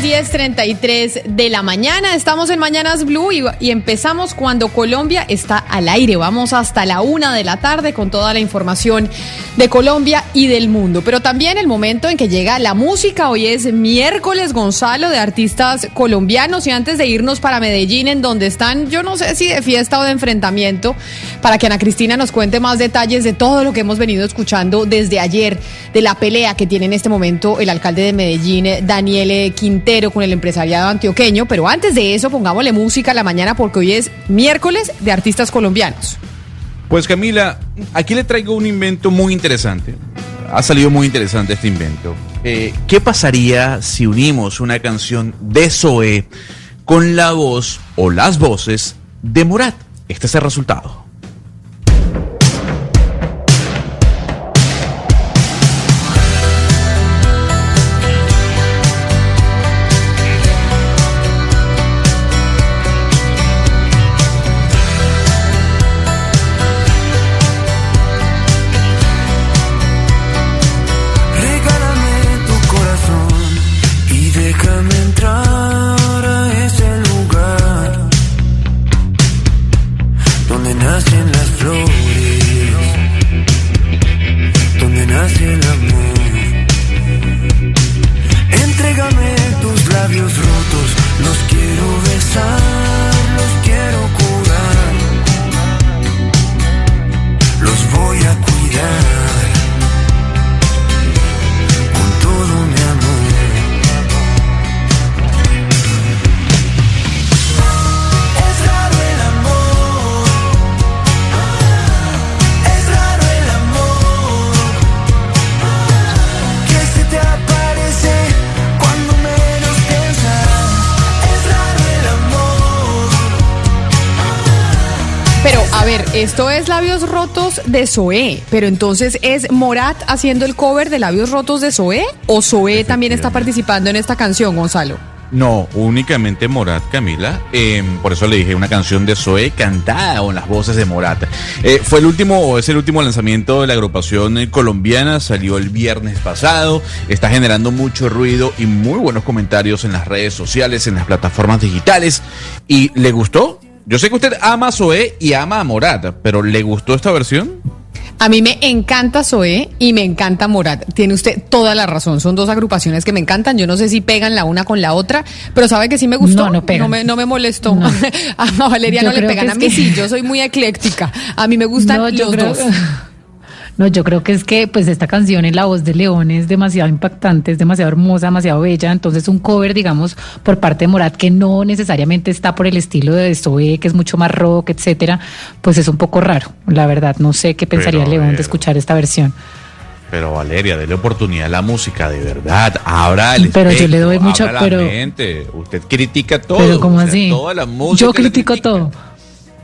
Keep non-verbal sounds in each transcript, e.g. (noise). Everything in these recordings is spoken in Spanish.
10.33 de la mañana, estamos en Mañanas Blue y, empezamos cuando Colombia está al aire. Vamos hasta la una de la tarde con toda la información de Colombia y del mundo. Pero también el momento en que llega la música. Hoy es miércoles, Gonzalo, de artistas colombianos. Y antes de irnos para Medellín, en donde están, yo no sé si de fiesta o de enfrentamiento, para que Ana Cristina nos cuente más detalles de todo lo que hemos venido escuchando desde ayer, de la pelea que tiene en este momento el alcalde de Medellín, Daniel Con el empresariado antioqueño, pero antes de eso pongámosle música a la mañana porque hoy es miércoles de artistas colombianos. Pues Camila, aquí le traigo un invento muy interesante. Ha salido muy interesante este invento. Eh, ¿Qué pasaría si unimos una canción de Zoé con la voz o las voces de Morat? Este es el resultado. Esto es Labios Rotos de Zoé, pero entonces ¿es Morat haciendo el cover de Labios Rotos de Zoé o Zoé también está participando en esta canción, Gonzalo? No, únicamente Morat, Camila. Eh, por eso le dije una canción de Zoé cantada con las voces de Morat. Eh, fue el último, o es el último lanzamiento de la agrupación colombiana. Salió el viernes pasado. Está generando mucho ruido y muy buenos comentarios en las redes sociales, en las plataformas digitales. ¿Y le gustó? Yo sé que usted ama a Zoé y ama a Morat, pero ¿le gustó esta versión? A mí me encanta Zoé y me encanta Morat. Tiene usted toda la razón. Son dos agrupaciones que me encantan. Yo no sé si pegan la una con la otra, pero sabe que sí me gustó. No, no pegan. No me, no me molestó. No. (laughs) a Valeria Yo no le pegan. A mí que- sí. Yo soy muy ecléctica. A mí me gustan No, yo los creo- dos. (laughs) No, yo creo que es que pues esta canción en la voz de León es demasiado impactante, es demasiado hermosa, demasiado bella, entonces un cover, digamos, por parte de Morat que no necesariamente está por el estilo de Zoe, que es mucho más rock, etcétera, pues es un poco raro, la verdad, no sé qué pensaría Pero, León de escuchar esta versión. Pero Valeria, dele oportunidad a la música, de verdad. Abra el Pero yo le doy mucho- la pero- mente. Usted critica todo. Pero ¿cómo o sea, así? Toda la música Yo critico todo.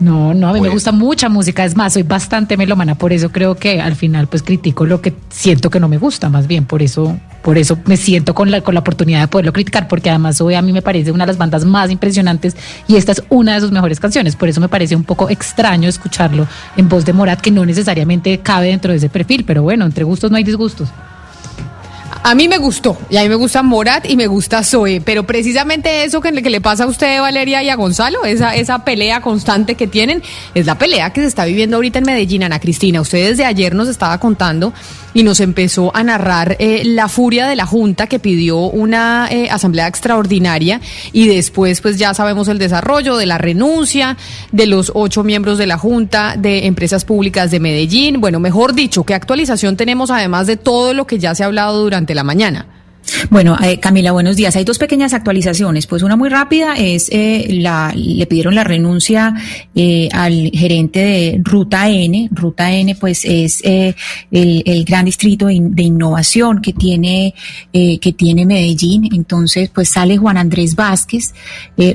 No, no, a mí me gusta mucha música, es más, soy bastante melómana, por eso creo que al final pues critico lo que siento que no me gusta, más bien, por eso, por eso me siento con la, con la oportunidad de poderlo criticar, porque además hoy a mí me parece una de las bandas más impresionantes y esta es una de sus mejores canciones, por eso me parece un poco extraño escucharlo en voz de Morat, que no necesariamente cabe dentro de ese perfil, pero bueno, entre gustos no hay disgustos. A mí me gustó, y a mí me gusta Morat y me gusta Zoe, pero precisamente eso que, que le pasa a usted, Valeria, y a Gonzalo, esa, esa pelea constante que tienen, es la pelea que se está viviendo ahorita en Medellín, Ana Cristina. Usted desde ayer nos estaba contando y nos empezó a narrar eh, la furia de la Junta que pidió una eh, asamblea extraordinaria y después pues ya sabemos el desarrollo de la renuncia de los ocho miembros de la Junta de Empresas Públicas de Medellín. Bueno, mejor dicho, ¿qué actualización tenemos además de todo lo que ya se ha hablado durante la mañana? Bueno, eh, Camila, buenos días. Hay dos pequeñas actualizaciones. Pues una muy rápida es eh, la le pidieron la renuncia eh, al gerente de Ruta N. Ruta N, pues es el, el, gran distrito de, innovación que tiene que tiene Medellín. Entonces, pues sale Juan Andrés Vázquez.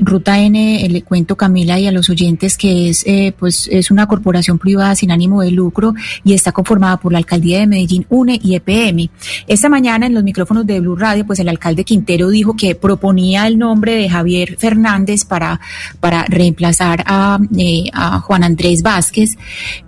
Ruta N, le cuento Camila y a los oyentes que es pues es una corporación privada sin ánimo de lucro y está conformada por la alcaldía de Medellín, UNE y EPM. Esta mañana en los micrófonos de Blue Radio, pues el alcalde Quintero dijo que proponía el nombre de Javier Fernández para, para reemplazar a, eh, a Juan Andrés Vázquez,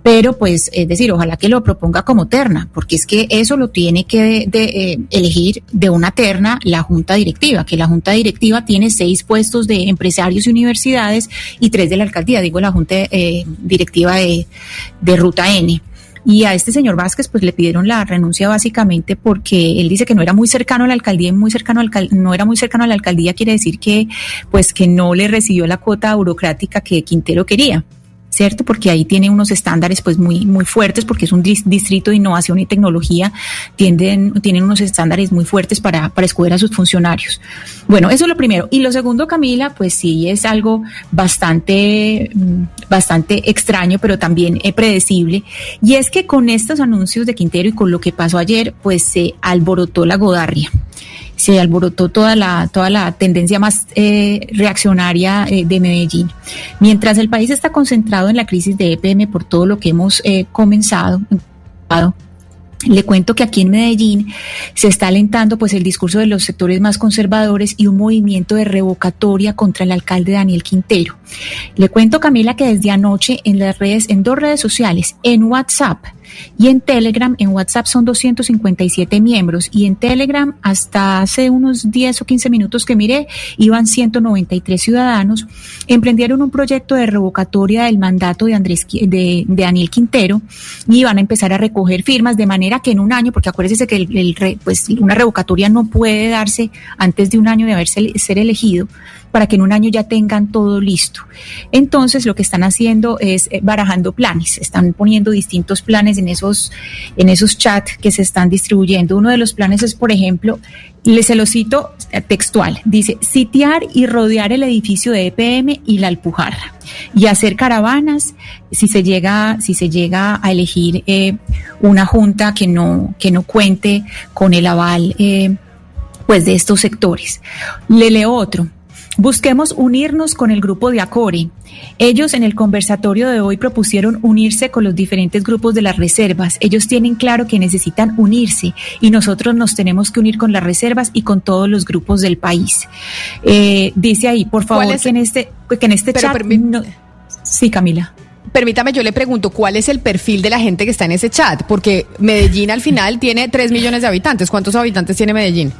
pero pues es decir, ojalá que lo proponga como terna, porque es que eso lo tiene que eh, elegir de una terna la junta directiva, que la junta directiva tiene seis puestos de empresarios y universidades y tres de la alcaldía, digo la junta eh, directiva de, de Ruta N. Y a este señor Vázquez pues le pidieron la renuncia básicamente porque él dice que no era muy cercano a la alcaldía y muy cercano al no era muy cercano a la alcaldía quiere decir que pues que no le recibió la cuota burocrática que Quintero quería. ¿Cierto? Porque ahí tiene unos estándares pues muy, muy fuertes, porque es un distrito de innovación y tecnología, tienden, tienen unos estándares muy fuertes para, para escoger a sus funcionarios. Bueno, eso es lo primero. Y lo segundo, Camila, pues sí es algo bastante, mm, bastante extraño, pero también eh, predecible. Y es que con estos anuncios de Quintero y con lo que pasó ayer, pues se alborotó la godarria se alborotó toda la, toda la tendencia más eh, reaccionaria eh, de Medellín. Mientras el país está concentrado en la crisis de EPM por todo lo que hemos eh, comenzado, le cuento que aquí en Medellín se está alentando pues el discurso de los sectores más conservadores y un movimiento de revocatoria contra el alcalde Daniel Quintero. Le cuento Camila que desde anoche en las redes, en dos redes sociales, en WhatsApp y en Telegram, en WhatsApp son 257 miembros. Y en Telegram hasta hace unos 10 o 15 minutos que miré, iban 193 ciudadanos, emprendieron un proyecto de revocatoria del mandato de, Andrés, de, Daniel Quintero. Y iban a empezar a recoger firmas de manera que en un año, porque acuérdense que el, pues una revocatoria no puede darse antes de un año de haberse ser elegido, para que en un año ya tengan todo listo. Entonces, lo que están haciendo es eh, barajando planes, están poniendo distintos planes en esos, en esos chats que se están distribuyendo. Uno de los planes es, por ejemplo, le se lo cito eh, textual, dice, sitiar y rodear el edificio de EPM y la Alpujarra y hacer caravanas si se llega, si se llega a elegir eh, una junta que no, que no cuente con el aval pues de estos sectores. Le leo otro. Busquemos unirnos con el grupo de Acore. Ellos en el conversatorio de hoy propusieron unirse con los diferentes grupos de las reservas. Ellos tienen claro que necesitan unirse y nosotros nos tenemos que unir con las reservas y con todos los grupos del país. Eh, dice ahí, por favor, que en este, que en este chat... sí, Camila. Permítame, yo le pregunto, ¿cuál es el perfil de la gente que está en ese chat? Porque Medellín al final tiene 3 millones de habitantes. ¿Cuántos habitantes tiene Medellín?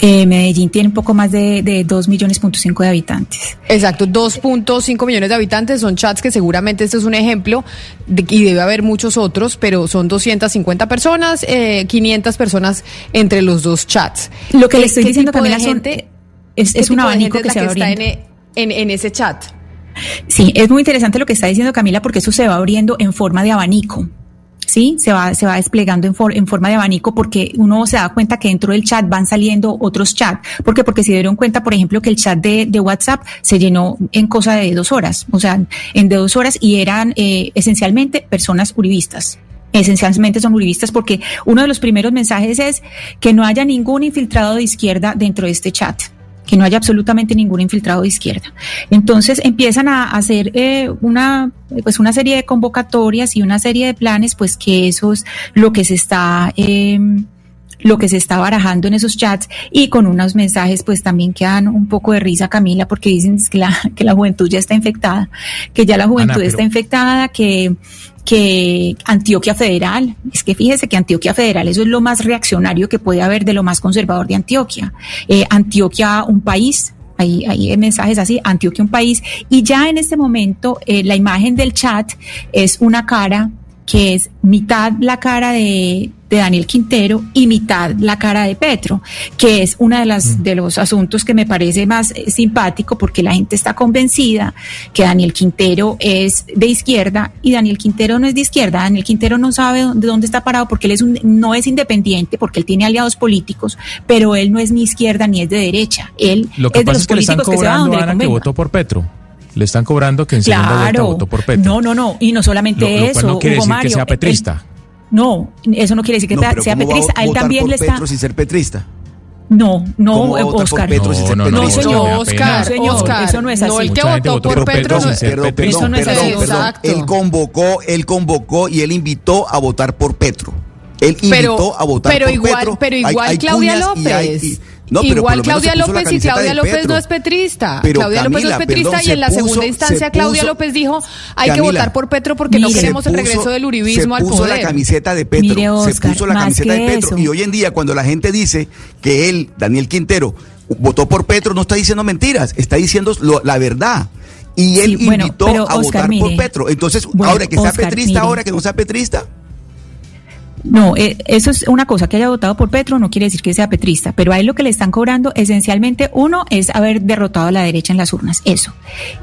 Eh, Medellín tiene un poco más de, de 2 millones punto cinco de habitantes. Exacto, 2.5 millones de habitantes son chats que seguramente este es un ejemplo y debe haber muchos otros, pero son 250 personas, eh, 500 personas entre los dos chats. Lo que le estoy diciendo también gente, es, es un abanico que se va abriendo. Está en, en, en ese chat. Sí, es muy interesante lo que está diciendo Camila porque eso se va abriendo en forma de abanico. ¿Sí? Se va, se va desplegando en, en, forma de abanico porque uno se da cuenta que dentro del chat van saliendo otros chats. ¿Por qué? Porque se dieron cuenta, por ejemplo, que el chat de, de WhatsApp se llenó en cosa de dos horas, o sea, en de dos horas y eran eh, esencialmente personas uribistas esencialmente son uribistas porque uno de los primeros mensajes es que no haya ningún infiltrado de izquierda dentro de este chat que no haya absolutamente ningún infiltrado de izquierda. Entonces empiezan a hacer eh, una, pues una serie de convocatorias y una serie de planes, pues que eso es lo que se está eh, lo que se está barajando en esos chats y con unos mensajes pues también que dan un poco de risa Camila porque dicen que la, (laughs) que la juventud ya está infectada, que ya la juventud está infectada, que que Antioquia Federal, es que fíjese que Antioquia Federal, eso es lo más reaccionario que puede haber de lo más conservador de Antioquia. Eh, Antioquia, un país, hay, hay, mensajes así, Antioquia un país, y ya en este momento eh, la imagen del chat es una cara que es mitad la cara de, de Daniel Quintero y mitad la cara de Petro, que es uno de, las, de los asuntos que me parece más eh, simpático porque la gente está convencida que Daniel Quintero es de izquierda y Daniel Quintero no es de izquierda. Daniel Quintero no sabe de dónde está parado porque él es un, no es independiente, porque él tiene aliados políticos, pero él no es ni izquierda ni es de derecha. Él Lo que es de pasa los es que políticos que se va donde le Ana que votó por Petro. Le están cobrando que en segunda vuelta Claro. votó por Petro. No, no, no. Y no solamente Lo- lo cual eso, no quiere Hugo decir Mario. que sea petrista. No, eso no quiere decir que No, ta- sea ¿cómo va a petrista. A él también por le está. Petro sin ser petrista? No, no, ¿Cómo va a eh, votar por Oscar. Petro sin ser No, no, No, petrista? no, da Oscar. No, señor, Oscar, eso no es No, así. el que votó votó por por Petro Petro no- sin ser Perdón, petrista. Eso no es perdón, así. perdón. Exacto. Él convocó, él convocó y él invitó a votar por Petro. Él invitó Pero- a votar pero por igual- Petro. pero Hay- igual hay Claudia cuñas y hay- López. y- no, pero por igual Claudia se puso la López y Claudia López Petro. no es petrista. Pero Claudia López no es petrista perdón, y en la se puso- segunda instancia se Claudia puso- López dijo hay que votar por Petro porque no queremos el se regreso puso- del uribismo se al puso poder. la camiseta de Petro, Mire, se puso la camiseta de Petro eso. y hoy en día cuando la gente dice que él, Daniel Quintero, votó por Petro, no está diciendo mentiras, está diciendo lo- la verdad. Y él Sí, bueno, invitó pero, a Oscar, votar por. Petro. Entonces, Bueno, ahora que sea Oscar, petrista, mire. ahora que no sea petrista. No, eh, eso es una cosa, que haya votado por Petro no quiere decir que sea petrista, pero a él lo que le están cobrando esencialmente, uno, es haber derrotado a la derecha en las urnas, eso.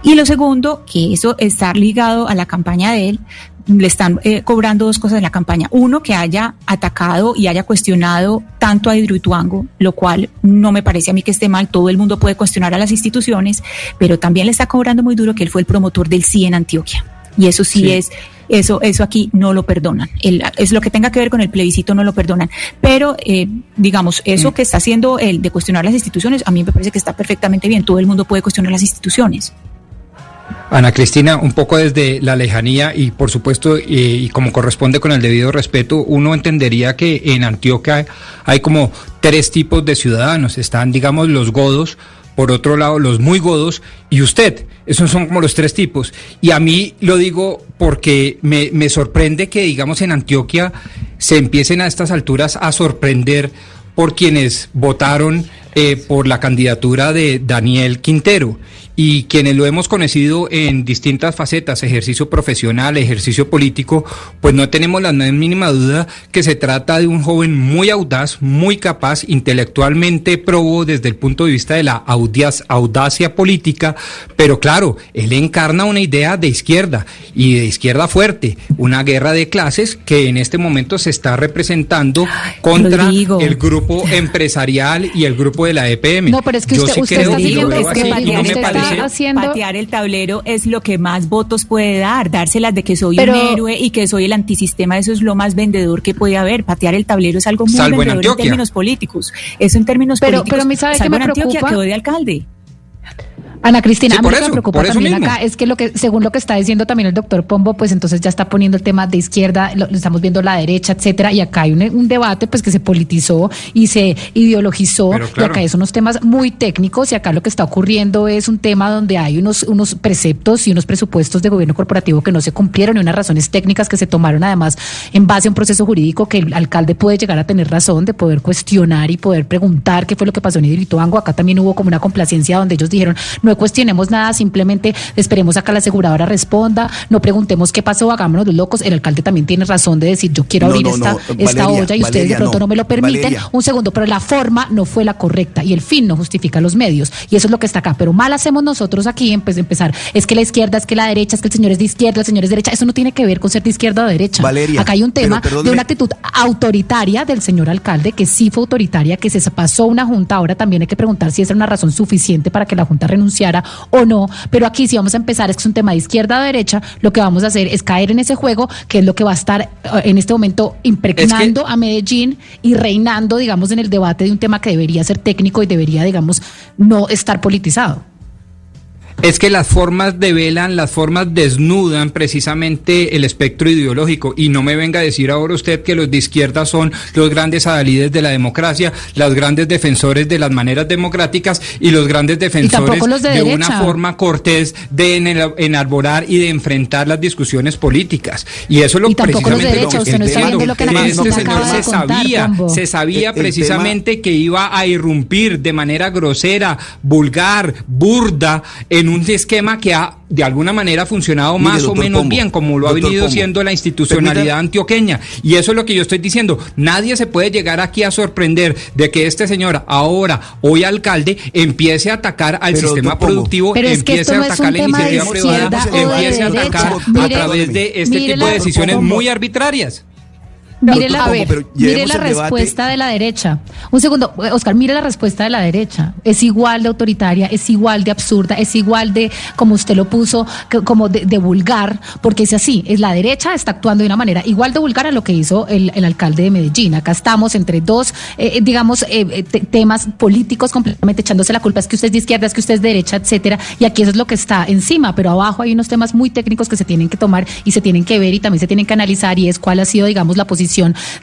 Y lo segundo, que eso está ligado a la campaña de él, le están eh, cobrando dos cosas en la campaña. Uno, que haya atacado y haya cuestionado tanto a Hidroituango, lo cual no me parece a mí que esté mal, todo el mundo puede cuestionar a las instituciones, pero también le está cobrando muy duro que él fue el promotor del sí en Antioquia. Y eso sí, Sí. es, eso, eso aquí no lo perdonan. El- es lo que tenga que ver con el plebiscito no lo perdonan. Pero, eh, digamos, eso que está haciendo el de cuestionar las instituciones, a mí me parece que está perfectamente bien. Todo el mundo puede cuestionar las instituciones. Ana Cristina, un poco desde la lejanía y por supuesto, eh, y como corresponde con el debido respeto, uno entendería que en Antioquia hay como tres tipos de ciudadanos. Están, digamos, los godos, por otro lado, los muy godos y usted. Esos son como los tres tipos. Y a mí lo digo porque me, me sorprende que, digamos, en Antioquia se empiecen a estas alturas a sorprender por quienes votaron eh, por la candidatura de Daniel Quintero y quienes lo hemos conocido en distintas facetas, ejercicio profesional, ejercicio político, pues no tenemos la más mínima duda que se trata de un joven muy audaz, muy capaz, intelectualmente probo desde el punto de vista de la audacia, audacia política, pero claro, él encarna una idea de izquierda y de izquierda fuerte, una guerra de clases que en este momento se está representando contra Rodrigo. el grupo empresarial y el grupo de la EPM. No, pero es que Yo usted- sí usted creo está es que patear no me usted está haciendo- patear el tablero es lo que más votos puede dar, dárselas de que soy Pero- un héroe y que soy el antisistema, eso es lo más vendedor que puede haber. Patear el tablero es algo muy Salvo en vendedor en, Antioquia. términos políticos. Eso en términos Pero- políticos. pero mí, ¿sabe salvo me en Antioquia, preocupa? quedó de alcalde. Ana Cristina, Sí, a mí lo que me preocupa también mismo. acá es que lo que, según lo que está diciendo también el doctor Pombo, pues entonces ya está poniendo el tema de izquierda, lo, lo estamos viendo la derecha, etcétera, y acá hay un, un debate pues que se politizó y se ideologizó, Pero y claro. acá hay unos temas muy técnicos, y acá lo que está ocurriendo es un tema donde hay unos, unos preceptos y unos presupuestos de gobierno corporativo que no se cumplieron, y unas razones técnicas que se tomaron además en base a un proceso jurídico que el alcalde puede llegar a tener razón de poder cuestionar y poder preguntar qué fue lo que pasó en Hidroituango. Acá también hubo como una complacencia donde ellos dijeron, no cuestionemos nada, simplemente esperemos a que la aseguradora responda, no preguntemos qué pasó, hagámonos los locos. El alcalde también tiene razón de decir, yo quiero No, abrir no, esta, no, olla y ustedes de pronto no, no. me lo permiten. Valeria. Un segundo, pero la forma no fue la correcta y el fin no justifica los medios. Y eso es lo que está acá. Pero mal hacemos nosotros aquí en pues, empezar. Es que la izquierda, es que la derecha, es que el señor es de izquierda, el señor es de derecha. Eso no tiene que ver con ser de izquierda o de derecha. Valeria, acá hay un tema de una actitud autoritaria del señor alcalde, que sí fue autoritaria, que se pasó una junta. Ahora también hay que preguntar si esa era una razón suficiente para que la junta renunciara o no. Pero aquí si vamos a empezar, es que es un tema de izquierda o derecha, lo que vamos a hacer es caer en ese juego, que es lo que va a estar eh, en este momento impregnando a Medellín y reinando, digamos, en el debate de un tema que debería ser técnico y debería, digamos, no estar politizado. Es que las formas develan, las formas desnudan precisamente el espectro ideológico. Y no me venga a decir ahora usted que los de izquierda son los grandes adalides de la democracia, los grandes defensores de las maneras democráticas y los grandes defensores los de una forma cortés de enarborar y de enfrentar las discusiones políticas. Y eso es lo Y tampoco los de precisamente derecha, lo que usted no está entiendo, viendo lo que la que Ana este señor se contar, sabía, se sabía El- el precisamente que iba a irrumpir de manera grosera, vulgar, burda, el en un esquema que ha de alguna manera funcionado Mire, más o menos Pombo, bien, como lo ha venido Pombo, siendo la institucionalidad permita- antioqueña. Y eso es lo que yo estoy diciendo. Nadie se puede llegar aquí a sorprender de que este señor, ahora, hoy alcalde, empiece a atacar al Pero, sistema productivo, Pero es que empiece esto a no es atacar un la iniciativa privada, de empiece a atacar a través de este mire tipo de decisiones Pombo. muy arbitrarias. Mire la, mire debate- respuesta de la derecha. Un segundo, Oscar, mire la respuesta de la derecha. Es igual de autoritaria, es igual de absurda, es igual de, como usted lo puso, que- como de, de vulgar, porque es así, es la derecha está actuando de una manera igual de vulgar a lo que hizo el, el alcalde de Medellín. Acá estamos entre dos, eh, digamos, eh, eh, te- temas políticos completamente echándose la culpa, es que usted es de izquierda, es que usted es de derecha, etcétera, y aquí eso es lo que está encima, pero abajo hay unos temas muy técnicos que se tienen que tomar y se tienen que ver y también se tienen que analizar y es cuál ha sido, digamos, la posición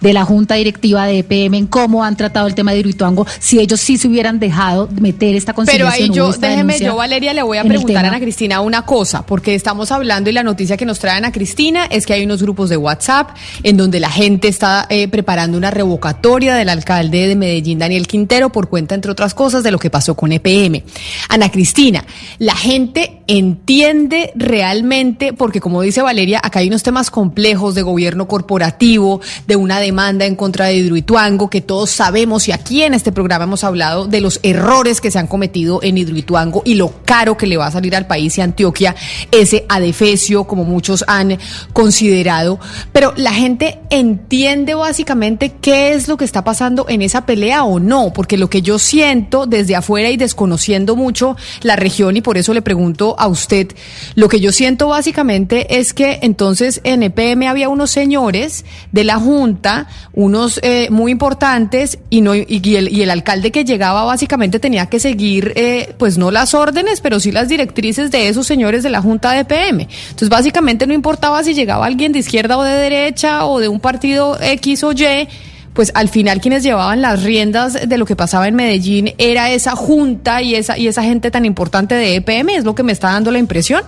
de la Junta Directiva de EPM en cómo han tratado el tema de Hidroituango, si ellos sí se hubieran dejado meter esta Pero conciliación. ahí hubo yo, déjeme, yo Valeria le voy a preguntar a. Ana Cristina una cosa, porque estamos hablando y la noticia que nos trae Ana Cristina es que hay unos grupos de WhatsApp en donde la gente está eh, preparando una revocatoria del alcalde de Medellín, Daniel Quintero, por cuenta, entre otras cosas, de lo que pasó con EPM. Ana Cristina, la gente entiende realmente, porque como dice Valeria, acá hay unos temas complejos de gobierno corporativo, de una demanda en contra de Hidroituango, que todos sabemos y aquí en este programa hemos hablado de los errores que se han cometido en Hidroituango y lo caro que le va a salir al país y a Antioquia ese adefesio, como muchos han considerado. Pero la gente entiende básicamente qué es lo que está pasando en esa pelea o no, porque lo que yo siento desde afuera y desconociendo mucho la región, y por eso le pregunto a usted, lo que yo siento básicamente es que entonces en EPM había unos señores de la Junta, unos eh, muy importantes, y, no, y, el, y el alcalde que llegaba básicamente tenía que seguir, eh, pues no las órdenes, pero sí las directrices de esos señores de la Junta de EPM. Entonces básicamente no importaba si llegaba alguien de izquierda o de derecha o de un partido X o Y, pues al final quienes llevaban las riendas de lo que pasaba en Medellín era esa junta y esa, y esa gente tan importante de EPM, es lo que me está dando la impresión.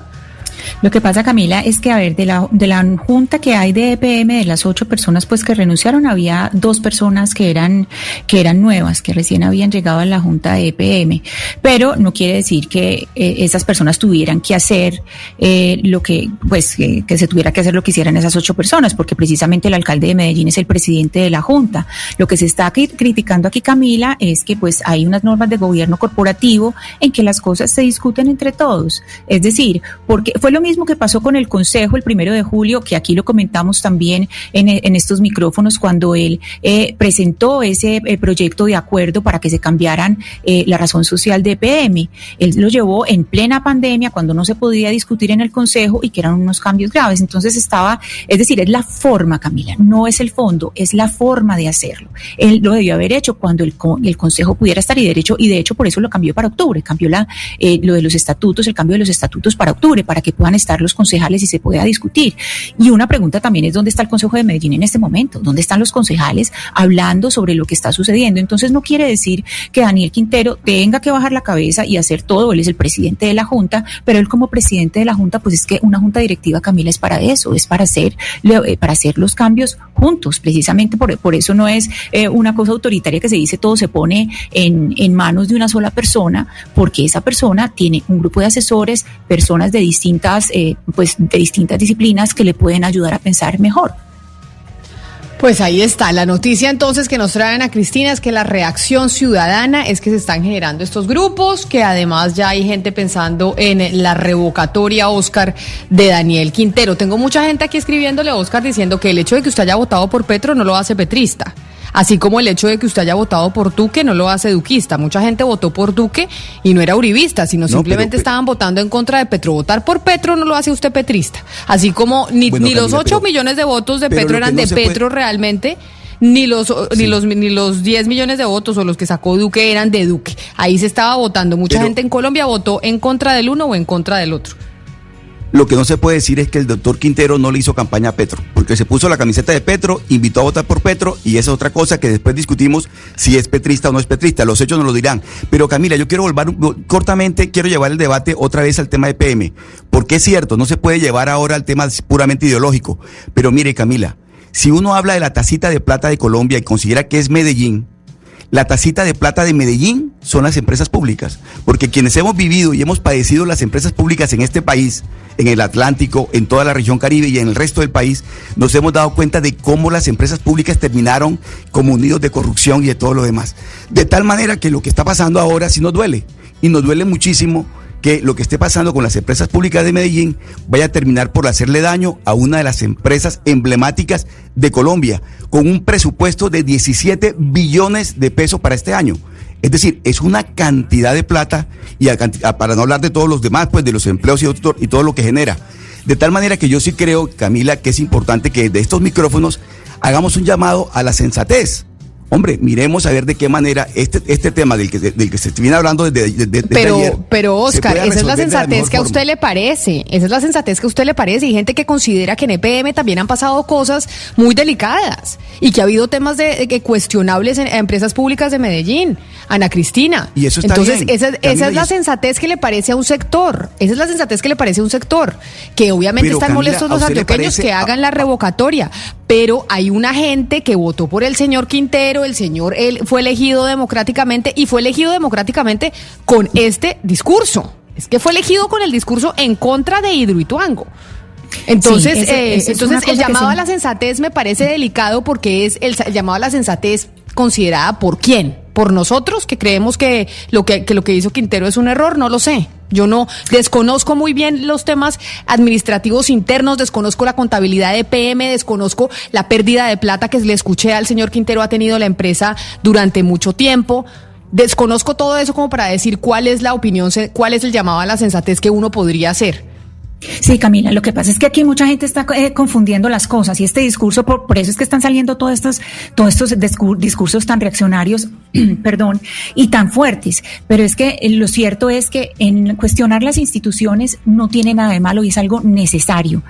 Lo que pasa, Camila, es que, a ver, de la, de la junta que hay de EPM, de las ocho personas pues que renunciaron, había dos personas que eran, que eran nuevas, que recién habían llegado a la junta de EPM. Pero no quiere decir que eh, esas personas tuvieran que hacer eh, lo que, pues, que, que se tuviera que hacer lo que hicieran esas ocho personas, porque precisamente el alcalde de Medellín es el presidente de la junta. Lo que se está cri- criticando aquí, Camila, es que pues hay unas normas de gobierno corporativo en que las cosas se discuten entre todos. Es decir, porque fue lo mismo que pasó con el Consejo el primero de julio, que aquí lo comentamos también en, estos micrófonos cuando él eh, presentó ese eh, proyecto de acuerdo para que se cambiaran eh, la razón social de EPM. Él lo llevó en plena pandemia, cuando no se podía discutir en el Consejo y que eran unos cambios graves. Entonces estaba, es decir, es la forma, Camila, no es el fondo, es la forma de hacerlo. Él lo debió haber hecho cuando el, el Consejo pudiera estar y derecho, y de hecho por eso lo cambió para octubre, cambió la, eh, lo de los estatutos, el cambio de los estatutos para octubre, para que puedan estar los concejales y se pueda discutir. Y una pregunta también es dónde está el Consejo de Medellín en este momento, dónde están los concejales hablando sobre lo que está sucediendo. Entonces no quiere decir que Daniel Quintero tenga que bajar la cabeza y hacer todo, él es el presidente de la Junta, pero él como presidente de la Junta, pues es que una Junta Directiva, Camila, es para eso, es para hacer, eh, para hacer los cambios juntos, precisamente por, por eso no es eh, una cosa autoritaria que se dice todo se pone en, en manos de una sola persona, porque esa persona tiene un grupo de asesores, personas de distintas, eh, pues de distintas disciplinas que le pueden ayudar a pensar mejor. Pues ahí está. La noticia entonces que nos traen a Cristina es que la reacción ciudadana es que se están generando estos grupos, que además ya hay gente pensando en la revocatoria Oscar de Daniel Quintero. Tengo mucha gente aquí escribiéndole a Oscar diciendo que el hecho de que usted haya votado por Petro no lo hace petrista. Así como el hecho de que usted haya votado por Duque no lo hace duquista. Mucha gente votó por Duque y no era uribista, sino No, simplemente pero- estaban votando en contra de Petro. Votar por Petro no lo hace usted petrista. Así como ni, Bueno, ni los Camila, 8 pero- millones de votos de Petro eran no de puede- Petro realmente, ni los, ni los ni los 10 millones de votos o los que sacó Duque eran de Duque. Ahí se estaba votando. Mucha Pero- gente en Colombia votó en contra del uno o en contra del otro. Lo que no se puede decir es que el doctor Quintero no le hizo campaña a Petro, porque se puso la camiseta de Petro, invitó a votar por Petro y esa es otra cosa que después discutimos si es petrista o no es petrista. Los hechos nos lo dirán. Pero Camila, yo quiero volver cortamente, quiero llevar el debate otra vez al tema de PM, porque es cierto, no se puede llevar ahora al tema puramente ideológico. Pero mire, Camila, si uno habla de la tacita de plata de Colombia y considera que es Medellín, la tacita de plata de Medellín son las empresas públicas, porque quienes hemos vivido y hemos padecido las empresas públicas en este país, en el Atlántico, en toda la región Caribe y en el resto del país, nos hemos dado cuenta de cómo las empresas públicas terminaron como unidos de corrupción y de todo lo demás. De tal manera que lo que está pasando ahora sí nos duele, y nos duele muchísimo que lo que esté pasando con las empresas públicas de Medellín vaya a terminar por hacerle daño a una de las empresas emblemáticas de Colombia, con un presupuesto de 17 billones de pesos para este año. Es decir, es una cantidad de plata, y para no hablar de todos los demás, pues de los empleos y, y todo lo que genera. De tal manera que yo sí creo, Camila, que es importante que de estos micrófonos hagamos un llamado a la sensatez hombre, miremos a ver de qué manera este, este tema del que, del que se viene hablando desde, pero, Pero, Oscar, esa es la sensatez que a usted le parece. Esa es la sensatez que a usted le parece. Y gente que considera que en EPM también han pasado cosas muy delicadas y que ha habido temas de, cuestionables en, empresas públicas de Medellín. Ana Cristina. Y eso está Entonces, esa, esa es la sensatez que le parece a un sector. Esa es la sensatez que le parece a un sector. Que obviamente están molestos los antioqueños que hagan la revocatoria. Pero hay una gente que votó por el señor Quintero el señor él fue elegido democráticamente y fue elegido democráticamente con este discurso. Es que fue elegido con el discurso en contra de Hidroituango. Entonces, eh, entonces el llamado a la sensatez me parece delicado porque es el, llamado a la sensatez considerada por quién, por nosotros que creemos que lo que, que lo que hizo Quintero es un error, no lo sé. Yo no desconozco muy bien los temas administrativos internos, desconozco la contabilidad de PM, desconozco la pérdida de plata que le escuché al señor Quintero ha tenido la empresa durante mucho tiempo. Desconozco todo eso como para decir cuál es la opinión, cuál es el llamado a la sensatez que uno podría hacer. Sí, Camila, lo que pasa es que aquí mucha gente está eh, confundiendo las cosas y este discurso, por, por, eso es que están saliendo todos estos, todos estos discursos tan reaccionarios, (clears throat) perdón, y tan fuertes. Pero es que eh, lo cierto es que en cuestionar las instituciones no tiene nada de malo y es algo necesario.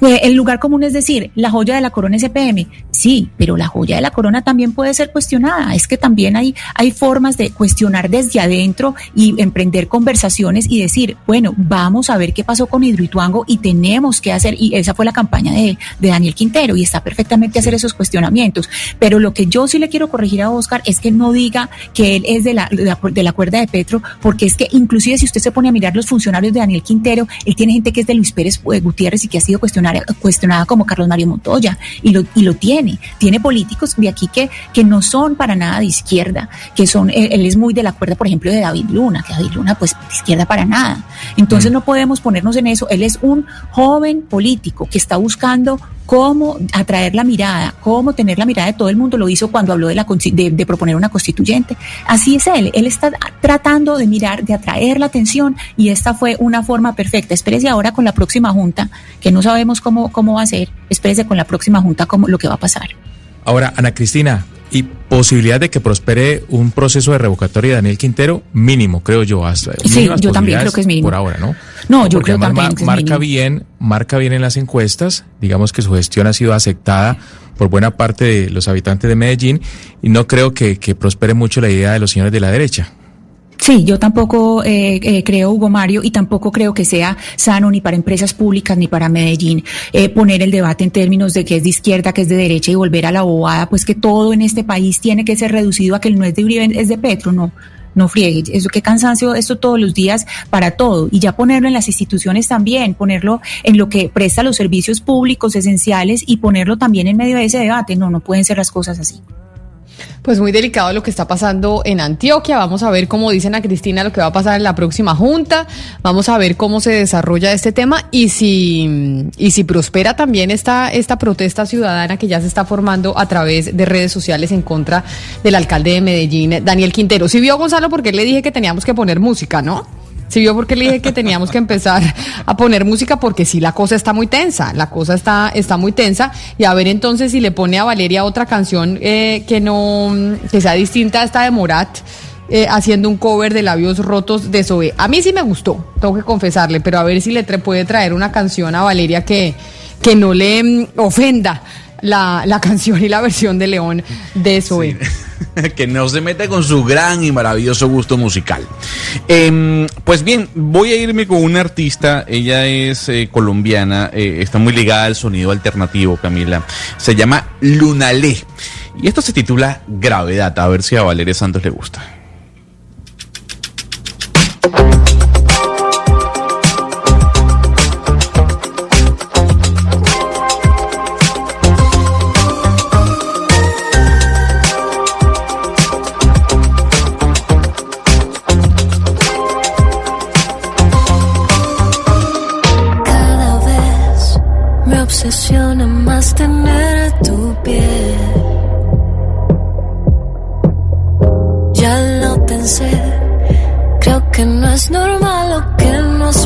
El lugar común es decir, la joya de la corona es EPM. Sí, pero la joya de la corona también puede ser cuestionada. Es que también hay, hay formas de cuestionar desde adentro y emprender conversaciones y decir, bueno, vamos a ver qué pasó con Hidroituango y tenemos que hacer, y esa fue la campaña de, de Daniel Quintero y está perfectamente hacer esos cuestionamientos. Pero lo que yo sí le quiero corregir a Oscar es que no diga que él es de la, de la, cuerda de Petro, porque es que inclusive si usted se pone a mirar los funcionarios de Daniel Quintero, él tiene gente que es de Luis Pérez eh, Gutiérrez y que ha sido cuestionado cuestionada como Carlos Mario Montoya, y lo, y lo tiene. Tiene políticos de aquí que, que no son para nada de izquierda, que son, él, es muy de la cuerda, por ejemplo, de David Luna, que David Luna, pues, de izquierda para nada. Entonces mm. no podemos ponernos en eso. Él es un joven político que está buscando cómo atraer la mirada, cómo tener la mirada de todo el mundo. Lo hizo cuando habló de, la, de, proponer una constituyente. Así es él. Él está tratando de mirar, de atraer la atención y esta fue una forma perfecta. Espérese ahora con la próxima junta, que no sabemos cómo, cómo va a ser. Espérese con la próxima junta cómo, lo que va a pasar. Ahora, Ana Cristina, y posibilidad de que prospere un proceso de revocatoria de Daniel Quintero mínimo, creo yo. Hasta, sí, yo también creo que es mínimo. Por ahora, ¿no? No, yo creo también que es marca bien, marca bien en las encuestas, digamos que su gestión ha sido aceptada por buena parte de los habitantes de Medellín y no creo que, que prospere mucho la idea de los señores de la derecha. Sí, yo tampoco eh, eh, creo, Hugo Mario, y tampoco creo que sea sano ni para empresas públicas ni para Medellín eh, poner el debate en términos de que es de izquierda, que es de derecha y volver a la bobada, pues que todo en este país tiene que ser reducido a que el no es de Uribe, es de Petro, no. No friegue, eso qué cansancio, esto todos los días para todo. Y ya ponerlo en las instituciones también, ponerlo en lo que presta los servicios públicos esenciales y ponerlo también en medio de ese debate. No, no pueden ser las cosas así. Pues muy delicado lo que está pasando en Antioquia. Vamos a ver cómo dicen a Cristina lo que va a pasar en la próxima junta. Vamos a ver cómo se desarrolla este tema y si, y si prospera también esta, esta protesta ciudadana que ya se está formando a través de redes sociales en contra del alcalde de Medellín, Daniel Quintero. Si vio Gonzalo porque le dije que teníamos que poner música, ¿no? Sí, vio porque le dije que teníamos que empezar a poner música porque sí la cosa está muy tensa, la cosa está, está muy tensa y a ver entonces si le pone a Valeria otra canción eh, que no, que sea distinta a esta de Morat. Eh, haciendo un cover de labios rotos de Zoe. A mí sí me gustó, tengo que confesarle, pero a ver si le puede traer una canción a Valeria que, que no le mm, ofenda la, la, (laughs) canción y la versión de León de Zoe. (laughs) que no se mete con su gran y maravilloso gusto musical. Em, pues bien, voy a irme con una artista, ella es eh, colombiana, eh, está muy ligada al sonido alternativo, Camila. Se llama Lunalé. Y esto se titula Gravedad, a ver si a Valeria Santos le gusta.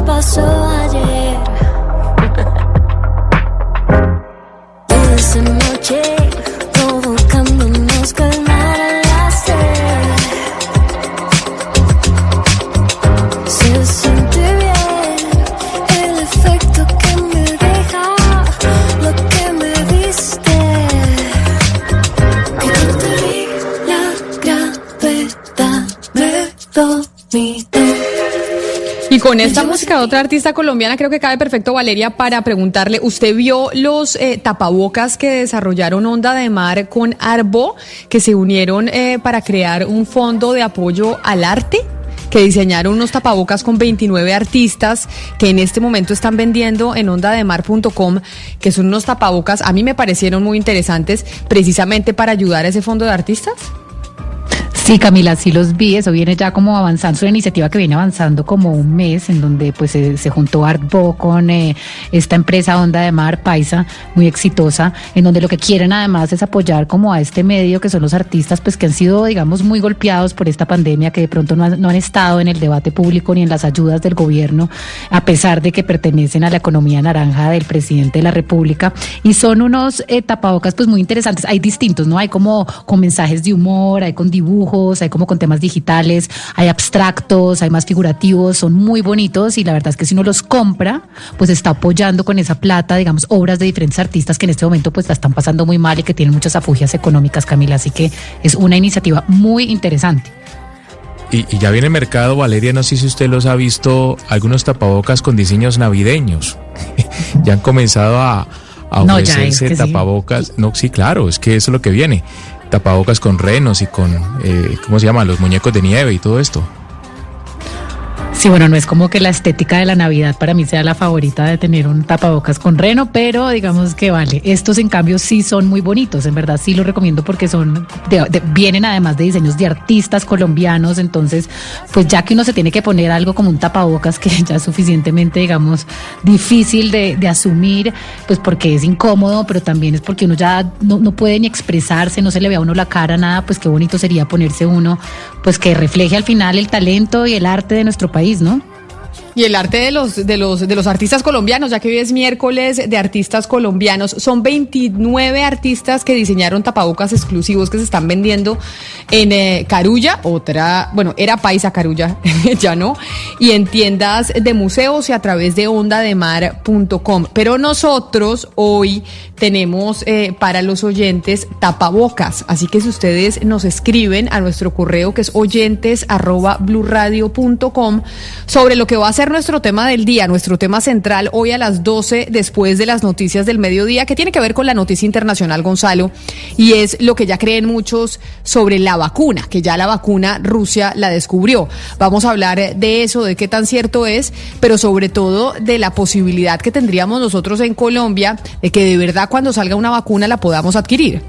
Que nos pasó ayer. Con esta música de otra artista colombiana creo que cabe perfecto, Valeria, para preguntarle, ¿usted vio los eh, tapabocas que desarrollaron Onda de Mar con Arbo, que se unieron eh, para crear un fondo de apoyo al arte? que diseñaron unos tapabocas con 29 artistas que en este momento están vendiendo en ondademar.com, que son unos tapabocas, a mí me parecieron muy interesantes precisamente para ayudar a ese fondo de artistas. Sí, Camila, sí los vi, eso viene ya como avanzando, es una iniciativa que viene avanzando como un mes, en donde pues se, se juntó Artbo con eh, esta empresa Onda de Mar, Paisa, muy exitosa, en donde lo que quieren además es apoyar como a este medio, que son los artistas pues que han sido, digamos, muy golpeados por esta pandemia, que de pronto no han, no han estado en el debate público ni en las ayudas del gobierno, a pesar de que pertenecen a la economía naranja del presidente de la República, y son unos eh, tapabocas pues muy interesantes, hay distintos, ¿no? Hay como con mensajes de humor, hay con dibujos, hay como con temas digitales, hay abstractos, hay más figurativos, son muy bonitos y la verdad es que si uno los compra, pues está apoyando con esa plata, digamos, obras de diferentes artistas que en este momento pues la están pasando muy mal y que tienen muchas afugias económicas, Camila, así que es una iniciativa muy interesante. Y, y ya viene el mercado, Valeria, no sé si usted los ha visto, algunos tapabocas con diseños navideños. (laughs) ya han comenzado a, a No, ofrecerse es que sí. tapabocas. No, sí, claro, es que eso es lo que viene. Tapabocas con renos y con, eh, ¿cómo se llama? Los muñecos de nieve y todo esto. Sí, bueno, no es como que la estética de la Navidad para mí sea la favorita de tener un tapabocas con reno, pero digamos que vale. Estos en cambio sí son muy bonitos, en verdad sí los recomiendo porque son, vienen además de diseños de artistas colombianos, entonces pues ya que uno se tiene que poner algo como un tapabocas que (laughs) ya es suficientemente, digamos, difícil de, de asumir, pues porque es incómodo, pero también es porque uno ya no, no puede ni expresarse, no se le ve a uno la cara, nada, pues qué bonito sería ponerse uno, pues que refleje al final el talento y el arte de nuestro país, ¿no? Y el arte de los, de los, de los artistas colombianos, ya que hoy es miércoles de artistas colombianos, son 29 artistas que diseñaron tapabocas exclusivos que se están vendiendo en eh, Carulla, otra, bueno, era Paisa Carulla, (laughs) ya no, y en tiendas de museos y a través de ondademar.com. Pero nosotros hoy tenemos eh, para los oyentes tapabocas, así que si ustedes nos escriben a nuestro correo que es oyentes sobre lo que va a ser nuestro tema del día, nuestro tema central hoy a las 12 después de las noticias del mediodía, que tiene que ver con la noticia internacional, Gonzalo, y es lo que ya creen muchos sobre la vacuna, que ya la vacuna Rusia la descubrió. Vamos a hablar de eso, de qué tan cierto es, pero sobre todo de la posibilidad que tendríamos nosotros en Colombia de que de verdad cuando salga una vacuna la podamos adquirir.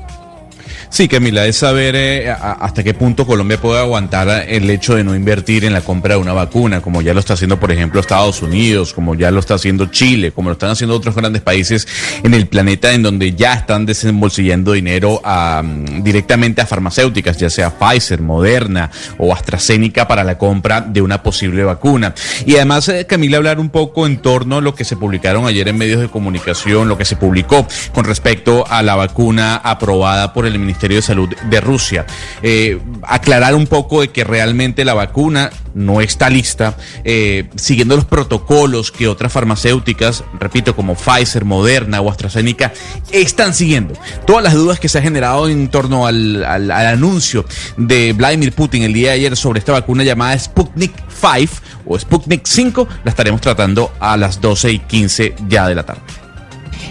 Sí, Camila, es saber eh, hasta qué punto Colombia puede aguantar el hecho de no invertir en la compra de una vacuna, como ya lo está haciendo, por ejemplo, Estados Unidos, como ya lo está haciendo Chile, como lo están haciendo otros grandes países en el planeta, en donde ya están desembolsillando dinero a, mm, directamente a farmacéuticas, ya sea Pfizer, Moderna o AstraZeneca para la compra de una posible vacuna. Y además, eh, Camila, hablar un poco en torno a lo que se publicaron ayer en medios de comunicación, lo que se publicó con respecto a la vacuna aprobada por el Ministerio de Salud de Rusia. Eh, aclarar un poco de que realmente la vacuna no está lista, eh, siguiendo los protocolos que otras farmacéuticas, repito, como Pfizer, Moderna o AstraZeneca, están siguiendo. Todas las dudas que se han generado en torno al, al- al anuncio de Vladimir Putin el día de ayer sobre esta vacuna llamada Sputnik 5 o Sputnik 5, la estaremos tratando a las 12 y 15 ya de la tarde.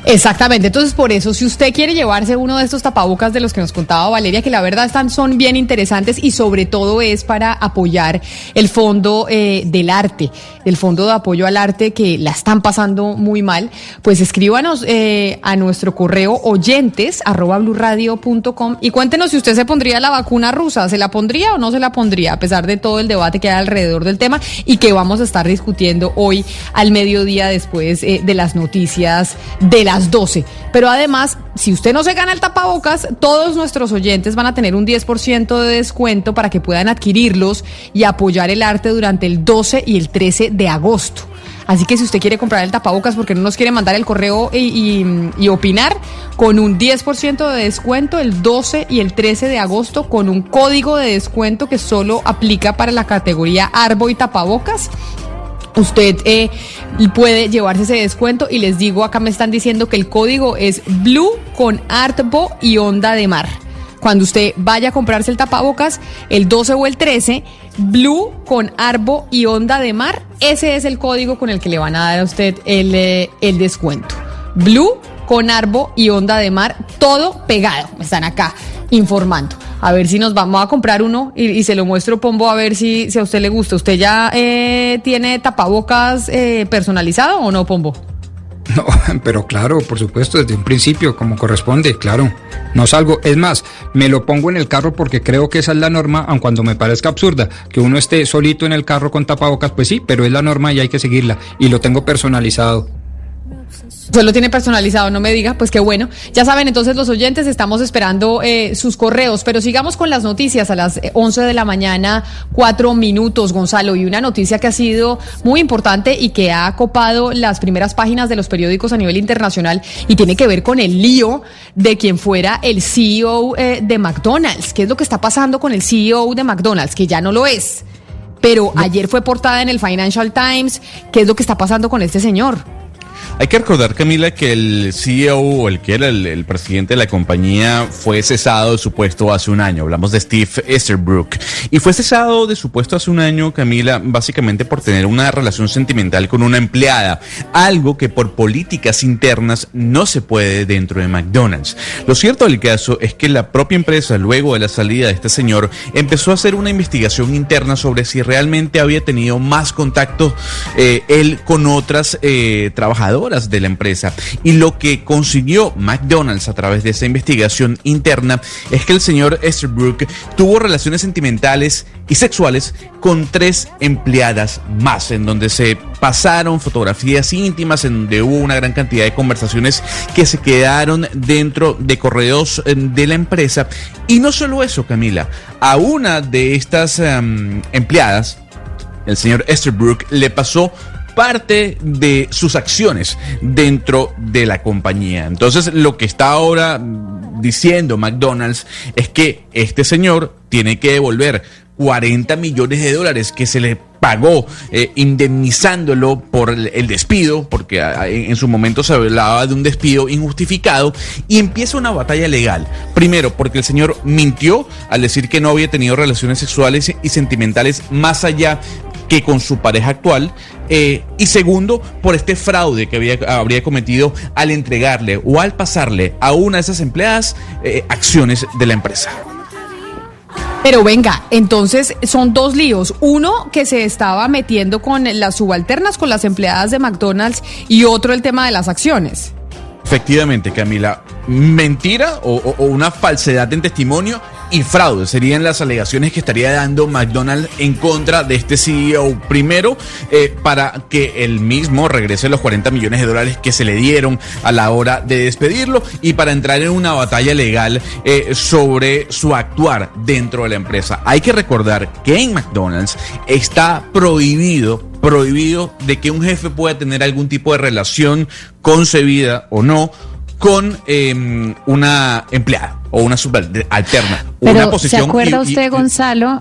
Exactamente, entonces por eso, si usted quiere llevarse uno de estos tapabocas de los que nos contaba Valeria, que la verdad están, son bien interesantes y sobre todo es para apoyar el fondo eh, del arte, el fondo de apoyo al arte que la están pasando muy mal, pues escríbanos eh, a nuestro correo oyentes arroba blurradio.com y cuéntenos si usted se pondría la vacuna rusa, ¿se la pondría o no se la pondría? A pesar de todo el debate que hay alrededor del tema y que vamos a estar discutiendo hoy al mediodía después eh, de las noticias de las 12. Pero además, si usted no se gana el tapabocas, todos nuestros oyentes van a tener un 10% de descuento para que puedan adquirirlos y apoyar el arte durante el 12 y el 13 de agosto. Así que si usted quiere comprar el tapabocas porque no nos quiere mandar el correo y, y- opinar, con un 10% de descuento el 12 y el 13 de agosto, con un código de descuento que solo aplica para la categoría Arbo y tapabocas. Usted eh, puede llevarse ese descuento y les digo, acá me están diciendo que el código es Blue con Artbo y Onda de Mar. Cuando usted vaya a comprarse el tapabocas, el 12 o el 13, Blue con Arbo y Onda de Mar, ese es el código con el que le van a dar a usted el, eh, el descuento. Blue con Arbo y Onda de Mar, todo pegado. Me están acá informando. A ver si nos vamos a comprar uno y, se lo muestro, Pombo, a ver si, si a usted le gusta. ¿Usted ya eh, tiene tapabocas eh, personalizado o no, Pombo? (laughs) No, pero claro, por supuesto, desde un principio, como corresponde, claro. No salgo. Es más, me lo pongo en el carro porque creo que esa es la norma, aun cuando me parezca absurda. Que uno esté solito en el carro con tapabocas, pues sí, pero es la norma y hay que seguirla. Y lo tengo personalizado. Usted lo tiene personalizado, no me diga, pues qué bueno. Ya saben, entonces los oyentes estamos esperando eh, sus correos, pero sigamos con las noticias a las eh, 11 de la mañana, cuatro minutos, Gonzalo, y una noticia que ha sido muy importante y que ha copado las primeras páginas de los periódicos a nivel internacional y tiene que ver con el lío de quien fuera el CEO eh, de McDonald's. ¿Qué es lo que está pasando con el CEO de McDonald's? Que ya no lo es. Pero ayer fue portada en el Financial Times. ¿Qué es lo que está pasando con este señor? Hay que recordar, Camila, que el CEO o el que era el, presidente de la compañía fue cesado de su puesto hace un año. Hablamos de Steve Easterbrook. Y fue cesado de su puesto hace un año, Camila, básicamente por tener una relación sentimental con una empleada. Algo que por políticas internas no se puede dentro de McDonald's. Lo cierto del caso es que la propia empresa, luego de la salida de este señor, empezó a hacer una investigación interna sobre si realmente había tenido más contacto eh, él con otras eh, trabajadoras de la empresa. Y lo que consiguió McDonald's a través de esa investigación interna es que el señor Esterbrook tuvo relaciones sentimentales y sexuales con tres empleadas más, en donde se pasaron fotografías íntimas, en donde hubo una gran cantidad de conversaciones que se quedaron dentro de correos eh, de la empresa. Y no solo eso, Camila, a una de estas em, empleadas, el señor Esterbrook, le pasó parte de sus acciones dentro de la compañía. Entonces, lo que está ahora diciendo McDonald's es que este señor tiene que devolver 40 millones de dólares que se le pagó eh, indemnizándolo por el, despido, porque en, en su momento se hablaba de un despido injustificado, y empieza una batalla legal. Primero, porque el señor mintió al decir que no había tenido relaciones sexuales y sentimentales más allá que con su pareja actual. eh, y segundo, por este fraude que había, habría cometido al entregarle o al pasarle a una de esas empleadas eh, acciones de la empresa. Pero venga, entonces son dos líos. Uno que se estaba metiendo con las subalternas, con las empleadas de McDonald's, y otro el tema de las acciones. Efectivamente, Camila, mentira o, una falsedad en testimonio y fraude serían las alegaciones que estaría dando McDonald's en contra de este CEO. Primero, eh, para que él mismo regrese los 40 millones de dólares que se le dieron a la hora de despedirlo y para entrar en una batalla legal eh, sobre su actuar dentro de la empresa. Hay que recordar que en McDonald's está prohibido prohibido de que un jefe pueda tener algún tipo de relación concebida o no con eh, una empleada o una subalterna. Pero una ¿se posición acuerda y- y- usted, Gonzalo?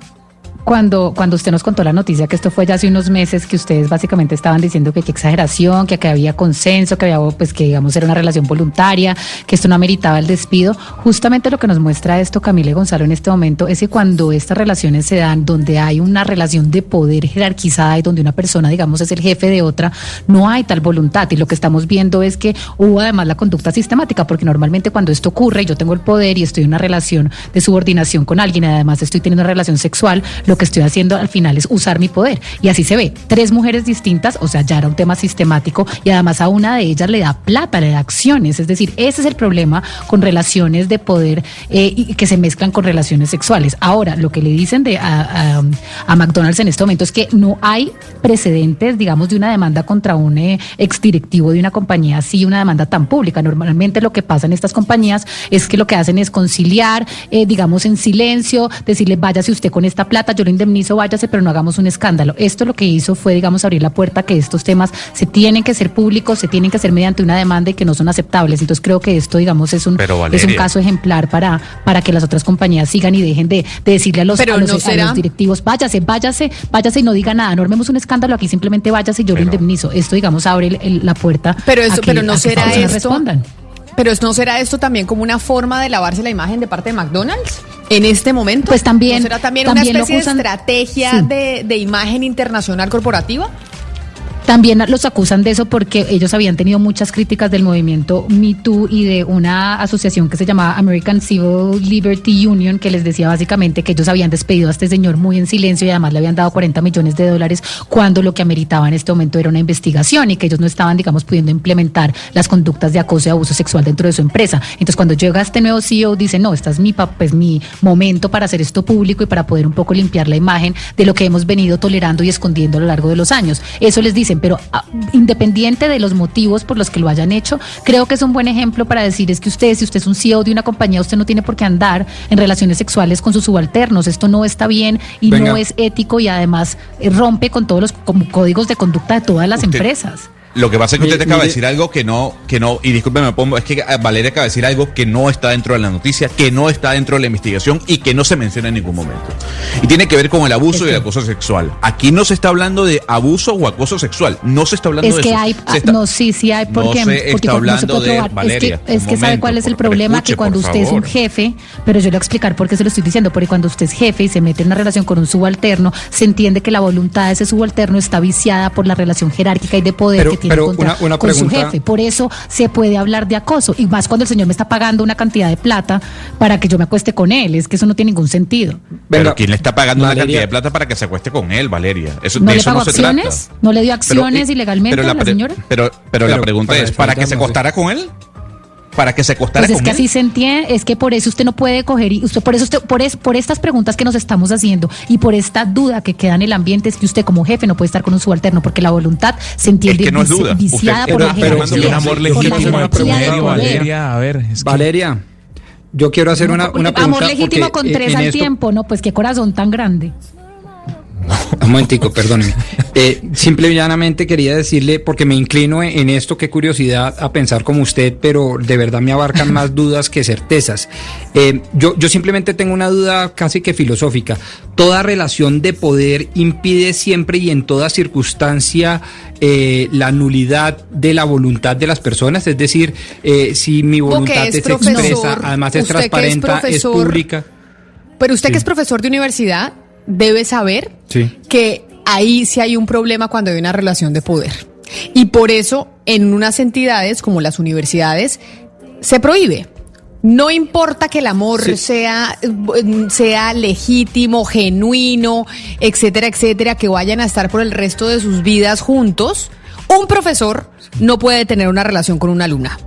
Cuando, cuando usted nos contó la noticia, que esto fue ya hace unos meses, que ustedes básicamente estaban diciendo que qué exageración, que, que había consenso, que había, pues que digamos era una relación voluntaria, que esto no ameritaba el despido. Justamente lo que nos muestra esto, Camila y Gonzalo, en este momento, es que cuando estas relaciones se dan, donde hay una relación de poder jerarquizada y donde una persona, digamos, es el jefe de otra, no hay tal voluntad. Y lo que estamos viendo es que hubo además la conducta sistemática, porque normalmente cuando esto ocurre, yo tengo el poder y estoy en una relación de subordinación con alguien, y además estoy teniendo una relación sexual, lo que estoy haciendo al final es usar mi poder. Y así se ve. Tres mujeres distintas, o sea, ya era un tema sistemático y además a una de ellas le da plata, le da acciones. Es decir, ese es el problema con relaciones de poder eh, que se mezclan con relaciones sexuales. Ahora, lo que le dicen de, a, a- a McDonald's en este momento es que no hay precedentes, digamos, de una demanda contra un eh, exdirectivo de una compañía así, una demanda tan pública. Normalmente lo que pasa en estas compañías es que lo que hacen es conciliar, eh, digamos, en silencio, decirle, váyase usted con esta plata, yo lo indemnizo, váyase, pero no hagamos un escándalo. Esto lo que hizo fue, digamos, abrir la puerta a que estos temas se tienen que ser públicos, se tienen que hacer mediante una demanda y que no son aceptables. Entonces creo que esto, digamos, es un, Pero, es un caso ejemplar para, para que las otras compañías sigan y dejen de, de decirle a los, Pero a los, no a será- los directivos, váyase, váyase, váyase y no diga nada, no armemos un escándalo aquí, simplemente váyase y yo lo indemnizo. Esto, digamos, abre el- el- la puerta Pero a eso, que- pero no a que será esto. respondan. Pero ¿no será esto también como una forma de lavarse la imagen de parte de McDonald's en este momento? Pues también- ¿No será también, también una especie de estrategia Sí. de, de imagen internacional corporativa? También los acusan de eso porque ellos habían tenido muchas críticas del movimiento Me Too y de una asociación que se llamaba American Civil Liberty Union que les decía básicamente que ellos habían despedido a este señor muy en silencio y además le habían dado 40 millones de dólares cuando lo que ameritaba en este momento era una investigación y que ellos no estaban, digamos, pudiendo implementar las conductas de acoso y abuso sexual dentro de su empresa. Entonces, cuando llega este nuevo CEO, dice, no, este es mi, pues, mi momento para hacer esto público y para poder un poco limpiar la imagen de lo que hemos venido tolerando y escondiendo a lo largo de los años. Eso les dicen, pero ah, independiente de los motivos por los que lo hayan hecho, creo que es un buen ejemplo para decir es que usted, si usted es un CEO de una compañía, usted no tiene por qué andar en relaciones sexuales con sus subalternos. Esto no está bien y Venga. no es ético y además rompe con todos los como códigos de conducta de todas las Usted- empresas. Lo que pasa es que usted acaba de decir algo que no, que no, y discúlpeme, Pombo, es que eh, Valeria acaba de decir algo que no está dentro de la noticia, que no está dentro de la investigación y que no se menciona en ningún momento. Y tiene que ver con el abuso y el acoso sexual. Aquí no se está hablando de abuso o acoso sexual, no se está hablando Es de que eso. hay, Se ah, está- no, sí, sí hay, No porque, se porque está no puede de-. Valeria, es que, es que sabe cuál es el problema, escuche, que cuando usted es un jefe, pero yo le voy a explicar por qué se lo estoy diciendo, porque cuando usted es jefe y se mete en una relación con un subalterno, se entiende que la voluntad de ese subalterno está viciada por la relación jerárquica y de poder Pero- que tiene pero contra- una- una con su jefe. Por eso se puede hablar de acoso, y más cuando el señor me está pagando una cantidad de plata para que yo me acueste con él, es que eso no tiene ningún sentido. Pero ¿quién le está pagando una cantidad de plata para que se acueste con él, Valeria? Eso, ¿No de le eso pagó no se acciones? trata. ¿No le dio acciones Pero, eh, ilegalmente pero a la señora? Pero, pero, la pregunta para es, ¿para que se acostara con él? ¿Para que se acostara Pues es con que él? así se entiende, es que por eso usted no puede coger y usted por eso usted por es, por estas preguntas que nos estamos haciendo y por esta duda que queda en el ambiente es que usted como jefe no puede estar con un subalterno porque la voluntad se entiende Es que no es duda. viciada Usted- por pero- la pero un amor legítimo de. Valeria. A ver, es que- Valeria, yo quiero hacer una, una pregunta. Amor legítimo porque, con tres al esto- tiempo, ¿no? Pues qué corazón tan grande. (laughs) Un momentico, perdóneme. Eh, simple y llanamente quería decirle, porque me inclino en, esto, qué curiosidad a pensar como usted, pero de verdad me abarcan más dudas que certezas. Eh, yo, yo simplemente tengo una duda casi que filosófica. ¿Toda relación de poder impide siempre y en toda circunstancia eh, la nulidad de la voluntad de las personas? Es decir, eh, si mi voluntad es es, profesor, expresa, además es es transparente, es profesor, pública. Pero usted Sí. que es profesor de universidad debe saber Sí. que ahí sí hay un problema cuando hay una relación de poder. Y por eso en unas entidades como las universidades se prohíbe. No importa que el amor Sí. sea, eh, sea legítimo, genuino, etcétera, etcétera, que vayan a estar por el resto de sus vidas juntos, un profesor no puede tener una relación con una alumna.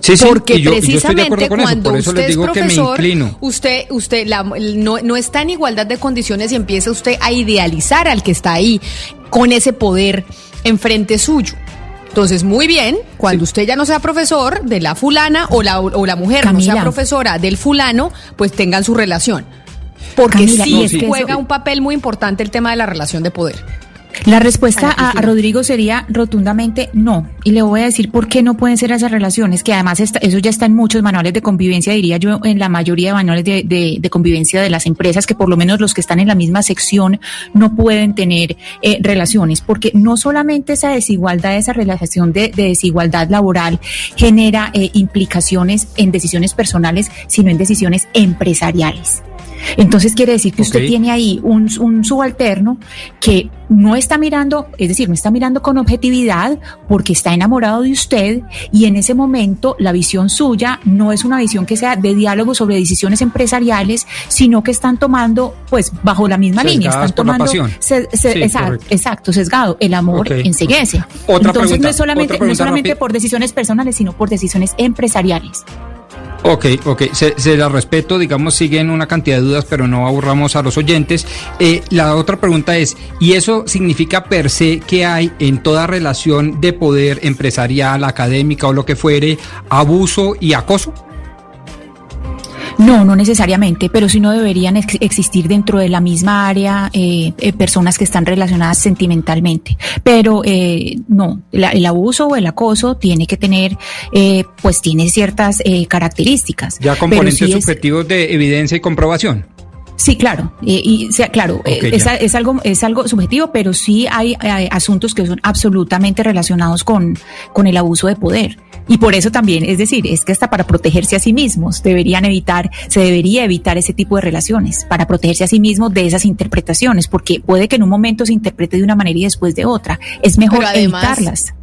Sí, sí, Porque yo- precisamente cuando eso usted es profesor, usted, usted la- no, no está en igualdad de condiciones y empieza usted a idealizar al que está ahí con ese poder enfrente suyo. Entonces, muy bien, cuando usted ya no sea profesor de la fulana o la, o la mujer no sea profesora del fulano, pues tengan su relación. Porque Camila, sí, que juega un papel muy importante el tema de la relación de poder. La respuesta a, a, Rodrigo sería rotundamente no. Y le voy a decir por qué no pueden ser esas relaciones, que además está, eso ya está en muchos manuales de convivencia, diría yo, en la mayoría de manuales de, de, de, convivencia de las empresas, que por lo menos los que están en la misma sección no pueden tener eh, relaciones, porque no solamente esa desigualdad, esa relación de, de desigualdad laboral genera eh, implicaciones en decisiones personales, sino en decisiones empresariales. Entonces quiere decir que usted tiene ahí un, un, subalterno que no está mirando, es decir, no está mirando con objetividad porque está enamorado de usted y en ese momento la visión suya no es una visión que sea de diálogo sobre decisiones empresariales, sino que están tomando, pues, bajo la misma línea, están tomando, se, se, sí, exacto, exacto, sesgado, el amor okay. enseguece. Otra Entonces pregunta, no es solamente, no es solamente por decisiones personales, sino por decisiones empresariales. Ok, ok, se, se, la respeto, digamos, siguen una cantidad de dudas, pero no aburramos a los oyentes. Eh, la otra pregunta es, ¿y eso significa per se que hay en toda relación de poder empresarial, académica o lo que fuere, abuso y acoso? No, no necesariamente, pero sí no deberían ex existir dentro de la misma área eh, eh, personas que están relacionadas sentimentalmente. Pero eh, no, la, el abuso o el acoso tiene que tener, eh, pues tiene ciertas eh, características. Ya componentes sí subjetivos es, de evidencia y comprobación. Sí, claro, eh, y sea, claro, okay, es, es, algo es algo subjetivo, pero sí hay, hay, asuntos que son absolutamente relacionados con, con el abuso de poder. Y por eso también, es decir, es que hasta para protegerse a sí mismos deberían evitar, se debería evitar ese tipo de relaciones, para protegerse a sí mismos de esas interpretaciones, porque puede que en un momento se interprete de una manera y después de otra. Es mejor además, evitarlas.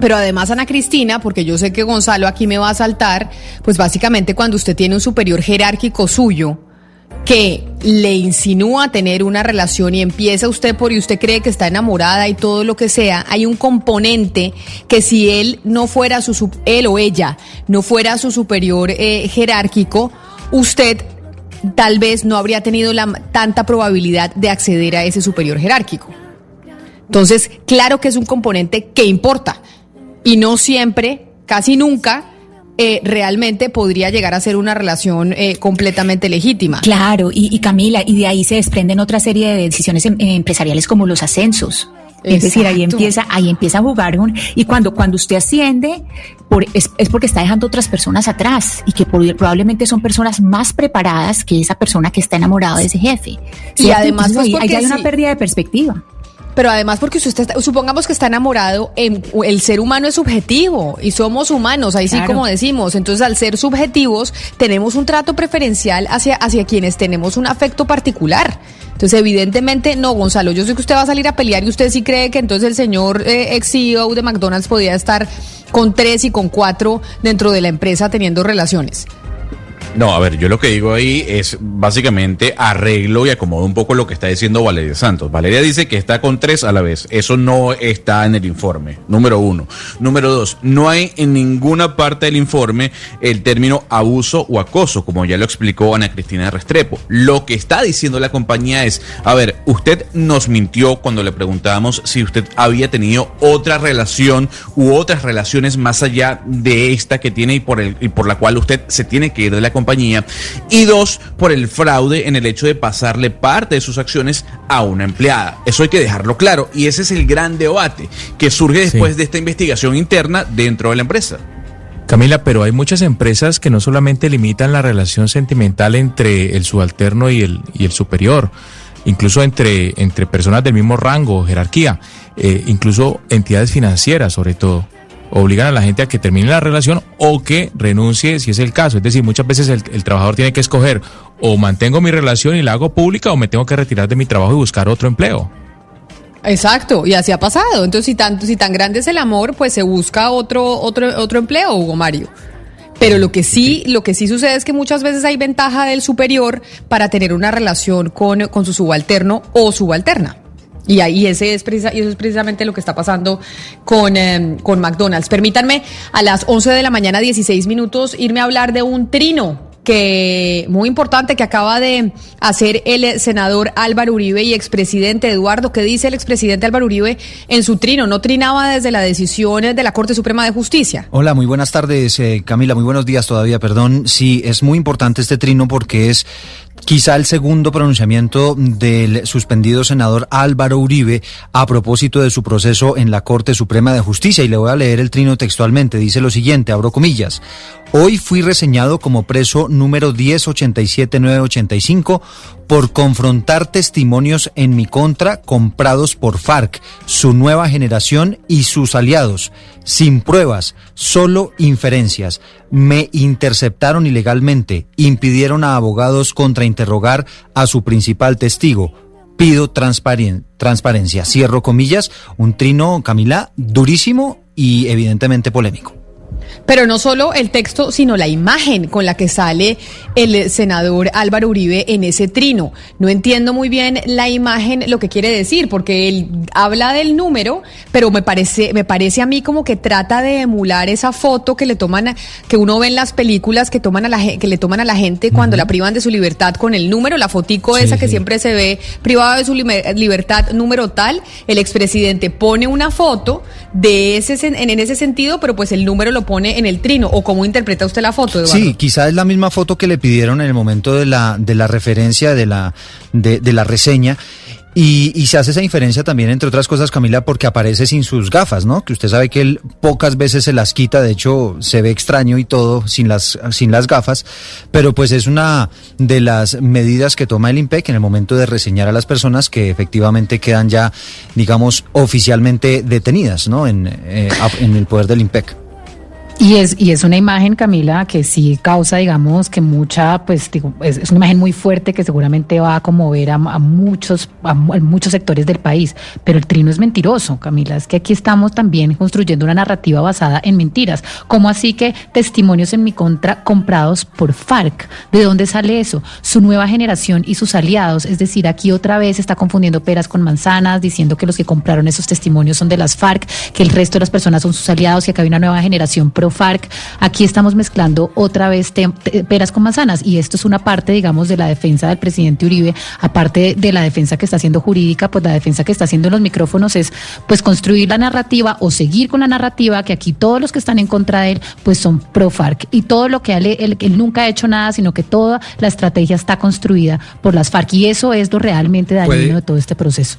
Pero además, Ana Cristina, porque yo sé que Gonzalo aquí me va a saltar, pues básicamente cuando usted tiene un superior jerárquico suyo, que le insinúa tener una relación y empieza usted por y usted cree que está enamorada y todo lo que sea, hay un componente que si él no fuera su él o ella no fuera su superior eh, jerárquico, usted tal vez no habría tenido la tanta probabilidad de acceder a ese superior jerárquico. Entonces, claro que es un componente que importa y no siempre, casi nunca eh, realmente podría llegar a ser una relación eh, completamente legítima. Claro, y, y, Camila, y de ahí se desprenden otra serie de decisiones em, empresariales como los ascensos. Es decir, ahí empieza, ahí empieza a jugar un, y cuando, cuando usted asciende, por, es, es, porque está dejando otras personas atrás y que por, probablemente son personas más preparadas que esa persona que está enamorada de ese jefe. Y además, pues ahí, ahí hay una sí. pérdida de perspectiva pero además porque usted está, supongamos que está enamorado, en, el ser humano es subjetivo y somos humanos, ahí claro. sí como decimos, entonces al ser subjetivos tenemos un trato preferencial hacia, hacia quienes tenemos un afecto particular. Entonces, evidentemente, no, Gonzalo, yo sé que usted va a salir a pelear y usted sí cree que entonces el señor eh, ex CEO de McDonald's podía estar con tres y con cuatro dentro de la empresa teniendo relaciones. No, a ver, yo lo que digo ahí es básicamente arreglo y acomodo un poco lo que está diciendo Valeria Santos. Valeria dice que está con tres a la vez. Eso no está en el informe, número uno. Número dos, no hay en ninguna parte del informe el término abuso o acoso, como ya lo explicó Ana Cristina Restrepo. Lo que está diciendo la compañía es, a ver, usted nos mintió cuando le preguntábamos si usted había tenido otra relación u otras relaciones más allá de esta que tiene y por, el, y por la cual usted se tiene que ir de la compañía y dos, por el fraude en el hecho de pasarle parte de sus acciones a una empleada. Eso hay que dejarlo claro y ese es el gran debate que surge después sí. de esta investigación interna dentro de la empresa. Camila, pero hay muchas empresas que no solamente limitan la relación sentimental entre el subalterno y el, y el superior, incluso entre, entre personas del mismo rango, jerarquía, eh, incluso entidades financieras sobre todo obligan a la gente a que termine la relación o que renuncie si es el caso. Es decir, muchas veces el, el, trabajador tiene que escoger o mantengo mi relación y la hago pública o me tengo que retirar de mi trabajo y buscar otro empleo. Exacto, y así ha pasado. Entonces, si tan, si tan grande es el amor, pues se busca otro, otro, otro empleo, Hugo Mario. Pero lo que sí, lo que sí sucede es que muchas veces hay ventaja del superior para tener una relación con, con su subalterno o subalterna. Y ahí ese es precisa, y eso es precisamente lo que está pasando con, eh, con McDonald's. Permítanme a las 11 de la mañana, 16 minutos, irme a hablar de un trino que muy importante que acaba de hacer el senador Álvaro Uribe y expresidente Eduardo. ¿Qué dice el expresidente Álvaro Uribe en su trino? ¿No trinaba desde la decisión de la Corte Suprema de Justicia? Hola, muy buenas tardes, eh, Camila. Muy buenos días todavía, perdón. Sí, es muy importante este trino porque es quizá el segundo pronunciamiento del suspendido senador Álvaro Uribe a propósito de su proceso en la Corte Suprema de Justicia. Y le voy a leer el trino textualmente. Dice lo siguiente, abro comillas. Hoy fui reseñado como preso número 1087985 por confrontar testimonios en mi contra comprados por FARC, su nueva generación y sus aliados, sin pruebas, solo inferencias. Me interceptaron ilegalmente, impidieron a abogados contrainterrogar a su principal testigo. Pido transparencia. Cierro comillas, un trino, Camila, durísimo y evidentemente polémico. Pero no solo el texto, sino la imagen con la que sale el senador Álvaro Uribe en ese trino. No entiendo muy bien la imagen, lo que quiere decir, porque él habla del número, pero me parece, me parece a mí como que trata de emular esa foto que le toman, que uno ve en las películas que toman a la que le toman a la gente cuando la privan de su libertad con el número, la fotico esa que siempre se ve privada de su libertad, número tal. El expresidente pone una foto de ese en, en ese sentido, pero pues el número lo pone en el trino o cómo interpreta usted la foto, Eduardo? Sí, quizás es la misma foto que le pidieron en el momento de la de la referencia de la de la reseña y, se hace esa inferencia también, entre otras cosas, Camila, porque aparece sin sus gafas, ¿no? Que usted sabe que él pocas veces se las quita, de hecho se ve extraño y todo sin las, sin las gafas, pero pues es una de las medidas que toma el IMPEC en el momento de reseñar a las personas que efectivamente quedan ya, digamos, oficialmente detenidas, ¿no? En, eh, en el poder del IMPEC. Y es, y es una imagen, Camila, que sí causa, digamos, que mucha, pues, digo, es, una imagen muy fuerte que seguramente va a conmover a, muchos, a, muchos sectores del país. Pero el trino es mentiroso, Camila. Es que aquí estamos también construyendo una narrativa basada en mentiras. ¿Cómo así que testimonios en mi contra comprados por FARC? ¿De dónde sale eso? Su nueva generación y sus aliados. Es decir, aquí otra vez está confundiendo peras con manzanas, diciendo que los que compraron esos testimonios son de las FARC, que el resto de las personas son sus aliados y acá hay una nueva generación pro FARC. Aquí estamos mezclando otra vez peras con manzanas y esto es una parte, digamos, de la defensa del presidente Uribe, aparte de la defensa que está haciendo jurídica, pues la defensa que está haciendo en los micrófonos es pues construir la narrativa o seguir con la narrativa que aquí todos los que están en contra de él pues son pro FARC y todo lo que él, él, nunca ha hecho nada, sino que toda la estrategia está construida por las FARC y eso es lo realmente dañino de todo este proceso.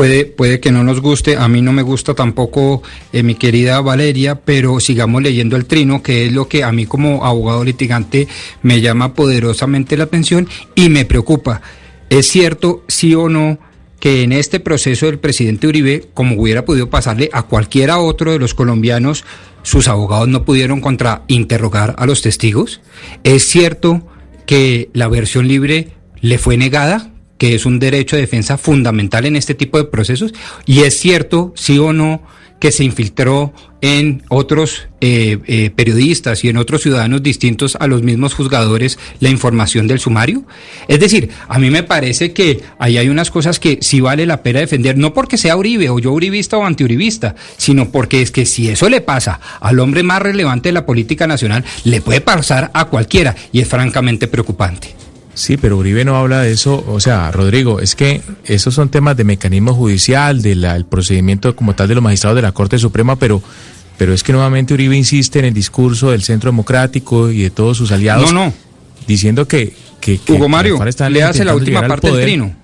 Puede, puede que no nos guste, a mí no me gusta tampoco eh, mi querida Valeria, pero sigamos leyendo el trino, que es lo que a mí como abogado litigante me llama poderosamente la atención y me preocupa. ¿Es cierto, sí o no, que en este proceso del presidente Uribe, como hubiera podido pasarle a cualquiera otro de los colombianos, sus abogados no pudieron contrainterrogar a los testigos? ¿Es cierto que la versión libre le fue negada? Que es un derecho de defensa fundamental en este tipo de procesos. Y es cierto, sí o no, que se infiltró en otros eh, eh, periodistas y en otros ciudadanos distintos a los mismos juzgadores la información del sumario? Es decir, a mí me parece que ahí hay unas cosas que sí vale la pena defender, no porque sea Uribe o yo uribista o antiuribista, sino porque es que si eso le pasa al hombre más relevante de la política nacional, le puede pasar a cualquiera y es francamente preocupante. Sí, pero Uribe no habla de eso. O sea, Rodrigo, es que esos son temas de mecanismo judicial, del procedimiento como tal de los magistrados de la Corte Suprema, pero, pero es que nuevamente Uribe insiste en el discurso del Centro Democrático y de todos sus aliados. No, no. Diciendo que. que, Hugo Mario, le hace la última parte del trino.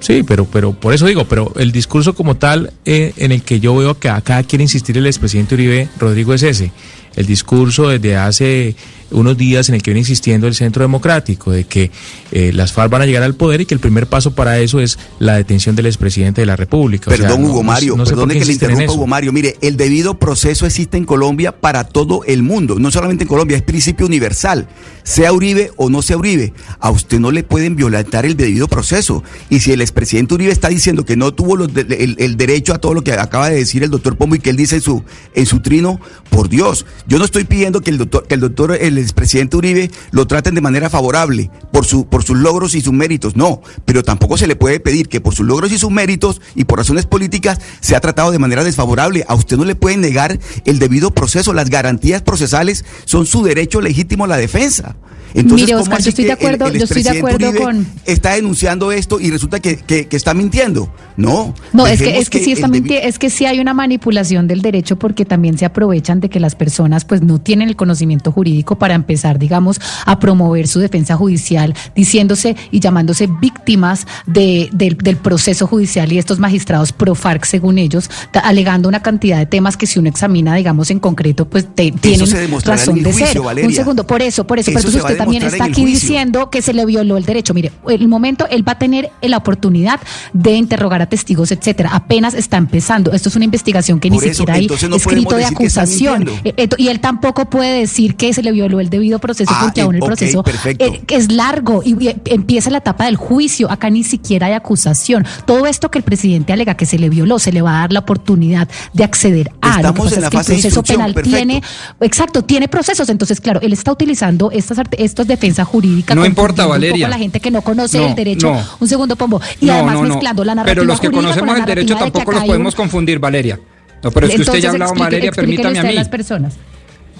Sí, pero, pero por eso digo, pero el discurso como tal eh, en el que yo veo que acá quiere insistir el expresidente Uribe, Rodrigo, es ese. El discurso desde hace unos días en el que viene insistiendo el Centro Democrático, de que eh, las FARC van a llegar al poder y que el primer paso para eso es la detención del expresidente de la República. Perdón, Hugo Mario, perdone que le interrumpa, Hugo Mario. Mire, el debido proceso existe en Colombia para todo el mundo, no solamente en Colombia, es principio universal. Sea Uribe o no sea Uribe, a usted no le pueden violentar el debido proceso. Y si el expresidente Uribe está diciendo que no tuvo el, derecho a todo lo que acaba de decir el doctor Pombo y que él dice en su, en su trino, por Dios, yo no estoy pidiendo que el doctor, que el doctor, el expresidente Uribe lo traten de manera favorable por, su, por sus logros y sus méritos. No, pero tampoco se le puede pedir que por sus logros y sus méritos y por razones políticas se ha tratado de manera desfavorable. A usted no le pueden negar el debido proceso. Las garantías procesales son su derecho legítimo a la defensa. Entonces, Mire, ¿cómo Oscar, yo estoy de que el- acuerdo- el yo estoy de acuerdo Uribe con- Está denunciando esto y resulta que, que- que está mintiendo. No. No, es que, es que, sí está minti- es que sí hay una manipulación del derecho porque también se aprovechan de que las personas pues no tienen el conocimiento jurídico para empezar, digamos, a promover su defensa judicial, diciéndose y llamándose víctimas de, del- del proceso judicial y estos magistrados pro FARC, según ellos, alegando una cantidad de temas que si uno examina, digamos, en concreto, pues te- tienen razón de juicio, ser. Un segundo, por eso, por eso, Eso pero entonces usted también está aquí diciendo que se le violó el derecho. Mire, el momento él va a tener la oportunidad de interrogar a testigos, etcétera. Apenas está empezando. Esto es una investigación que Por ni eso, siquiera hay no escrito de que acusación. Eh, esto- y él tampoco puede decir que se le violó el debido proceso Ah, porque eh, aún el proceso eh, es largo y, empieza la etapa del juicio. Acá ni siquiera hay acusación. Todo esto que el presidente alega que se le violó, se le va a dar la oportunidad de acceder a. Lo que Estamos pasa en es que el fase proceso penal perfecto. tiene Exacto, tiene procesos. Entonces, claro, él está utilizando estas estos defensa jurídica. No importa, Valeria. la gente que no conoce No, el derecho. no. Un segundo, Pombo. Y No, además mezclando la narrativa Pero los que jurídica conocemos el derecho de tampoco los podemos un- confundir, Valeria. No, pero es que usted ya ha hablado, Valeria, permítame a mí. las personas.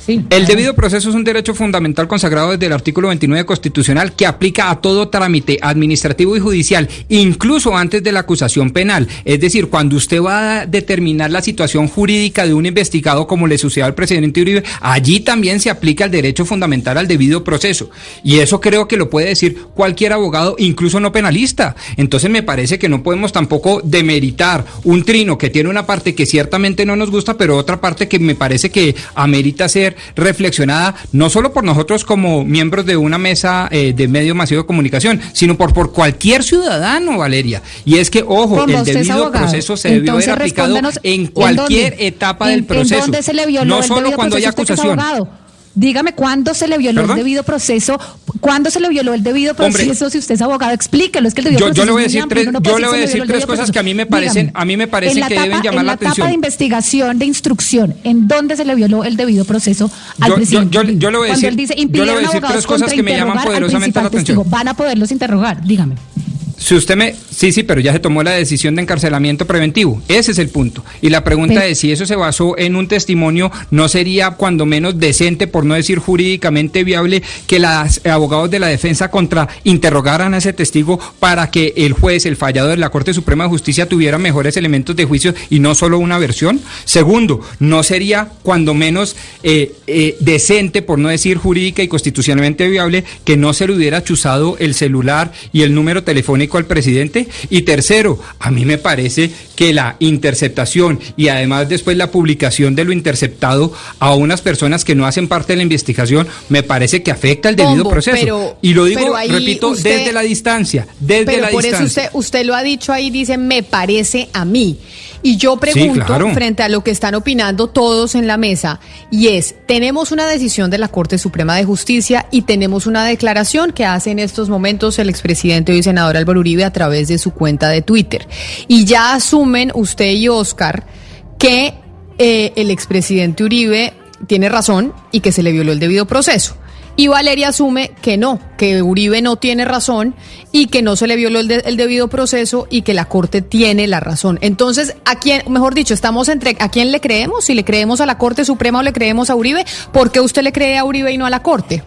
El debido proceso es un derecho fundamental consagrado desde el artículo 29 constitucional que aplica a todo trámite administrativo y judicial, incluso antes de la acusación penal. Es decir, cuando usted va a determinar la situación jurídica de un investigado, como le sucedió al presidente Uribe, allí también se aplica el derecho fundamental al debido proceso. Y eso creo que lo puede decir cualquier abogado, incluso no penalista. Entonces me parece que no podemos tampoco demeritar un trino que tiene una parte que ciertamente no nos gusta, pero otra parte que me parece que amerita ser reflexionada no solo por nosotros como miembros de una mesa eh, de medio masivo de comunicación, sino por, por cualquier ciudadano, Valeria. Y es que, ojo, el debido proceso se debió Entonces, haber aplicado en ¿en cualquier etapa ¿En- del proceso. ¿En dónde se le violó no solo cuando hay acusación. Dígame cuándo se le violó ¿Perdón? el debido proceso, cuándo se le violó el debido Hombre, proceso, si usted es abogado, explíquelo, es que el debido Yo- yo proceso le voy a decir amplio, tres- no yo le voy a decir tres cosas proceso. que a mí me parecen- Dígame, a mí me parecen que etapa- deben llamar en la la etapa atención. de investigación, de instrucción, ¿en dónde se le violó el debido proceso al Yo- yo- presidente? yo yo le voy a Cuando decir- él dice, yo le voy a decir tres cosas que me llaman poderosamente la atención. testigo. Van a poderlos interrogar, dígame. Si usted me... Sí, sí, pero ya se tomó la decisión de encarcelamiento preventivo. Ese es el punto. Y la pregunta Pero- es si eso se basó en un testimonio, ¿no sería cuando menos decente, por no decir jurídicamente viable, que los abogados de la defensa contra interrogaran a ese testigo para que el juez, el fallado de la Corte Suprema de Justicia tuviera mejores elementos de juicio y no solo una versión? Segundo, ¿no sería cuando menos eh, eh, decente, por no decir jurídica y constitucionalmente viable, que no se le hubiera chuzado el celular y el número telefónico al presidente? Y tercero, a mí me parece que la interceptación y además después la publicación de lo interceptado a unas personas que no hacen parte de la investigación, me parece que afecta el debido proceso. pero- y lo digo, repito, usted- desde la distancia, desde Pero la por eso distancia. usted, usted lo ha dicho ahí, dice, me parece a mí. Y yo pregunto, claro. frente a lo que están opinando todos en la mesa, y es, tenemos una decisión de la Corte Suprema de Justicia y tenemos una declaración que hace en estos momentos el expresidente y senador Álvaro Uribe a través de su cuenta de Twitter. Y ya asumen usted y Oscar que eh, el expresidente Uribe tiene razón y que se le violó el debido proceso. Y Valeria asume que no, que Uribe no tiene razón y que no se le violó el, de- el debido proceso y que la Corte tiene la razón. Entonces, ¿a quién, mejor dicho, estamos entre a quién le creemos? Si le creemos a la Corte Suprema o le creemos a Uribe, ¿por qué usted le cree a Uribe y no a la Corte?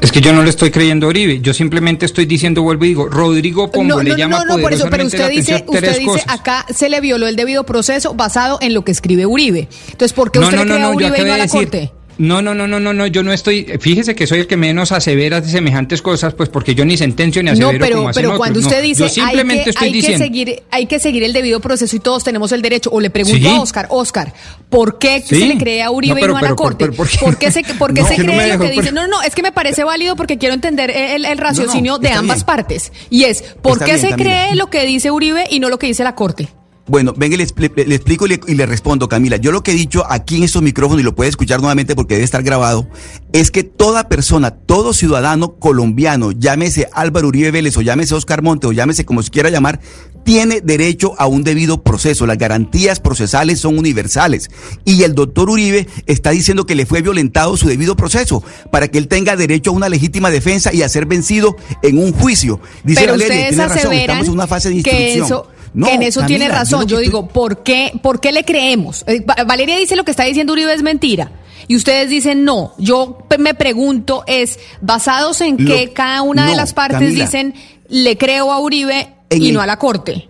Es que yo no le estoy creyendo a Uribe, yo simplemente estoy diciendo, vuelvo y digo, Rodrigo Pombo le llama no, por eso, pero usted dice, usted dice, cosas. acá se le violó el debido proceso basado en lo que escribeUribe. Entonces, ¿por qué No, usted no, le no, cree a no, Uribe y no a la decir, Corte? No, no, no, no, no, no, yo no estoy, fíjese que soy el que menos asevera de semejantes cosas, pues porque yo ni sentencio ni asevero No, pero, como hacen pero otros, cuando no. usted dice yo simplemente hay, que, estoy hay que diciendo, seguir, hay que seguir el debido proceso y todos tenemos el derecho, o le pregunto Sí. a Oscar, Oscar, ¿por qué Sí. se le cree a Uribe No, pero- y no a la pero- Corte? ¿por qué? ¿Por qué se, por qué (laughs) No, se que no cree lo dejó- que dice? No, no, no, es que me parece válido porque quiero entender el, el raciocinio de ambas bien. partes. Y es, ¿por Está qué bien, se cree lo que dice Uribe y no lo que dice la Corte? Bueno, venga, le, le- le explico y le, y le respondo, Camila. Yo lo que he dicho aquí en estos micrófonos, y lo puede escuchar nuevamente porque debe estar grabado, es que toda persona, todo ciudadano colombiano, llámese Álvaro Uribe Vélez o llámese Oscar Monte o llámese como se quiera llamar, tiene derecho a un debido proceso. Las garantías procesales son universales. Y el doctor Uribe está diciendo que le fue violentado su debido proceso para que él tenga derecho a una legítima defensa y a ser vencido en un juicio. Dice Pero Valeria, tiene razón, estamos en una fase de instrucción. No, en eso tiene razón. Yo digo, ¿por qué, ¿por qué le creemos? Eh, Va- Valeria dice lo que está diciendo Uribe es mentira. y ustedes dicen no. Yo me pregunto es, basados en Lo- que cada una de las partes Camila. dicen, le creo a Uribe y el- no a la Corte.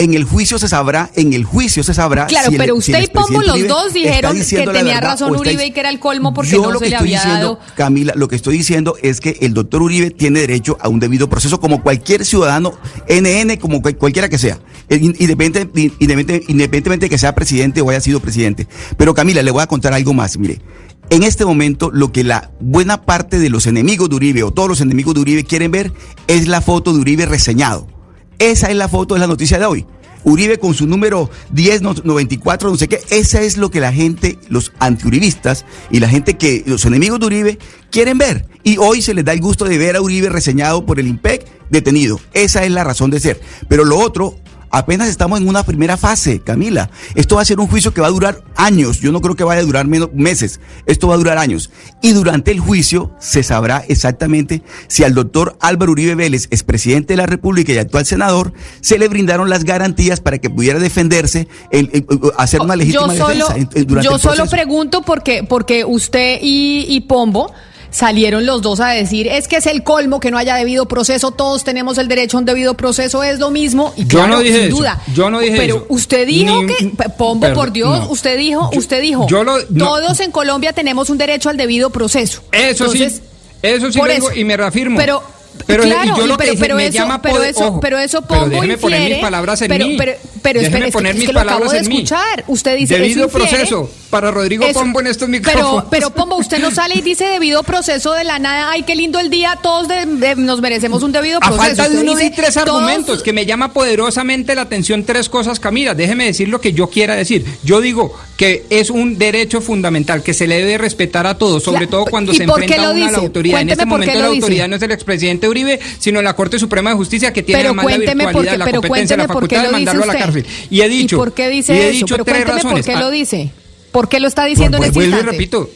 En el juicio se sabrá, en el juicio se sabrá. Claro, si pero usted y Pombo los dos dijeron que tenía razón Uribe y que era el colmo porque Yo no lo se que le estoy había diciendo, dado. Camila, lo que estoy diciendo es que el doctor Uribe tiene derecho a un debido proceso como cualquier ciudadano, NN, como cual- cualquiera que sea, eh, in- independente- independente- independientemente de que sea presidente o haya sido presidente. Pero Camila, le voy a contar algo más, mire. En este momento, lo que la buena parte de los enemigos de Uribe o todos los enemigos de Uribe quieren ver es la foto de Uribe reseñado. Esa es la foto de la noticia de hoy. Uribe con su número 10, no- 94, no sé qué. Esa es lo que la gente, los antiuribistas y la gente que, los enemigos de Uribe, quieren ver. Y hoy se les da el gusto de ver a Uribe reseñado por el IMPEC detenido. Esa es la razón de ser. Pero lo otro, apenas estamos en una primera fase, Camila. Esto va a ser un juicio que va a durar años. Yo no creo que vaya a durar menos meses. Esto va a durar años. Y durante el juicio se sabrá exactamente si al doctor Álvaro Uribe Vélez, expresidente de la República y actual senador, se le brindaron las garantías para que pudiera defenderse, el- el- el- hacer una legítima yo solo, defensa durante yo el solo proceso. pregunto porque, porque usted y, y Pombo salieron los dos a decir es que es el colmo que no haya debido proceso, todos tenemos el derecho a un debido proceso, es lo mismo. Y Yo claro, no dije sin eso, duda. yo no dije Pero eso. usted dijo Ni- que, Pombo, perdón, por Dios, no. usted dijo, usted dijo, yo lo- no. todos en Colombia tenemos un derecho al debido proceso. Eso Entonces, sí, eso sí por lo digo eso. y me reafirmo. Pero, Pero, claro, yo lo pero, que pero me eso, llama pero eso, ojo, pero eso pero Pombo déjeme poner mis palabras en pero, mí. Pero, pero Déjeme espere, es que- poner es mis que lo acabo palabras de mí. escuchar. Usted dice Debido infiere- proceso para Rodrigo eso- Pombo en estos pero, micrófonos. pero Pombo, usted no sale y dice debido proceso de la nada. Ay, qué lindo el día. Todos de- de- nos merecemos un debido A proceso. falta de uno di tres todos- argumentos que me llama poderosamente la atención tres cosas, Camila. Déjeme decir lo que yo quiera decir. Yo digo que es un derecho fundamental que se le debe respetar a todos, sobre todo cuando ¿y se enfrenta a la autoridad. En este momento la autoridad no es el expresidente Uribe, sino la Corte Suprema de Justicia que tiene Pero además la cuénteme por virtualidad, qué- la pero competencia, la cuénteme por qué facultad de lo dice mandarlo a la cárcel. Y he dicho, ¿Y por qué dice y he eso? dicho Pero tres razones. por qué Ah, lo dice. ¿Por qué lo está diciendo en Vuelvo este instante? repito.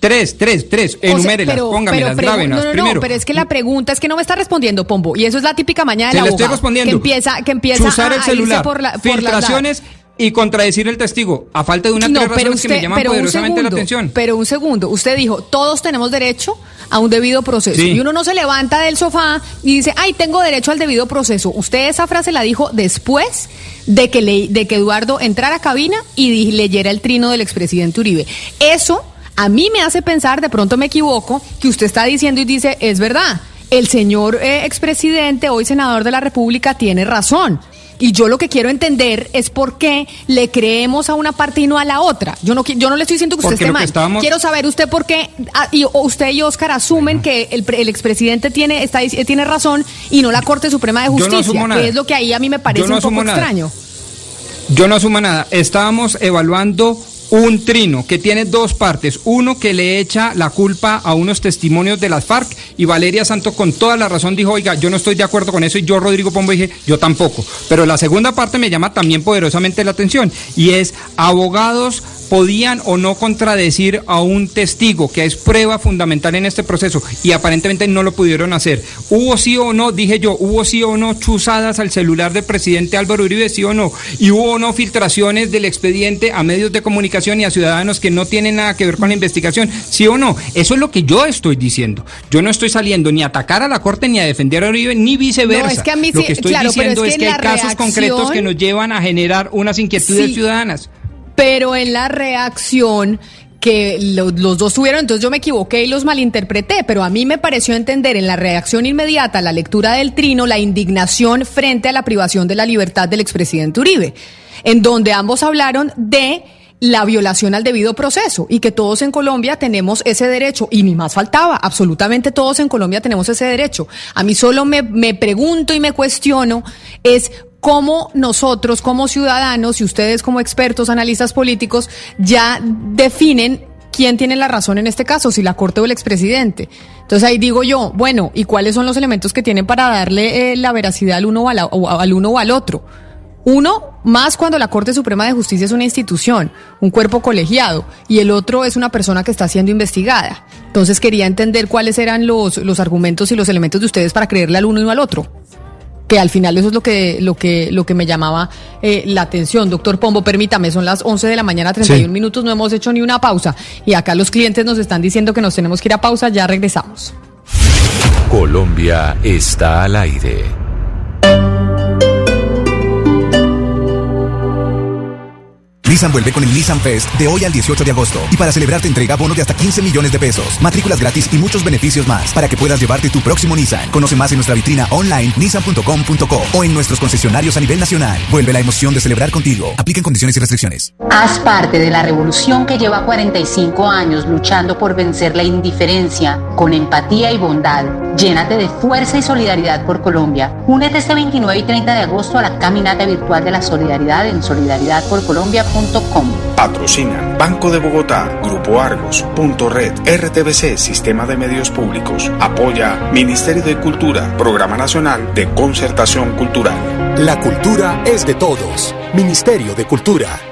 Tres, tres, tres. O sea, Enumérelas, póngamelas, grábelas. No, no, Primero. no, pero es que la pregunta es que no me está respondiendo, Pombo. Y eso es la típica mañana Se del le abogado. estoy respondiendo. Que empieza, que empieza a, el irse celular, por la, por las- filtraciones y contradecir el testigo. A falta de unas no, tres pero razones usted, que me llaman poderosamente segundo, la atención. pero un segundo, usted dijo, todos tenemos derecho a un debido proceso. Sí. Y uno no se levanta del sofá y dice, ay, tengo derecho al debido proceso. Usted esa frase la dijo después de que, le, de que Eduardo entrara a cabina y leyera el trino del expresidente Uribe. Eso a mí me hace pensar, de pronto me equivoco, que usted está diciendo y dice, es verdad, el señor eh, expresidente, hoy senador de la República, tiene razón. Y yo lo que quiero entender es por qué le creemos a una parte y no a la otra. Yo no, yo no le estoy diciendo que usted esté mal. estábamos- Quiero saber usted por qué ah, y, o usted y Oscar asumen que el, el expresidente tiene, está, dic- tiene razón y no la Corte Suprema de no Justicia, nada. que es lo que ahí a mí me parece no un poco nada. extraño. Yo no asumo nada. Estábamos evaluando un trino que tiene dos partes. Uno que le echa la culpa a unos testimonios de las FARC y Valeria Santo con toda la razón dijo, oiga, yo no estoy de acuerdo con eso y yo, Rodrigo Pombo, dije, yo tampoco. Pero la segunda parte me llama también poderosamente la atención y es abogados podían o no contradecir a un testigo, que es prueba fundamental en este proceso, y aparentemente no lo pudieron hacer. ¿Hubo sí o no, dije yo, hubo sí o no chuzadas al celular del presidente Álvaro Uribe, sí o no? ¿Y hubo o no filtraciones del expediente a medios de comunicación y a ciudadanos que no tienen nada que ver con la investigación, sí o no? Eso es lo que yo estoy diciendo. Yo no estoy saliendo ni a atacar a la Corte ni a defender a Uribe, ni viceversa. No, es que a mí lo sí- que estoy claro, diciendo es es que hay casos concretos que nos llevan a generar unas inquietudes Sí. ciudadanas. Pero en la reacción que lo- los dos tuvieron, entonces yo me equivoqué y los malinterpreté, pero a mí me pareció entender en la reacción inmediata a la lectura del trino la indignación frente a la privación de la libertad del expresidente Uribe, en donde ambos hablaron de la violación al debido proceso y que todos en Colombia tenemos ese derecho y ni más faltaba, absolutamente todos en Colombia tenemos ese derecho. A mí solo me, me pregunto y me cuestiono es cómo nosotros como ciudadanos y ustedes como expertos, analistas políticos, ya definen quién tiene la razón en este caso, si la Corte o el expresidente. Entonces ahí digo yo, bueno, ¿y cuáles son los elementos que tienen para darle eh, la veracidad al uno o, a la- o al uno o al otro? Uno, más cuando la Corte Suprema de Justicia es una institución, un cuerpo colegiado, y el otro es una persona que está siendo investigada. Entonces quería entender cuáles eran los, los argumentos y los elementos de ustedes para creerle al uno y no al otro. que al final eso es lo que, lo que, lo que me llamaba eh, la atención. Doctor Pombo, permítame, son las 11 de la mañana, 31 Sí. minutos, no hemos hecho ni una pausa. Y acá los clientes nos están diciendo que nos tenemos que ir a pausa, ya regresamos. Colombia está al aire. Nissan vuelve con el Nissan Fest de hoy al 18 de agosto. Y para celebrar te entrega bono de hasta 15 millones de pesos, matrículas gratis y muchos beneficios más para que puedas llevarte tu próximo Nissan. Conoce más en nuestra vitrina online nissan.com.co o en nuestros concesionarios a nivel nacional. Vuelve la emoción de celebrar contigo. Apliquen condiciones y restricciones. Haz parte de la revolución que lleva 45 años luchando por vencer la indiferencia con empatía y bondad. Llénate de fuerza y solidaridad por Colombia. Únete este 29 y 30 de agosto a la caminata virtual de la solidaridad en Patrocinan Banco de Bogotá, Grupo Argos, Punto Red, RTBC, Sistema de Medios Públicos. Apoya Ministerio de Cultura, Programa Nacional de Concertación Cultural. La cultura es de todos. Ministerio de Cultura.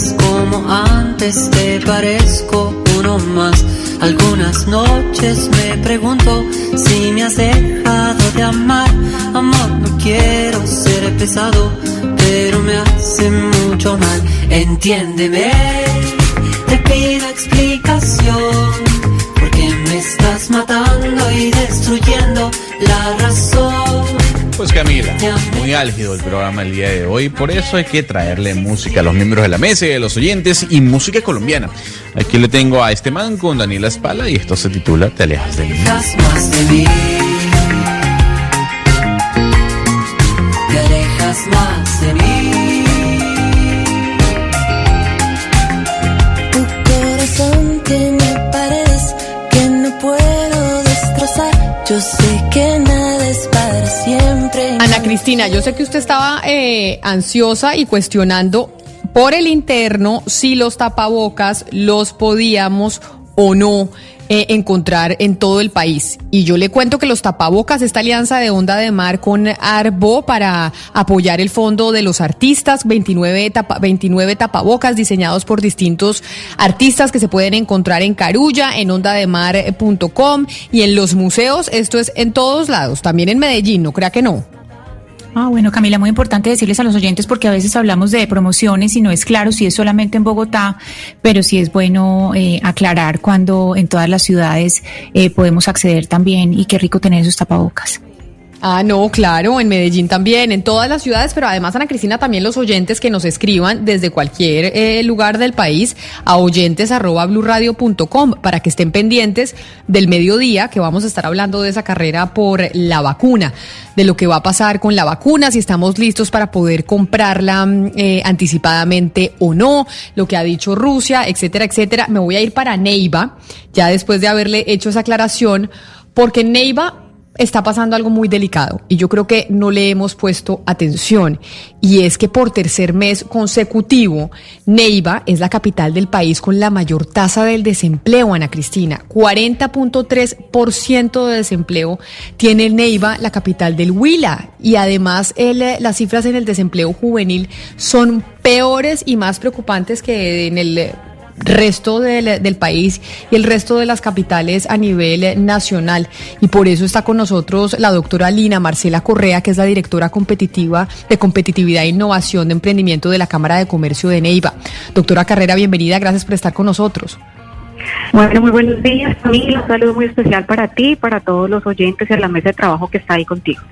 Como antes, te parezco uno más. Algunas noches me pregunto si me has dejado de amar. Amor, no quiero ser pesado, pero me hace mucho mal. Entiéndeme, te pido explicación. Porque me estás matando y destruyendo la razón. Pues Camila, muy álgido el programa el día de hoy, por eso hay que traerle música a los miembros de la mesa y a los oyentes y música colombiana. Aquí le tengo a este man con Daniela Espala y esto se titula Te alejas de mí. Cristina, yo sé que usted estaba eh, ansiosa y cuestionando por el interno si los tapabocas los podíamos o no eh, encontrar en todo el país. Y yo le cuento que los tapabocas, esta alianza de Onda de Mar con Arbo para apoyar el fondo de los artistas, 29, tapa- 29 tapabocas diseñados por distintos artistas que se pueden encontrar en Carulla, en ondademar.com y en los museos. Esto es en todos lados, también en Medellín, no crea que no. Ah, bueno, Camila, muy importante decirles a los oyentes porque a veces hablamos de promociones y no es claro si es solamente en Bogotá, pero sí es bueno eh, aclarar cuando en todas las ciudades eh, podemos acceder también y qué rico tener esos tapabocas. Ah, no, claro, en Medellín también, en todas las ciudades, pero además, Ana Cristina, también los oyentes que nos escriban desde cualquier eh, lugar del país a oyentes.bluradio.com para que estén pendientes del mediodía, que vamos a estar hablando de esa carrera por la vacuna, de lo que va a pasar con la vacuna, si estamos listos para poder comprarla mm, eh, anticipadamente o no, lo que ha dicho Rusia, etcétera, etcétera. Me voy a ir para Neiva, ya después de haberle hecho esa aclaración, porque Neiva está pasando algo muy delicado y yo creo que no le hemos puesto atención. Y es que por tercer mes consecutivo Neiva es la capital del país con la mayor tasa del desempleo, Ana Cristina, 40.3% de desempleo tiene Neiva, la capital del Huila. Y además el, las cifras en el desempleo juvenil son peores y más preocupantes que en el resto del, del, país y el resto de las capitales a nivel nacional. Y por eso está con nosotros la doctora Lina Marcela Correa, que es la directora competitiva de competitividad e innovación de emprendimiento de la Cámara de Comercio de Neiva. Doctora Carrera, bienvenida, gracias por estar con nosotros. Bueno, muy buenos días, familia. Un saludo muy especial para ti y para todos los oyentes y a la mesa de trabajo que está ahí contigo.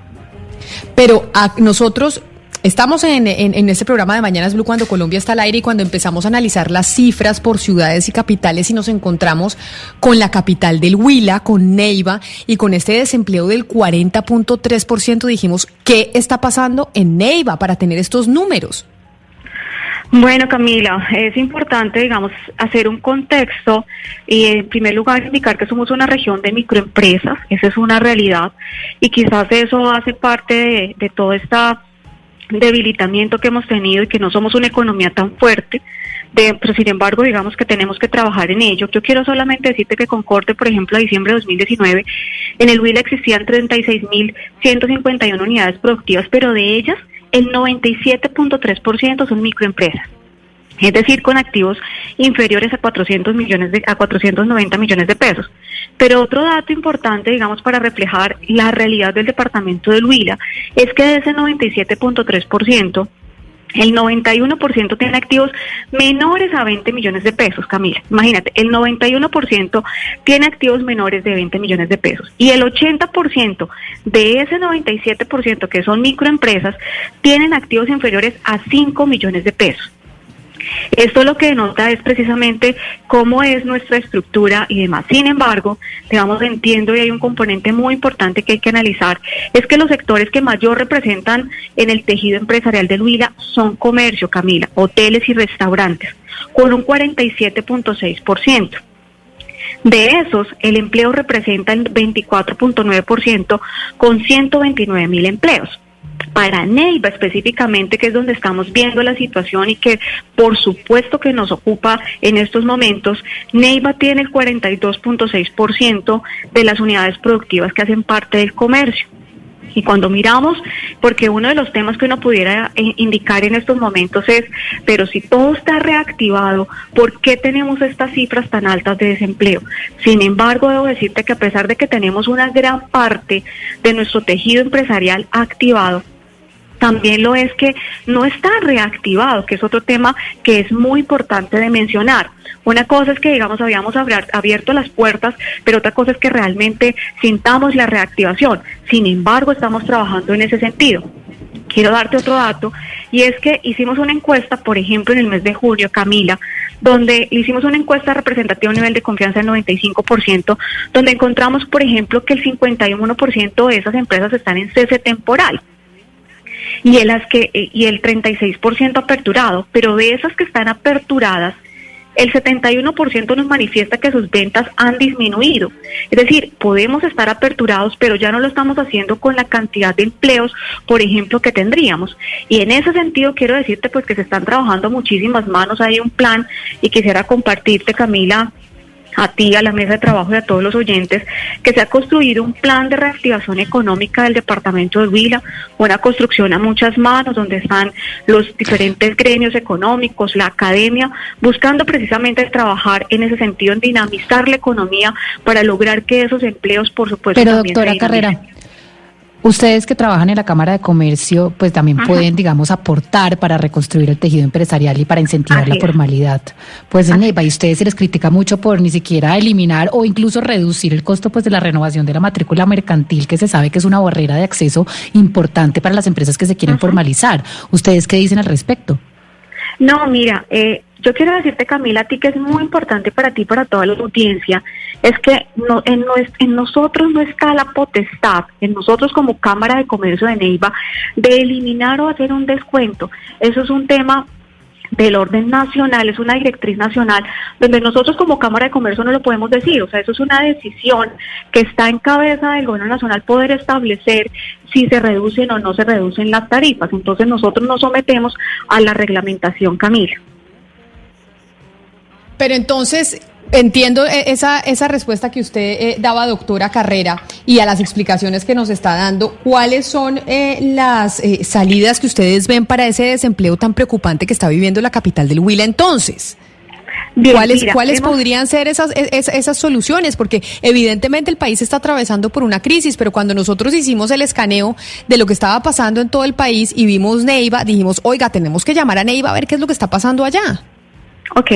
Pero a nosotros Estamos en, en, este programa de Mañanas Blue cuando Colombia está al aire y cuando empezamos a analizar las cifras por ciudades y capitales y nos encontramos con la capital del Huila, con Neiva y con este desempleo del 40.3%, dijimos, ¿qué está pasando en Neiva para tener estos números? Bueno, Camila, es importante, digamos, hacer un contexto y en primer lugar indicar que somos una región de microempresas, esa es una realidad y quizás eso hace parte de, de toda esta debilitamiento que hemos tenido y que no somos una economía tan fuerte, de, pero sin embargo digamos que tenemos que trabajar en ello. Yo quiero solamente decirte que con corte, por ejemplo, a diciembre de 2019, en el Huila existían 36.151 unidades productivas, pero de ellas el 97.3% son microempresas es decir, con activos inferiores a 400 millones de, a 490 millones de pesos. Pero otro dato importante, digamos, para reflejar la realidad del departamento de Huila, es que de ese 97.3%, el 91% tiene activos menores a 20 millones de pesos, Camila. Imagínate, el 91% tiene activos menores de 20 millones de pesos. Y el 80% de ese 97% que son microempresas tienen activos inferiores a 5 millones de pesos. Esto lo que denota es precisamente cómo es nuestra estructura y demás. Sin embargo, digamos, entiendo y hay un componente muy importante que hay que analizar, es que los sectores que mayor representan en el tejido empresarial de Huila son comercio, Camila, hoteles y restaurantes, con un 47.6%. De esos, el empleo representa el 24.9% con 129 mil empleos para Neiva específicamente, que es donde estamos viendo la situación y que por supuesto que nos ocupa en estos momentos, Neiva tiene el 42.6% de las unidades productivas que hacen parte del comercio. Y cuando miramos, porque uno de los temas que uno pudiera eh, indicar en estos momentos es, pero si todo está reactivado, ¿por qué tenemos estas cifras tan altas de desempleo? Sin embargo, debo decirte que a pesar de que tenemos una gran parte de nuestro tejido empresarial activado, también lo es que no está reactivado, que es otro tema que es muy importante de mencionar. Una cosa es que, digamos, habíamos abierto las puertas, pero otra cosa es que realmente sintamos la reactivación. Sin embargo, estamos trabajando en ese sentido. Quiero darte otro dato, y es que hicimos una encuesta, por ejemplo, en el mes de julio, Camila, donde hicimos una encuesta representativa a un nivel de confianza del 95%, donde encontramos, por ejemplo, que el 51% de esas empresas están en cese temporal y en las que eh, y el 36% aperturado, pero de esas que están aperturadas el 71% nos manifiesta que sus ventas han disminuido. Es decir, podemos estar aperturados, pero ya no lo estamos haciendo con la cantidad de empleos, por ejemplo, que tendríamos. Y en ese sentido quiero decirte pues que se están trabajando muchísimas manos, hay un plan y quisiera compartirte, Camila, a ti, a la mesa de trabajo y a todos los oyentes, que se ha construido un plan de reactivación económica del departamento de Huila, una construcción a muchas manos, donde están los diferentes gremios económicos, la academia, buscando precisamente trabajar en ese sentido, en dinamizar la economía para lograr que esos empleos, por supuesto, Pero doctora Carrera, Ustedes que trabajan en la Cámara de Comercio, pues también pueden, digamos, aportar para reconstruir el tejido empresarial y para incentivar la formalidad. Pues en EVA, y ustedes se les critica mucho por ni siquiera eliminar o incluso reducir el costo pues de la renovación de la matrícula mercantil, que se sabe que es una barrera de acceso importante para las empresas que se quieren formalizar. ¿Ustedes qué dicen al respecto? No, mira, eh, yo quiero decirte, Camila, a ti que es muy importante para ti, para toda la audiencia, es que no, en, en nosotros no está la potestad, en nosotros como Cámara de Comercio de Neiva, de eliminar o hacer un descuento. Eso es un tema del orden nacional, es una directriz nacional, donde nosotros como Cámara de Comercio no lo podemos decir, o sea, eso es una decisión que está en cabeza del gobierno nacional poder establecer si se reducen o no se reducen las tarifas. Entonces nosotros nos sometemos a la reglamentación, Camila. Pero entonces, entiendo e, esa, esa respuesta que usted eh, daba, doctora Carrera, y a las explicaciones que nos está dando. ¿Cuáles son eh, las eh, salidas que ustedes ven para ese desempleo tan preocupante que está viviendo la capital del Huila entonces? Bien, ¿Cuáles, mira, ¿cuáles hemos- podrían ser esas, e- es- esas soluciones? Porque evidentemente el país está atravesando por una crisis, pero cuando nosotros hicimos el escaneo de lo que estaba pasando en todo el país y vimos Neiva, dijimos, oiga, tenemos que llamar a Neiva a ver qué es lo que está pasando allá. Ok,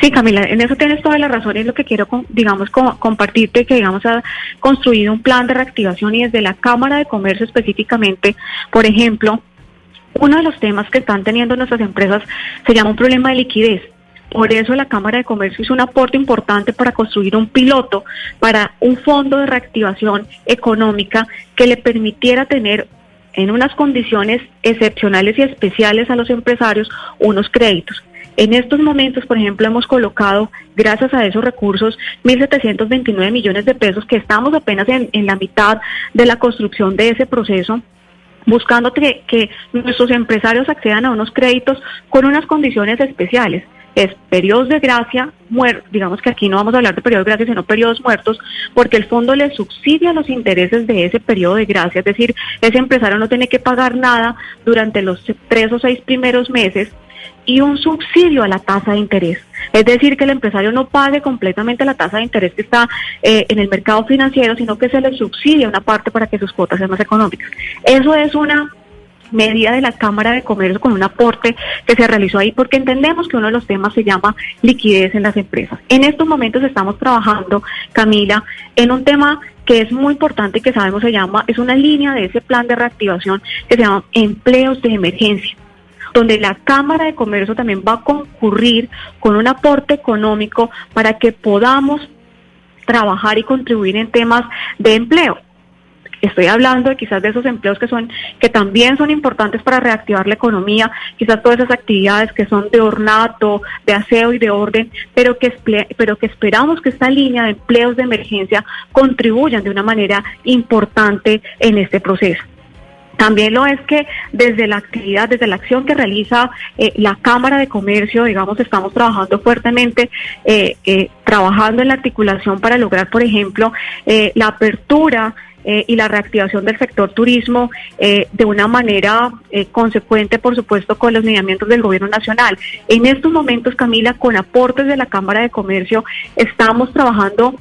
sí Camila, en eso tienes toda la razón es lo que quiero, digamos, co- compartirte que, digamos, ha construido un plan de reactivación y desde la Cámara de Comercio específicamente, por ejemplo, uno de los temas que están teniendo nuestras empresas se llama un problema de liquidez. Por eso la Cámara de Comercio hizo un aporte importante para construir un piloto para un fondo de reactivación económica que le permitiera tener en unas condiciones excepcionales y especiales a los empresarios unos créditos. En estos momentos, por ejemplo, hemos colocado, gracias a esos recursos, 1.729 millones de pesos que estamos apenas en, la mitad de la construcción de ese proceso buscando que, que nuestros empresarios accedan a unos créditos con unas condiciones especiales. Es periodos de gracia, muer digamos que aquí no vamos a hablar de periodos de gracia, sino periodos muertos, porque el fondo le subsidia los intereses de ese periodo de gracia, es decir, ese empresario no tiene que pagar nada durante los tres o seis primeros meses y un subsidio a la tasa de interés. Es decir, que el empresario no pague completamente la tasa de interés que está eh, en el mercado financiero, sino que se le subsidia una parte para que sus cuotas sean más económicas. Eso es una medida de la Cámara de Comercio con un aporte que se realizó ahí porque entendemos que uno de los temas se llama liquidez en las empresas. En estos momentos estamos trabajando, Camila, en un tema que es muy importante y que sabemos se llama, es una línea de ese plan de reactivación que se llama empleos de emergencia donde la Cámara de Comercio también va a concurrir con un aporte económico para que podamos trabajar y contribuir en temas de empleo. Estoy hablando de quizás de esos empleos que son que también son importantes para reactivar la economía, quizás todas esas actividades que son de ornato, de aseo y de orden, pero que pero que esperamos que esta línea de empleos de emergencia contribuyan de una manera importante en este proceso. También lo es que desde la actividad, desde la acción que realiza eh, la Cámara de Comercio, digamos, estamos trabajando fuertemente, eh, eh, trabajando en la articulación para lograr, por ejemplo, eh, la apertura eh, y la reactivación del sector turismo eh, de una manera consecuente, por supuesto, con los lineamientos del Gobierno Nacional. En estos momentos, Camila, con aportes de la Cámara de Comercio, estamos trabajando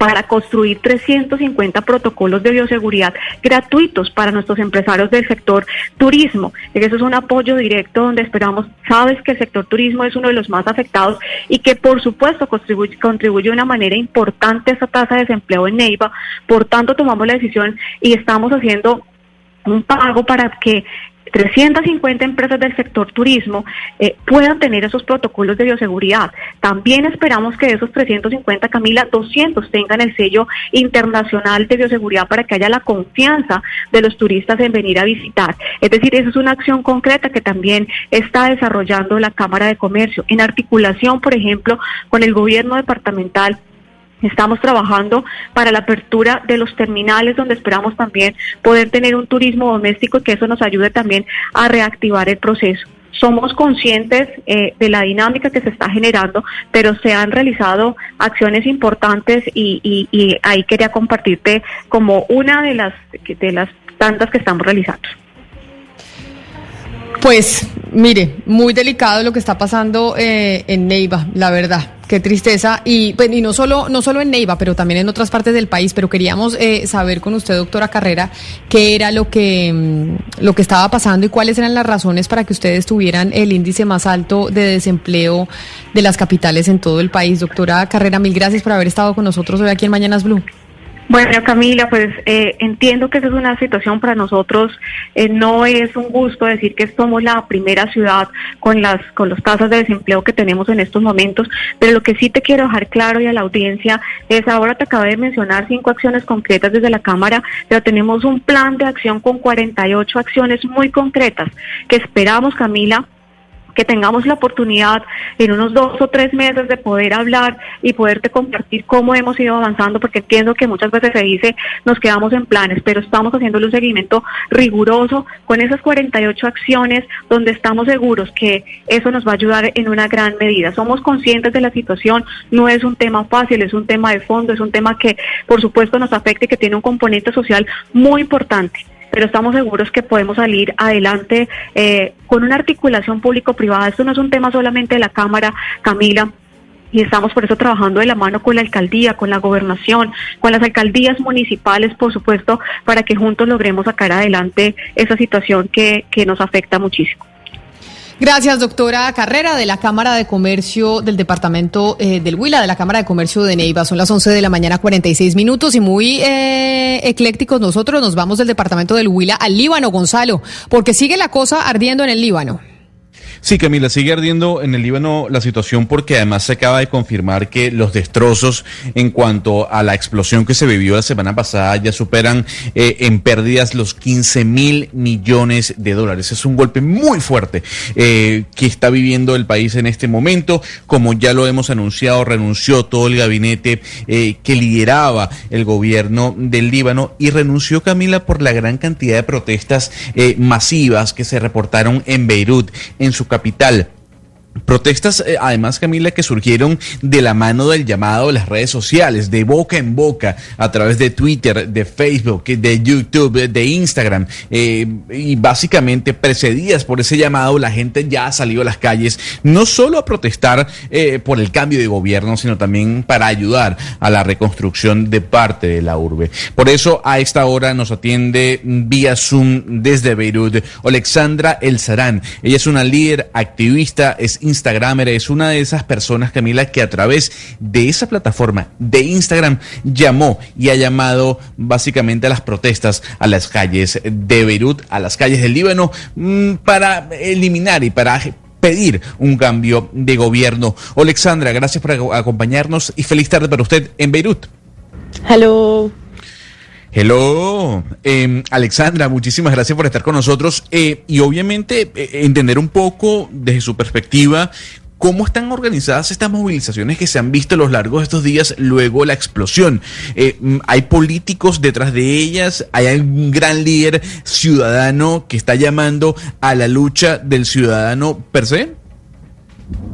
para construir 350 protocolos de bioseguridad gratuitos para nuestros empresarios del sector turismo. Eso es un apoyo directo donde esperamos, sabes que el sector turismo es uno de los más afectados y que por supuesto contribuye, de una manera importante a esta tasa de desempleo en Neiva. Por tanto, tomamos la decisión y estamos haciendo un pago para que 350 empresas del sector turismo eh, puedan tener esos protocolos de bioseguridad. También esperamos que de esos 350, Camila, 200 tengan el sello internacional de bioseguridad para que haya la confianza de los turistas en venir a visitar. Es decir, eso es una acción concreta que también está desarrollando la Cámara de Comercio en articulación, por ejemplo, con el gobierno departamental Estamos trabajando para la apertura de los terminales donde esperamos también poder tener un turismo doméstico y que eso nos ayude también a reactivar el proceso. Somos conscientes eh, de la dinámica que se está generando, pero se han realizado acciones importantes y, y, y ahí quería compartirte como una de las de las tantas que estamos realizando. Pues mire, muy delicado lo que está pasando eh, en Neiva, la verdad. Qué tristeza. Y, pues, y no solo no solo en Neiva, pero también en otras partes del país. Pero queríamos eh, saber con usted, doctora Carrera, qué era lo que mm, lo que estaba pasando y cuáles eran las razones para que ustedes tuvieran el índice más alto de desempleo de las capitales en todo el país. Doctora Carrera, mil gracias por haber estado con nosotros hoy aquí en Mañanas Blue. Bueno, Camila, pues eh, entiendo que esa es una situación para nosotros. Eh, no es un gusto decir que somos la primera ciudad con las con las tasas de desempleo que tenemos en estos momentos, pero lo que sí te quiero dejar claro y a la audiencia es ahora te acabé de mencionar cinco acciones concretas desde la Cámara, pero tenemos un plan de acción con 48 acciones muy concretas que esperamos, Camila, que tengamos la oportunidad en unos dos o tres meses de poder hablar y poderte compartir cómo hemos ido avanzando, porque entiendo que muchas veces se dice nos quedamos en planes, pero estamos haciendo un seguimiento riguroso con esas 48 acciones donde estamos seguros que eso nos va a ayudar en una gran medida. Somos conscientes de la situación, no es un tema fácil, es un tema de fondo, es un tema que por supuesto nos afecta y que tiene un componente social muy importante pero estamos seguros que podemos salir adelante eh, con una articulación público-privada. Esto no es un tema solamente de la Cámara, Camila, y estamos por eso trabajando de la mano con la alcaldía, con la gobernación, con las alcaldías municipales, por supuesto, para que juntos logremos sacar adelante esa situación que, que nos afecta muchísimo. Gracias, doctora Carrera, de la Cámara de Comercio del Departamento eh, del Huila, de la Cámara de Comercio de Neiva. Son las 11 de la mañana, 46 minutos, y muy eh, eclécticos nosotros nos vamos del Departamento del Huila al Líbano, Gonzalo, porque sigue la cosa ardiendo en el Líbano. Sí, Camila, sigue ardiendo en el Líbano la situación porque además se acaba de confirmar que los destrozos en cuanto a la explosión que se vivió la semana pasada ya superan eh, en pérdidas los 15 mil millones de dólares. Es un golpe muy fuerte eh, que está viviendo el país en este momento. Como ya lo hemos anunciado, renunció todo el gabinete eh, que lideraba el gobierno del Líbano y renunció Camila por la gran cantidad de protestas masivas que se reportaron en Beirut, en su capital. Protestas, eh, además, Camila, que surgieron de la mano del llamado de las redes sociales, de boca en boca, a través de Twitter, de Facebook, de YouTube, de Instagram, eh, y básicamente precedidas por ese llamado, la gente ya ha salido a las calles, no solo a protestar eh, por el cambio de gobierno, sino también para ayudar a la reconstrucción de parte de la urbe. Por eso, a esta hora nos atiende vía Zoom desde Beirut, Alexandra El Sarán. Ella es una líder activista, es Instagramer, es una de esas personas, Camila, que a través de esa plataforma de Instagram llamó y ha llamado básicamente a las protestas a las calles de Beirut, a las calles del Líbano, mm, para eliminar y para pedir un cambio de gobierno. Alexandra, gracias por acompañarnos y feliz tarde para usted en Beirut. Hello. Hello, eh, Alexandra, muchísimas gracias por estar con nosotros eh, y obviamente eh, entender un poco desde su perspectiva cómo están organizadas estas movilizaciones que se han visto a lo largo de estos días luego la explosión. Eh, hay políticos detrás de ellas, hay un gran líder ciudadano que está llamando a la lucha del ciudadano per se.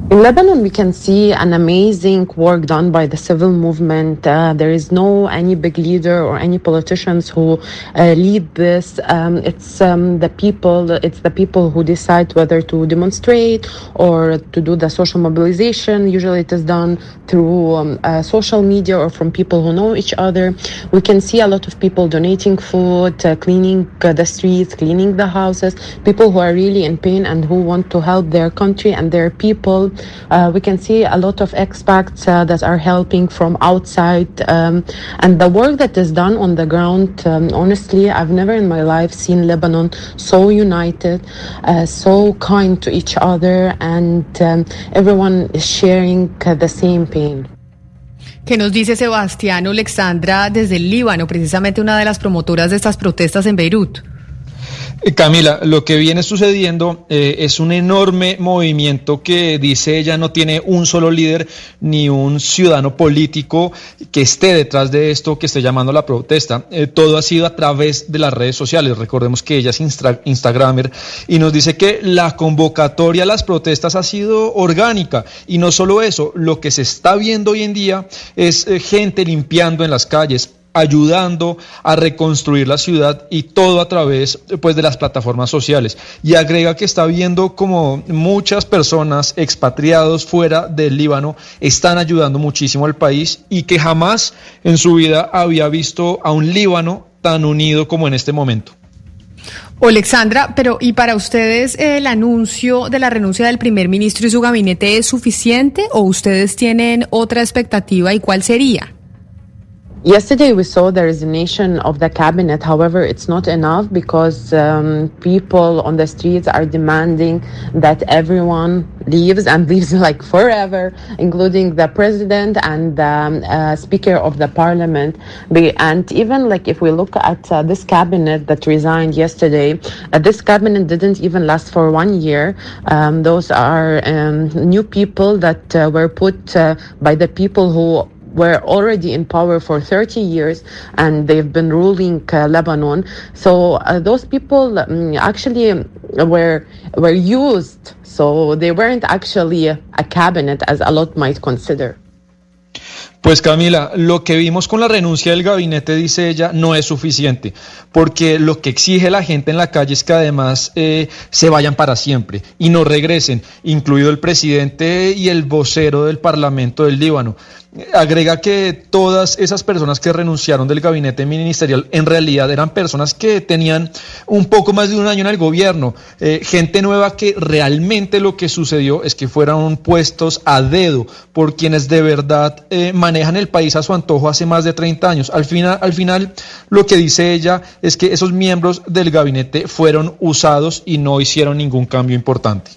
In Lebanon, we can see an amazing work done by the civil movement. Uh, there is no any big leader or any politicians who uh, lead this. Um, it's um, the people. It's the people who decide whether to demonstrate or to do the social mobilization. Usually, it is done through um, uh, social media or from people who know each other. We can see a lot of people donating food, uh, cleaning uh, the streets, cleaning the houses. People who are really in pain and who want to help their country and their people. Uh, we can see a lot of expats uh, that are helping from outside. Um, and the work that is done on the ground, um, honestly, I've never in my life seen Lebanon so united, uh, so kind to each other, and um, everyone is sharing the same pain. ¿Qué nos dice Sebastián Alexandra desde el Líbano, precisamente una de las promotoras de estas protestas en Beirut? Eh, Camila, lo que viene sucediendo eh, es un enorme movimiento que dice ella no tiene un solo líder ni un ciudadano político que esté detrás de esto, que esté llamando a la protesta. Eh, todo ha sido a través de las redes sociales. Recordemos que ella es Instagramer y nos dice que la convocatoria a las protestas ha sido orgánica y no solo eso, lo que se está viendo hoy en día es gente limpiando en las calles, ayudando a reconstruir la ciudad y todo a través pues de las plataformas sociales y agrega que está viendo como muchas personas expatriados fuera del Líbano están ayudando muchísimo al país y que jamás en su vida había visto a un Líbano tan unido como en este momento. Alexandra, pero ¿y para ustedes el anuncio de la renuncia del primer ministro y su gabinete es suficiente o ustedes tienen otra expectativa y cuál sería? Yesterday, we saw the resignation of the cabinet. However, it's not enough because um, people on the streets are demanding that everyone leaves and (laughs) leaves like forever, including the president and the um, uh, speaker of the parliament. And even like if we look at uh, this cabinet that resigned yesterday, uh, this cabinet didn't even last for one year. Um, those are um, new people that uh, were put uh, by the people who were already in power for 30 years and they've been ruling uh, Lebanon. So uh, those people um, actually were were used. So they weren't actually a, cabinet as a lot might consider. Pues Camila, lo que vimos con la renuncia del gabinete, dice ella, no es suficiente, porque lo que exige la gente en la calle es que además eh, se vayan para siempre y no regresen, incluido el presidente y el vocero del Parlamento del Líbano. Agrega que todas esas personas que renunciaron del gabinete ministerial en realidad eran personas que tenían un poco más de un año en el gobierno, eh, gente nueva que realmente lo que sucedió es que fueron puestos a dedo por quienes de verdad eh, manejan el país a su antojo hace más de 30 años. Al final, al final, lo que dice ella es que esos miembros del gabinete fueron usados y no hicieron ningún cambio importante.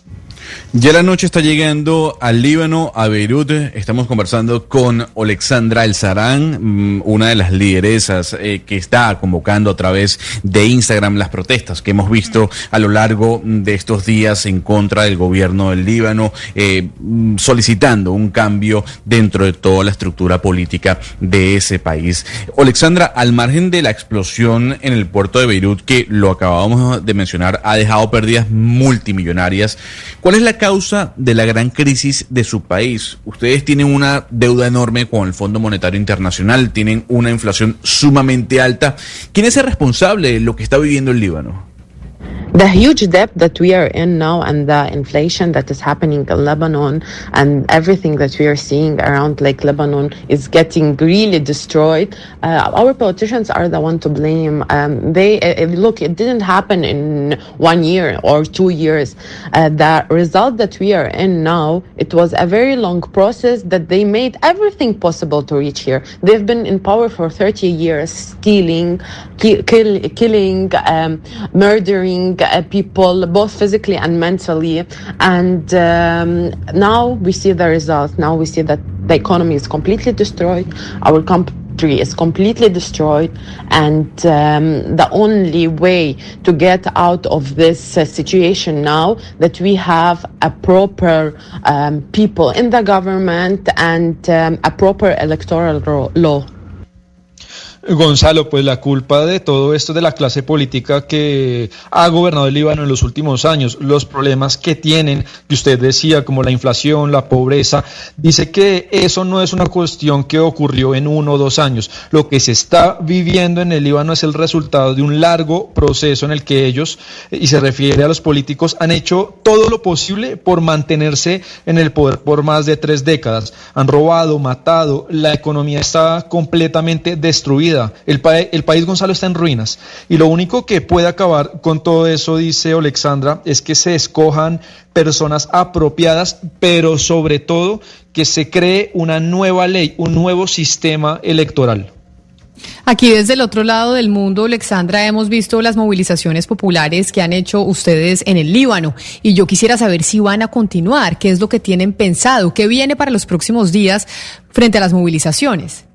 Ya la noche está llegando al Líbano, a Beirut. Estamos conversando con Alexandra El Sarán, mm, una de las lideresas eh, que está convocando a través de Instagram las protestas que hemos visto a lo largo de estos días en contra del gobierno del Líbano, eh, mm, solicitando un cambio dentro de toda la estructura política de ese país. Alexandra, al margen de la explosión en el puerto de Beirut, que lo acabábamos de mencionar, ha dejado pérdidas multimillonarias, ¿cuál es la causa de la gran crisis de su país? Ustedes tienen una deuda enorme con el Fondo Monetario Internacional, tienen una inflación sumamente alta. ¿Quién es el responsable de lo que está viviendo el Líbano? The huge debt that we are in now and the inflation that is happening in Lebanon and everything that we are seeing around Lake Lebanon is getting really destroyed. Uh, our politicians are the one to blame. Um, they uh, look, it didn't happen in one year or two years. Uh, the result that we are in now, it was a very long process that they made everything possible to reach here. They've been in power for 30 years, stealing, ki- kill, killing, um, murdering uh, people, both physically and mentally. And um, now we see the results. Now we see that the economy is completely destroyed. Our country is completely destroyed. And um, the only way to get out of this uh, situation now that we have a proper um, people in the government and um, a proper electoral law. Gonzalo, pues la culpa de todo esto es de la clase política que ha gobernado el Líbano en los últimos años, los problemas que tienen, que usted decía, como la inflación, la pobreza, dice que eso no es una cuestión que ocurrió en uno o dos años. Lo que se está viviendo en el Líbano es el resultado de un largo proceso en el que ellos, y se refiere a los políticos, han hecho todo lo posible por mantenerse en el poder por más de tres décadas. Han robado, matado, la economía está completamente destruida. El, pa el, país, Gonzalo, está en ruinas. Y lo único que puede acabar con todo eso, dice Alexandra, es que se escojan personas apropiadas, pero sobre todo que se cree una nueva ley, un nuevo sistema electoral. Aquí desde el otro lado del mundo, Alexandra, hemos visto las movilizaciones populares que han hecho ustedes en el Líbano y yo quisiera saber si van a continuar, qué es lo que tienen pensado, qué viene para los próximos días frente a las movilizaciones.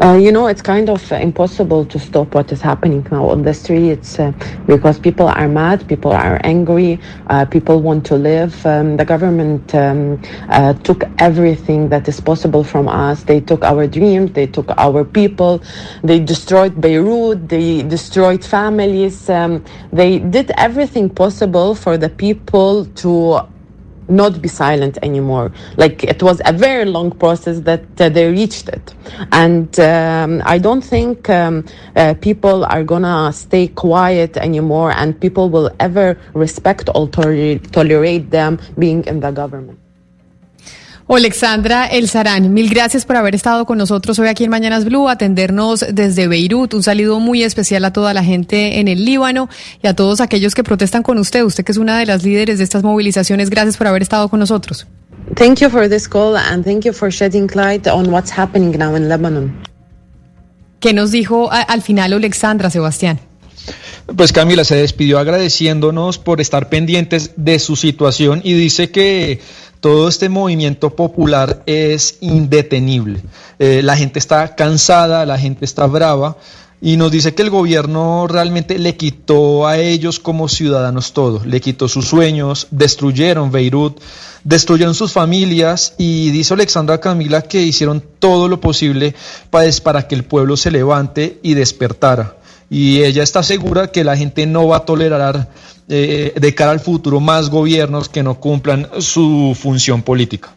Uh, you know, it's kind of impossible to stop what is happening now on the streets uh, because people are mad, people are angry, uh, people want to live. Um, the government um, uh, took everything that is possible from us. They took our dreams, they took our people, they destroyed Beirut, they destroyed families. Um, they did everything possible for the people to not be silent anymore. Like it was a very long process that uh, they reached it, and um, I don't think um, uh, people are gonna stay quiet anymore, and people will ever respect or tolerate, tolerate them being in the government. Alexandra El Sarán, mil gracias por haber estado con nosotros hoy aquí en Mañanas Blue, atendernos desde Beirut. Un saludo muy especial a toda la gente en el Líbano y a todos aquellos que protestan con usted. Usted que es una de las líderes de estas movilizaciones. Gracias por haber estado con nosotros. Thank you for this call and thank you for shedding light on what's happening now in Lebanon. ¿Qué nos dijo al final Alexandra, Sebastián? Pues Camila se despidió agradeciéndonos por estar pendientes de su situación y dice que todo este movimiento popular es indetenible. Eh, la gente está cansada, la gente está brava y nos dice que el gobierno realmente le quitó a ellos como ciudadanos todo, le quitó sus sueños, destruyeron Beirut, destruyeron sus familias y dice Alexandra Camila que hicieron todo lo posible para, para que el pueblo se levante y despertara y ella está segura que la gente no va a tolerar eh, de cara al futuro más gobiernos que no cumplan su función política.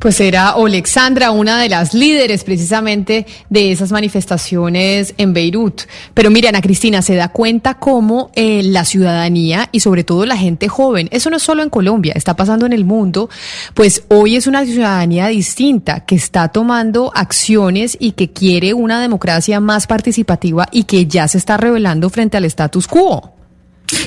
Pues era Alexandra, una de las líderes precisamente de esas manifestaciones en Beirut. Pero mire, Ana Cristina, se da cuenta cómo eh, la ciudadanía y sobre todo la gente joven, eso no es solo en Colombia, está pasando en el mundo, pues hoy es una ciudadanía distinta que está tomando acciones y que quiere una democracia más participativa y que ya se está revelando frente al status quo.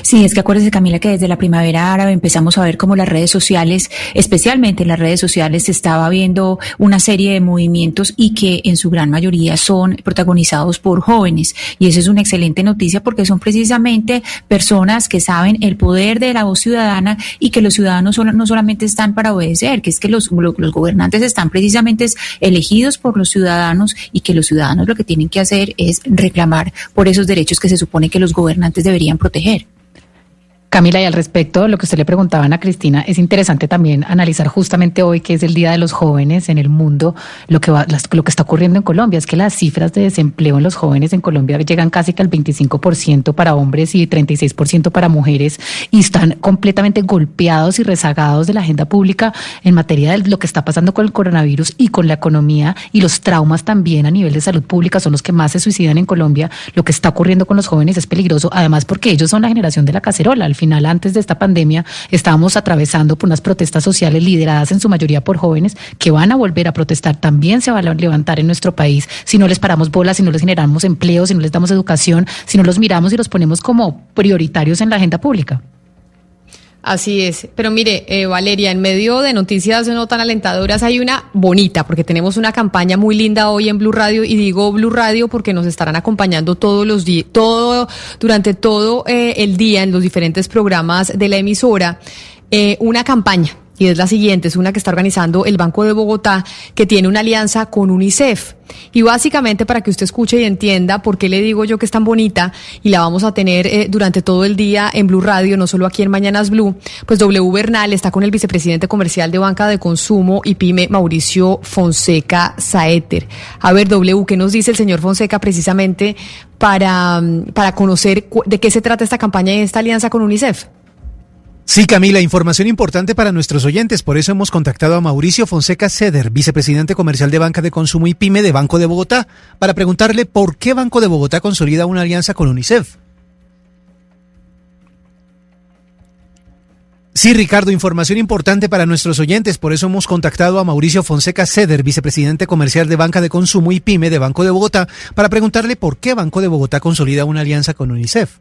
Sí, es que acuérdese Camila que desde la primavera árabe empezamos a ver cómo las redes sociales, especialmente en las redes sociales, se estaba viendo una serie de movimientos y que en su gran mayoría son protagonizados por jóvenes. Y eso es una excelente noticia porque son precisamente personas que saben el poder de la voz ciudadana y que los ciudadanos no solamente están para obedecer, que es que los, los gobernantes están precisamente elegidos por los ciudadanos y que los ciudadanos lo que tienen que hacer es reclamar por esos derechos que se supone que los gobernantes deberían proteger. Camila, y al respecto de lo que usted le preguntaba a Cristina, es interesante también analizar justamente hoy, que es el Día de los Jóvenes en el mundo, lo que, va, lo que está ocurriendo en Colombia. Es que las cifras de desempleo en los jóvenes en Colombia llegan casi que al 25% para hombres y 36% para mujeres y están completamente golpeados y rezagados de la agenda pública en materia de lo que está pasando con el coronavirus y con la economía y los traumas también a nivel de salud pública son los que más se suicidan en Colombia. Lo que está ocurriendo con los jóvenes es peligroso, además porque ellos son la generación de la cacerola. Al final, antes de esta pandemia, estábamos atravesando por unas protestas sociales lideradas en su mayoría por jóvenes que van a volver a protestar. También se van a levantar en nuestro país si no les paramos bolas, si no les generamos empleo, si no les damos educación, si no los miramos y los ponemos como prioritarios en la agenda pública. Así es. Pero mire, eh, Valeria, en medio de noticias no tan alentadoras hay una bonita, porque tenemos una campaña muy linda hoy en Blue Radio, y digo Blue Radio porque nos estarán acompañando todos los días, todo, durante todo eh, el día en los diferentes programas de la emisora, eh, una campaña y es la siguiente, es una que está organizando el Banco de Bogotá, que tiene una alianza con UNICEF. Y básicamente para que usted escuche y entienda por qué le digo yo que es tan bonita y la vamos a tener eh, durante todo el día en Blue Radio, no solo aquí en Mañanas Blue, pues W Bernal está con el vicepresidente comercial de Banca de Consumo y PYME, Mauricio Fonseca Saeter. A ver, W, ¿qué nos dice el señor Fonseca precisamente para, para conocer de qué se trata esta campaña y esta alianza con UNICEF? Sí, Camila, información importante para nuestros oyentes. Por eso hemos contactado a Mauricio Fonseca Ceder, vicepresidente comercial de Banca de Consumo y PYME de Banco de Bogotá, para preguntarle por qué Banco de Bogotá consolida una alianza con UNICEF. Sí, Ricardo, información importante para nuestros oyentes. Por eso hemos contactado a Mauricio Fonseca Ceder, vicepresidente comercial de Banca de Consumo y PYME de Banco de Bogotá, para preguntarle por qué Banco de Bogotá consolida una alianza con UNICEF.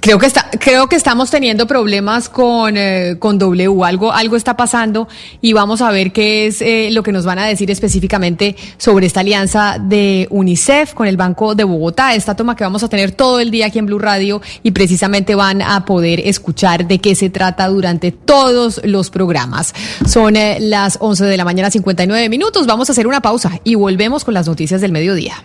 Creo que está, creo que estamos teniendo problemas con, eh, con W. Algo, algo está pasando y vamos a ver qué es eh, lo que nos van a decir específicamente sobre esta alianza de UNICEF con el Banco de Bogotá. Esta toma que vamos a tener todo el día aquí en Blue Radio y precisamente van a poder escuchar de qué se trata durante todos los programas. Son eh, las 11 de la mañana, 59 minutos. Vamos a hacer una pausa y volvemos con las noticias del mediodía.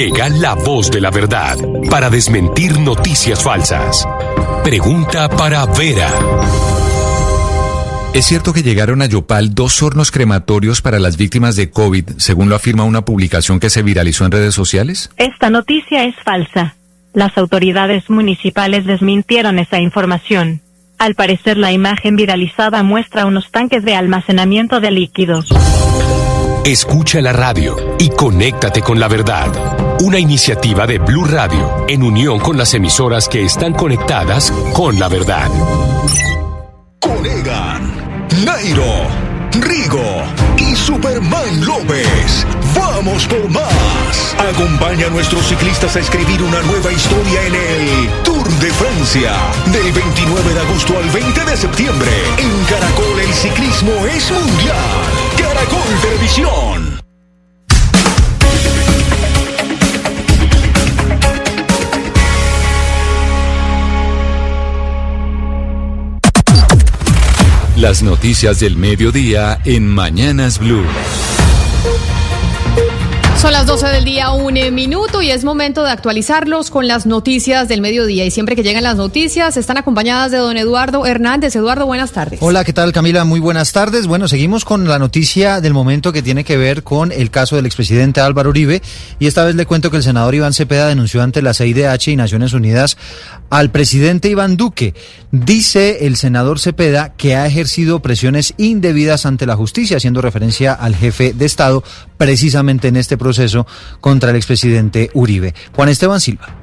Llega la voz de la verdad para desmentir noticias falsas. Pregunta para Vera. ¿Es cierto que llegaron a Yopal dos hornos crematorios para las víctimas de COVID, según lo afirma una publicación que se viralizó en redes sociales? Esta noticia es falsa. Las autoridades municipales desmintieron esa información. Al parecer, la imagen viralizada muestra unos tanques de almacenamiento de líquidos. Escucha la radio y conéctate con la verdad. Una iniciativa de Blue Radio en unión con las emisoras que están conectadas con la verdad. Conegan, Nairo, Rigo y Superman López. ¡Vamos por más! Acompaña a nuestros ciclistas a escribir una nueva historia en el Tour de Francia. Del 29 de agosto al 20 de septiembre. En Caracol el ciclismo es mundial. Caracol Televisión. Las noticias del mediodía en Mañanas Blue. Son las 12 del día, un minuto, y es momento de actualizarlos con las noticias del mediodía. Y siempre que llegan las noticias, están acompañadas de don Eduardo Hernández. Eduardo, buenas tardes. Hola, ¿qué tal Camila? Muy buenas tardes. Bueno, seguimos con la noticia del momento que tiene que ver con el caso del expresidente Álvaro Uribe. Y esta vez le cuento que el senador Iván Cepeda denunció ante la CIDH y Naciones Unidas al presidente Iván Duque. Dice el senador Cepeda que ha ejercido presiones indebidas ante la justicia, haciendo referencia al jefe de Estado precisamente en este proceso contra el expresidente Uribe. Juan Esteban Silva.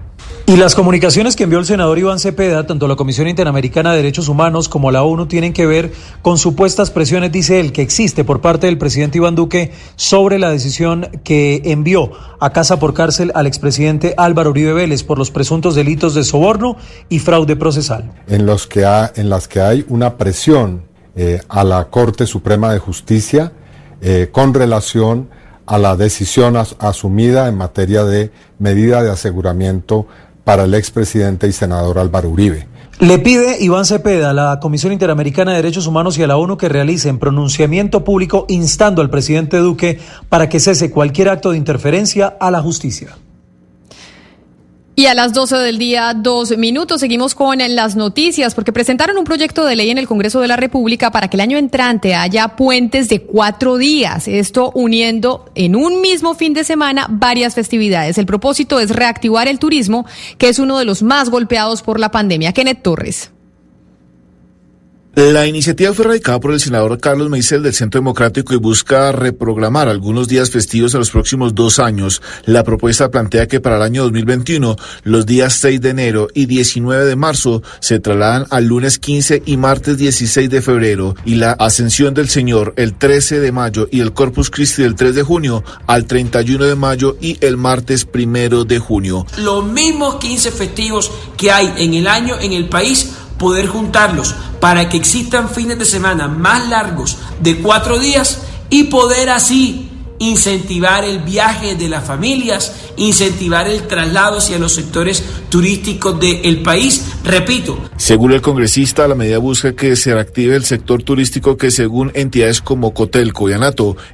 Y las comunicaciones que envió el senador Iván Cepeda, tanto la Comisión Interamericana de Derechos Humanos como la ONU, tienen que ver con supuestas presiones, dice él, que existe por parte del presidente Iván Duque sobre la decisión que envió a casa por cárcel al expresidente Álvaro Uribe Vélez por los presuntos delitos de soborno y fraude procesal. En, los que ha, en las que hay una presión eh, a la Corte Suprema de Justicia eh, con relación a la decisión as asumida en materia de medida de aseguramiento para el expresidente y senador Álvaro Uribe. Le pide Iván Cepeda a la Comisión Interamericana de Derechos Humanos y a la ONU que realicen pronunciamiento público instando al presidente Duque para que cese cualquier acto de interferencia a la justicia. Y a las 12 del día, dos minutos, seguimos con las noticias, porque presentaron un proyecto de ley en el Congreso de la República para que el año entrante haya puentes de cuatro días, esto uniendo en un mismo fin de semana varias festividades. El propósito es reactivar el turismo, que es uno de los más golpeados por la pandemia. Kenneth Torres. La iniciativa fue radicada por el senador Carlos Meisel del Centro Democrático y busca reprogramar algunos días festivos a los próximos dos años. La propuesta plantea que para el año 2021 los días 6 de enero y 19 de marzo se trasladan al lunes 15 y martes 16 de febrero y la Ascensión del Señor el 13 de mayo y el Corpus Christi el 3 de junio al 31 de mayo y el martes primero de junio. Los mismos 15 festivos que hay en el año en el país poder juntarlos para que existan fines de semana más largos de cuatro días y poder así incentivar el viaje de las familias, incentivar el traslado hacia los sectores turísticos del país. Repito. Según el congresista, la medida busca que se reactive el sector turístico que según entidades como Cotelco y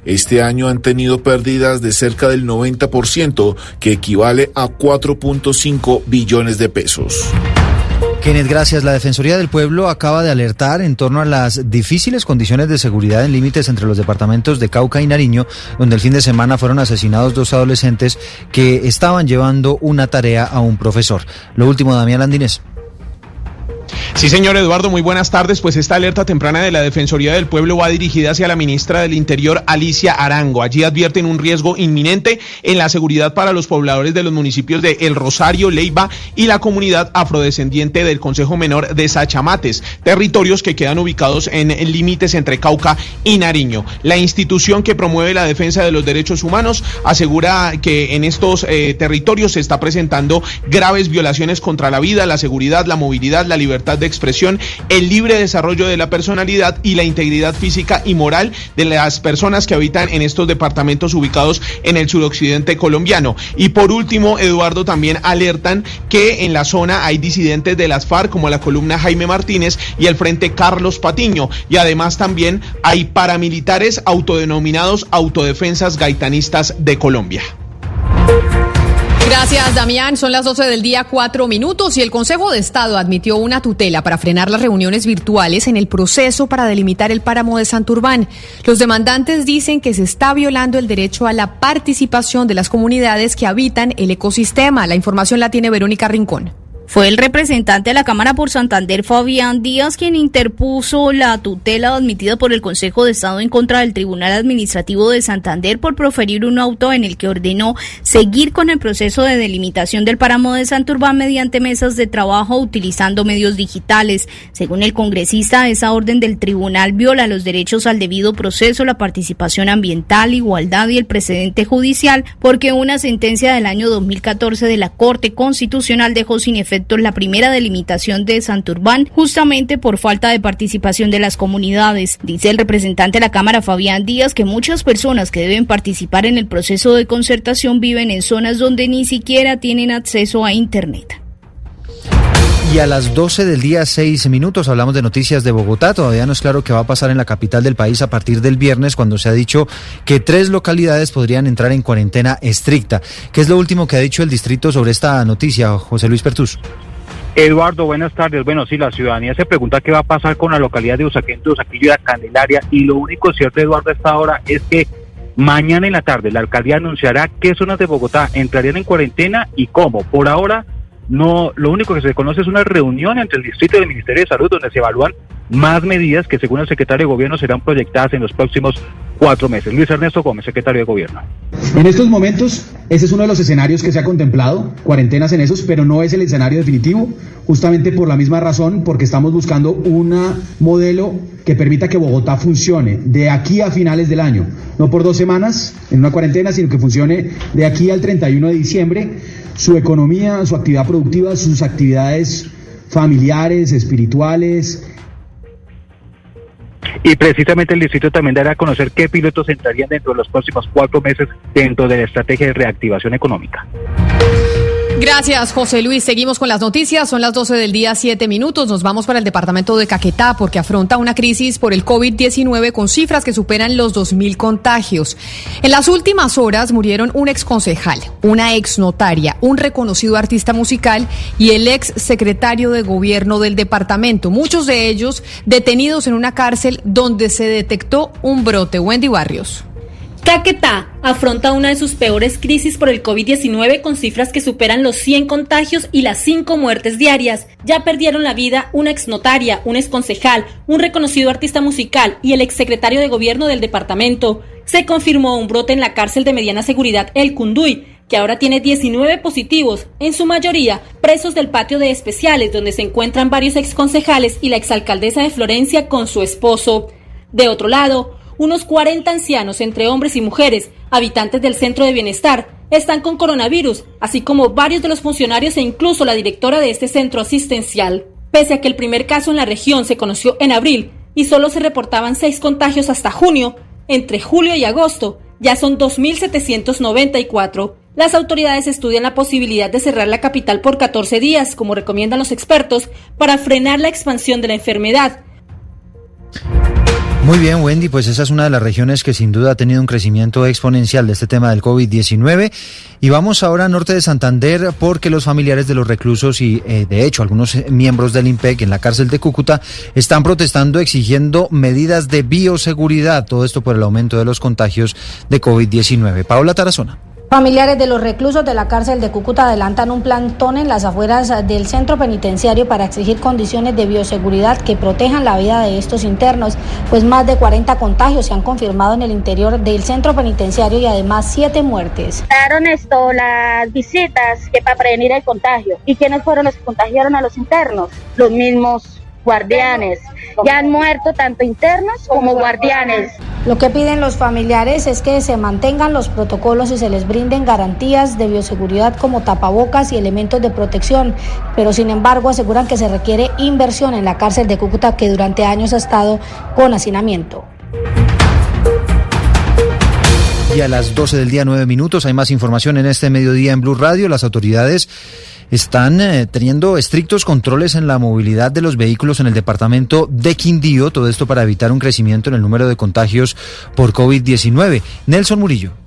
este año han tenido pérdidas de cerca del 90%, que equivale a 4.5 billones de pesos. Kenneth, gracias. La Defensoría del Pueblo acaba de alertar en torno a las difíciles condiciones de seguridad en límites entre los departamentos de Cauca y Nariño, donde el fin de semana fueron asesinados dos adolescentes que estaban llevando una tarea a un profesor. Lo último, Damián Landines. Sí, señor Eduardo, muy buenas tardes. Pues esta alerta temprana de la Defensoría del Pueblo va dirigida hacia la ministra del Interior, Alicia Arango. Allí advierten un riesgo inminente en la seguridad para los pobladores de los municipios de El Rosario, Leiva y la comunidad afrodescendiente del Consejo Menor de Sachamates, territorios que quedan ubicados en límites entre Cauca y Nariño. La institución que promueve la defensa de los derechos humanos asegura que en estos eh, territorios se está presentando graves violaciones contra la vida, la seguridad, la movilidad, la libertad de expresión, el libre desarrollo de la personalidad y la integridad física y moral de las personas que habitan en estos departamentos ubicados en el suroccidente colombiano. Y por último, Eduardo, también alertan que en la zona hay disidentes de las FARC como la columna Jaime Martínez y el Frente Carlos Patiño. Y además también hay paramilitares autodenominados autodefensas gaitanistas de Colombia. Gracias, Damián. Son las 12 del día, cuatro minutos, y el Consejo de Estado admitió una tutela para frenar las reuniones virtuales en el proceso para delimitar el páramo de Santurbán. Los demandantes dicen que se está violando el derecho a la participación de las comunidades que habitan el ecosistema. La información la tiene Verónica Rincón. Fue el representante de la Cámara por Santander, Fabián Díaz, quien interpuso la tutela admitida por el Consejo de Estado en contra del Tribunal Administrativo de Santander por proferir un auto en el que ordenó seguir con el proceso de delimitación del páramo de Santurbán mediante mesas de trabajo utilizando medios digitales. Según el congresista, esa orden del tribunal viola los derechos al debido proceso, la participación ambiental, igualdad y el precedente judicial, porque una sentencia del año 2014 de la Corte Constitucional dejó sin efecto la primera delimitación de Santurbán justamente por falta de participación de las comunidades. Dice el representante de la Cámara Fabián Díaz que muchas personas que deben participar en el proceso de concertación viven en zonas donde ni siquiera tienen acceso a Internet. Y a las 12 del día, 6 minutos, hablamos de noticias de Bogotá. Todavía no es claro qué va a pasar en la capital del país a partir del viernes, cuando se ha dicho que tres localidades podrían entrar en cuarentena estricta. ¿Qué es lo último que ha dicho el distrito sobre esta noticia, José Luis Pertus? Eduardo, buenas tardes. Bueno, sí, la ciudadanía se pregunta qué va a pasar con la localidad de Usaquén, Usaquillo y de Candelaria. Y lo único cierto, Eduardo, a esta hora es que mañana en la tarde la alcaldía anunciará qué zonas de Bogotá entrarían en cuarentena y cómo. Por ahora no, lo único que se conoce es una reunión entre el distrito y el Ministerio de Salud donde se evalúan más medidas que según el secretario de Gobierno serán proyectadas en los próximos cuatro meses. Luis Ernesto Gómez, secretario de Gobierno. En estos momentos, ese es uno de los escenarios que se ha contemplado, cuarentenas en esos, pero no es el escenario definitivo, justamente por la misma razón, porque estamos buscando un modelo que permita que Bogotá funcione de aquí a finales del año, no por dos semanas en una cuarentena, sino que funcione de aquí al 31 de diciembre su economía, su actividad productiva, sus actividades familiares, espirituales. Y precisamente el distrito también dará a conocer qué pilotos entrarían dentro de los próximos cuatro meses dentro de la estrategia de reactivación económica. Gracias, José Luis. Seguimos con las noticias. Son las 12 del día, 7 minutos. Nos vamos para el departamento de Caquetá porque afronta una crisis por el COVID-19 con cifras que superan los 2.000 contagios. En las últimas horas murieron un ex concejal, una ex notaria, un reconocido artista musical y el ex secretario de gobierno del departamento. Muchos de ellos detenidos en una cárcel donde se detectó un brote. Wendy Barrios. Caquetá afronta una de sus peores crisis por el COVID-19 con cifras que superan los 100 contagios y las 5 muertes diarias. Ya perdieron la vida una exnotaria, un exconcejal, un reconocido artista musical y el exsecretario de gobierno del departamento. Se confirmó un brote en la cárcel de mediana seguridad El Cunduy, que ahora tiene 19 positivos, en su mayoría presos del patio de especiales donde se encuentran varios exconcejales y la exalcaldesa de Florencia con su esposo. De otro lado, unos 40 ancianos entre hombres y mujeres, habitantes del centro de bienestar, están con coronavirus, así como varios de los funcionarios e incluso la directora de este centro asistencial. Pese a que el primer caso en la región se conoció en abril y solo se reportaban seis contagios hasta junio, entre julio y agosto ya son 2.794. Las autoridades estudian la posibilidad de cerrar la capital por 14 días, como recomiendan los expertos, para frenar la expansión de la enfermedad. Muy bien, Wendy, pues esa es una de las regiones que sin duda ha tenido un crecimiento exponencial de este tema del COVID-19. Y vamos ahora a norte de Santander porque los familiares de los reclusos y, eh, de hecho, algunos miembros del IMPEC en la cárcel de Cúcuta están protestando exigiendo medidas de bioseguridad. Todo esto por el aumento de los contagios de COVID-19. Paola Tarazona. Familiares de los reclusos de la cárcel de Cúcuta adelantan un plantón en las afueras del centro penitenciario para exigir condiciones de bioseguridad que protejan la vida de estos internos, pues más de 40 contagios se han confirmado en el interior del centro penitenciario y además siete muertes. Daron esto las visitas que para prevenir el contagio. ¿Y quiénes fueron los que contagiaron a los internos? Los mismos guardianes. Ya han muerto tanto internos como guardianes. Lo que piden los familiares es que se mantengan los protocolos y se les brinden garantías de bioseguridad como tapabocas y elementos de protección, pero sin embargo aseguran que se requiere inversión en la cárcel de Cúcuta que durante años ha estado con hacinamiento. Y a las 12 del día 9 minutos hay más información en este mediodía en Blue Radio. Las autoridades están eh, teniendo estrictos controles en la movilidad de los vehículos en el departamento de Quindío, todo esto para evitar un crecimiento en el número de contagios por COVID-19. Nelson Murillo.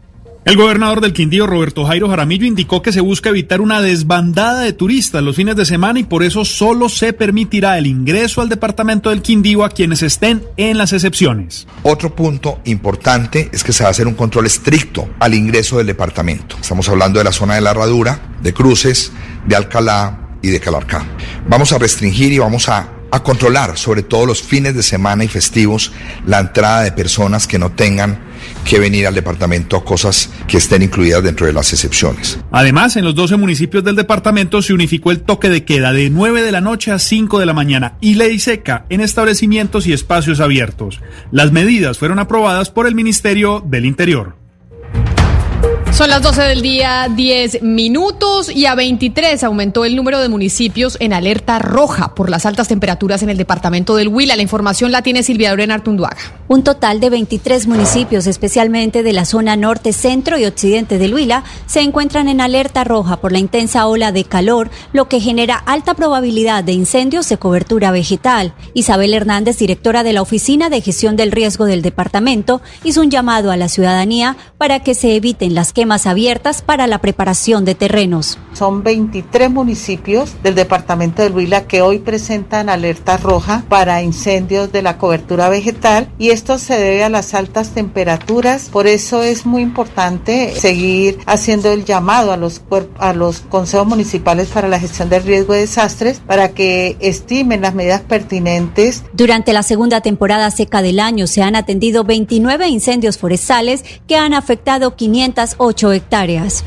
El gobernador del Quindío, Roberto Jairo Jaramillo, indicó que se busca evitar una desbandada de turistas los fines de semana y por eso solo se permitirá el ingreso al departamento del Quindío a quienes estén en las excepciones. Otro punto importante es que se va a hacer un control estricto al ingreso del departamento. Estamos hablando de la zona de la herradura, de cruces, de Alcalá, y de Calarcá. Vamos a restringir y vamos a, a controlar, sobre todo los fines de semana y festivos, la entrada de personas que no tengan que venir al departamento, cosas que estén incluidas dentro de las excepciones. Además, en los 12 municipios del departamento se unificó el toque de queda de 9 de la noche a 5 de la mañana y ley seca en establecimientos y espacios abiertos. Las medidas fueron aprobadas por el Ministerio del Interior. Son las 12 del día, 10 minutos y a 23 aumentó el número de municipios en alerta roja por las altas temperaturas en el departamento del Huila. La información la tiene Silvia Dorena Artunduaga. Un total de 23 municipios, especialmente de la zona norte, centro y occidente del Huila, se encuentran en alerta roja por la intensa ola de calor, lo que genera alta probabilidad de incendios de cobertura vegetal. Isabel Hernández, directora de la Oficina de Gestión del Riesgo del departamento, hizo un llamado a la ciudadanía para que se eviten las quemas abiertas para la preparación de terrenos. Son 23 municipios del departamento de Huila que hoy presentan alerta roja para incendios de la cobertura vegetal y esto se debe a las altas temperaturas. Por eso es muy importante seguir haciendo el llamado a los, a los consejos municipales para la gestión del riesgo de desastres para que estimen las medidas pertinentes. Durante la segunda temporada seca del año se han atendido 29 incendios forestales que han afectado 508 hectáreas.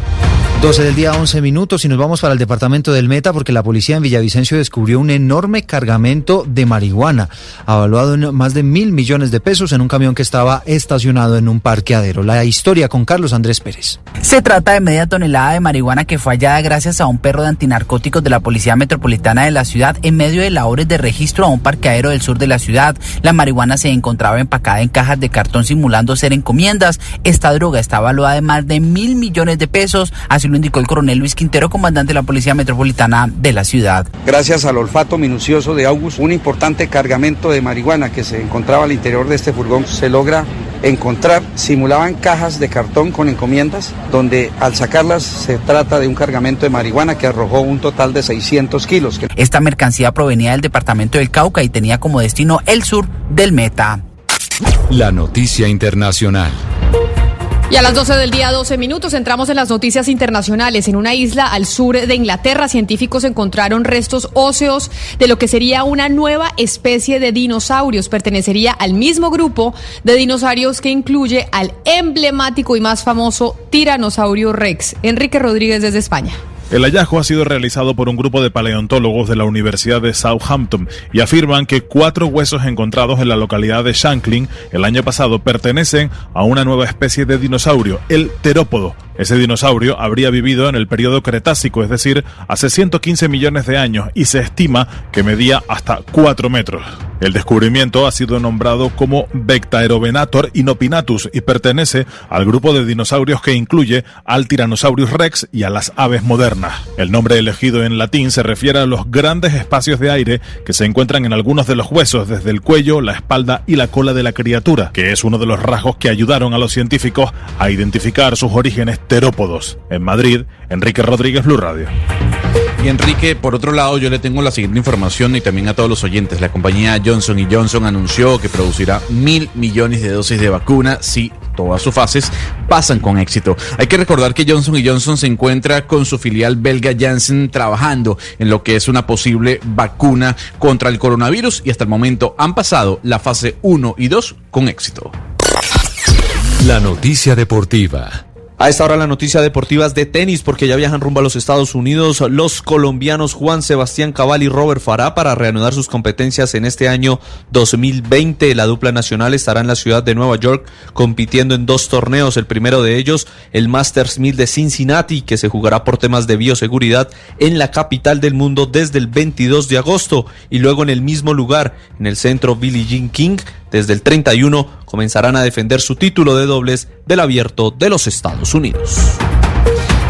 12 del día, 11 minutos y nos vamos para el departamento del Meta porque la policía en Villavicencio descubrió un enorme cargamento de marihuana, avaluado en más de mil millones de pesos en un camión que estaba estacionado en un parqueadero. La historia con Carlos Andrés Pérez. Se trata de media tonelada de marihuana que fue hallada gracias a un perro de antinarcóticos de la Policía Metropolitana de la ciudad en medio de labores de registro a un parqueadero del sur de la ciudad. La marihuana se encontraba empacada en cajas de cartón simulando ser encomiendas. Esta droga está evaluada en más de mil millones de pesos. Lo indicó el coronel Luis Quintero, comandante de la Policía Metropolitana de la ciudad. Gracias al olfato minucioso de August, un importante cargamento de marihuana que se encontraba al interior de este furgón se logra encontrar. Simulaban cajas de cartón con encomiendas, donde al sacarlas se trata de un cargamento de marihuana que arrojó un total de 600 kilos. Esta mercancía provenía del departamento del Cauca y tenía como destino el sur del Meta. La noticia internacional. Y a las 12 del día, 12 minutos, entramos en las noticias internacionales. En una isla al sur de Inglaterra, científicos encontraron restos óseos de lo que sería una nueva especie de dinosaurios. Pertenecería al mismo grupo de dinosaurios que incluye al emblemático y más famoso Tiranosaurio Rex. Enrique Rodríguez desde España. El hallazgo ha sido realizado por un grupo de paleontólogos de la Universidad de Southampton y afirman que cuatro huesos encontrados en la localidad de Shanklin el año pasado pertenecen a una nueva especie de dinosaurio, el terópodo. Ese dinosaurio habría vivido en el periodo Cretácico, es decir, hace 115 millones de años, y se estima que medía hasta 4 metros. El descubrimiento ha sido nombrado como Vectaerovenator inopinatus y pertenece al grupo de dinosaurios que incluye al Tyrannosaurus rex y a las aves modernas. El nombre elegido en latín se refiere a los grandes espacios de aire que se encuentran en algunos de los huesos, desde el cuello, la espalda y la cola de la criatura, que es uno de los rasgos que ayudaron a los científicos a identificar sus orígenes terópodos. En Madrid, Enrique Rodríguez, Blue Radio. Y Enrique, por otro lado, yo le tengo la siguiente información y también a todos los oyentes. La compañía Johnson Johnson anunció que producirá mil millones de dosis de vacuna si todas sus fases pasan con éxito. Hay que recordar que Johnson Johnson se encuentra con su filial belga Janssen trabajando en lo que es una posible vacuna contra el coronavirus y hasta el momento han pasado la fase 1 y 2 con éxito. La noticia deportiva. A esta hora la noticia deportiva es de tenis porque ya viajan rumbo a los Estados Unidos los colombianos Juan Sebastián Cabal y Robert Farah para reanudar sus competencias en este año 2020. La dupla nacional estará en la ciudad de Nueva York compitiendo en dos torneos. El primero de ellos, el Masters 1000 de Cincinnati, que se jugará por temas de bioseguridad en la capital del mundo desde el 22 de agosto y luego en el mismo lugar, en el centro Billie Jean King, desde el 31 comenzarán a defender su título de dobles del abierto de los Estados Unidos.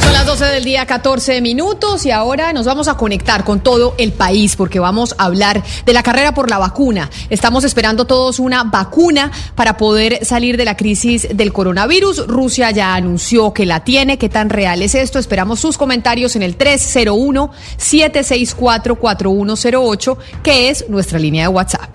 Son las 12 del día, 14 minutos y ahora nos vamos a conectar con todo el país porque vamos a hablar de la carrera por la vacuna. Estamos esperando todos una vacuna para poder salir de la crisis del coronavirus. Rusia ya anunció que la tiene. ¿Qué tan real es esto? Esperamos sus comentarios en el 301-764-4108, que es nuestra línea de WhatsApp.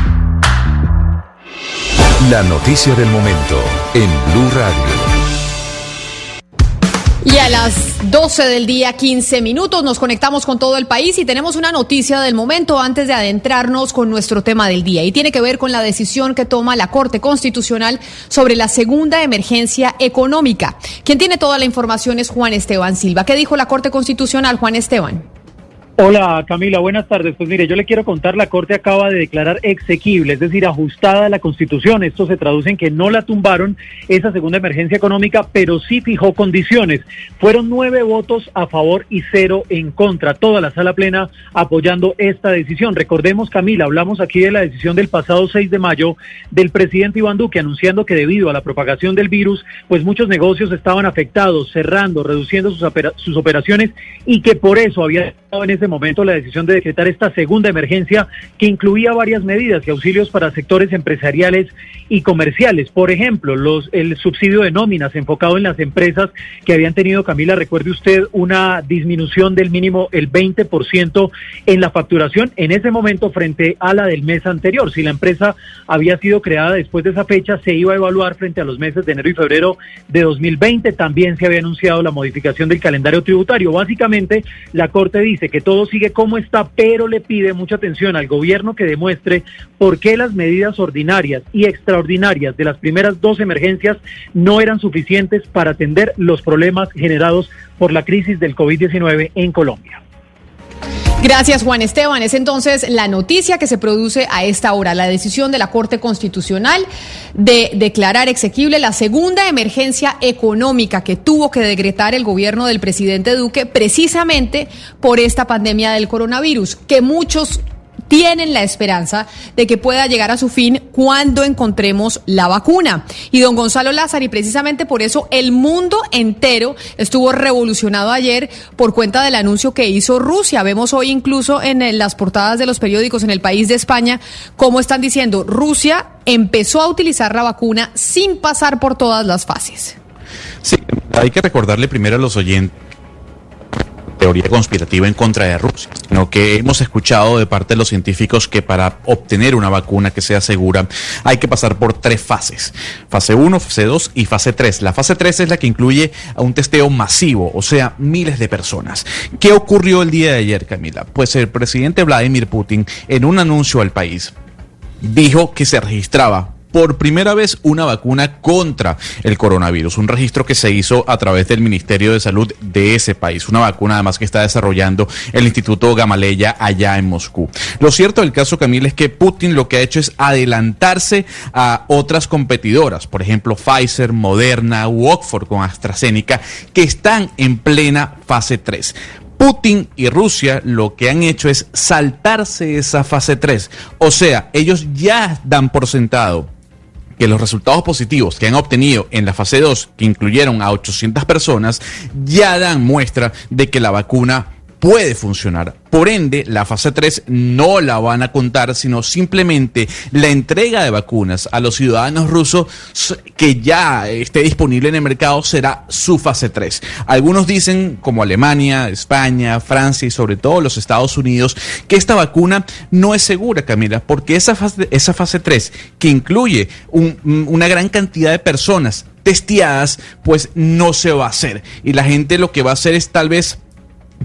La noticia del momento en Blue Radio. Y a las 12 del día, 15 minutos, nos conectamos con todo el país y tenemos una noticia del momento antes de adentrarnos con nuestro tema del día. Y tiene que ver con la decisión que toma la Corte Constitucional sobre la segunda emergencia económica. Quien tiene toda la información es Juan Esteban Silva. ¿Qué dijo la Corte Constitucional, Juan Esteban? Hola Camila, buenas tardes. Pues mire, yo le quiero contar, la Corte acaba de declarar exequible, es decir, ajustada a la Constitución. Esto se traduce en que no la tumbaron esa segunda emergencia económica, pero sí fijó condiciones. Fueron nueve votos a favor y cero en contra. Toda la sala plena apoyando esta decisión. Recordemos, Camila, hablamos aquí de la decisión del pasado 6 de mayo del presidente Iván Duque anunciando que debido a la propagación del virus, pues muchos negocios estaban afectados, cerrando, reduciendo sus, operaciones y que por eso había estado en ese momento la decisión de decretar esta segunda emergencia que incluía varias medidas y auxilios para sectores empresariales y comerciales. Por ejemplo, los, el subsidio de nóminas enfocado en las empresas que habían tenido, Camila, recuerde usted, una disminución del mínimo el 20% en la facturación en ese momento frente a la del mes anterior. Si la empresa había sido creada después de esa fecha, se iba a evaluar frente a los meses de enero y febrero de 2020. También se había anunciado la modificación del calendario tributario. Básicamente, la Corte dice que todo sigue como está, pero le pide mucha atención al gobierno que demuestre por qué las medidas ordinarias y extraordinarias de las primeras dos emergencias no eran suficientes para atender los problemas generados por la crisis del COVID-19 en Colombia. Gracias, Juan Esteban. Es entonces la noticia que se produce a esta hora, la decisión de la Corte Constitucional de declarar exequible la segunda emergencia económica que tuvo que decretar el gobierno del presidente Duque precisamente por esta pandemia del coronavirus, que muchos tienen la esperanza de que pueda llegar a su fin cuando encontremos la vacuna. Y don Gonzalo Lázaro, y precisamente por eso el mundo entero estuvo revolucionado ayer por cuenta del anuncio que hizo Rusia. Vemos hoy incluso en las portadas de los periódicos en el país de España cómo están diciendo Rusia empezó a utilizar la vacuna sin pasar por todas las fases. Sí, hay que recordarle primero a los oyentes teoría conspirativa en contra de Rusia, sino que hemos escuchado de parte de los científicos que para obtener una vacuna que sea segura hay que pasar por tres fases. Fase 1, fase 2 y fase 3. La fase 3 es la que incluye a un testeo masivo, o sea, miles de personas. ¿Qué ocurrió el día de ayer, Camila? Pues el presidente Vladimir Putin, en un anuncio al país, dijo que se registraba por primera vez una vacuna contra el coronavirus, un registro que se hizo a través del Ministerio de Salud de ese país, una vacuna además que está desarrollando el Instituto Gamaleya allá en Moscú. Lo cierto del caso, Camila, es que Putin lo que ha hecho es adelantarse a otras competidoras, por ejemplo Pfizer, Moderna Oxford con AstraZeneca, que están en plena fase 3. Putin y Rusia lo que han hecho es saltarse esa fase 3. O sea, ellos ya dan por sentado que los resultados positivos que han obtenido en la fase 2, que incluyeron a 800 personas, ya dan muestra de que la vacuna puede funcionar. Por ende, la fase 3 no la van a contar, sino simplemente la entrega de vacunas a los ciudadanos rusos que ya esté disponible en el mercado será su fase 3. Algunos dicen, como Alemania, España, Francia y sobre todo los Estados Unidos, que esta vacuna no es segura, Camila, porque esa fase, esa fase 3, que incluye una gran cantidad de personas testeadas, pues no se va a hacer. Y la gente lo que va a hacer es tal vez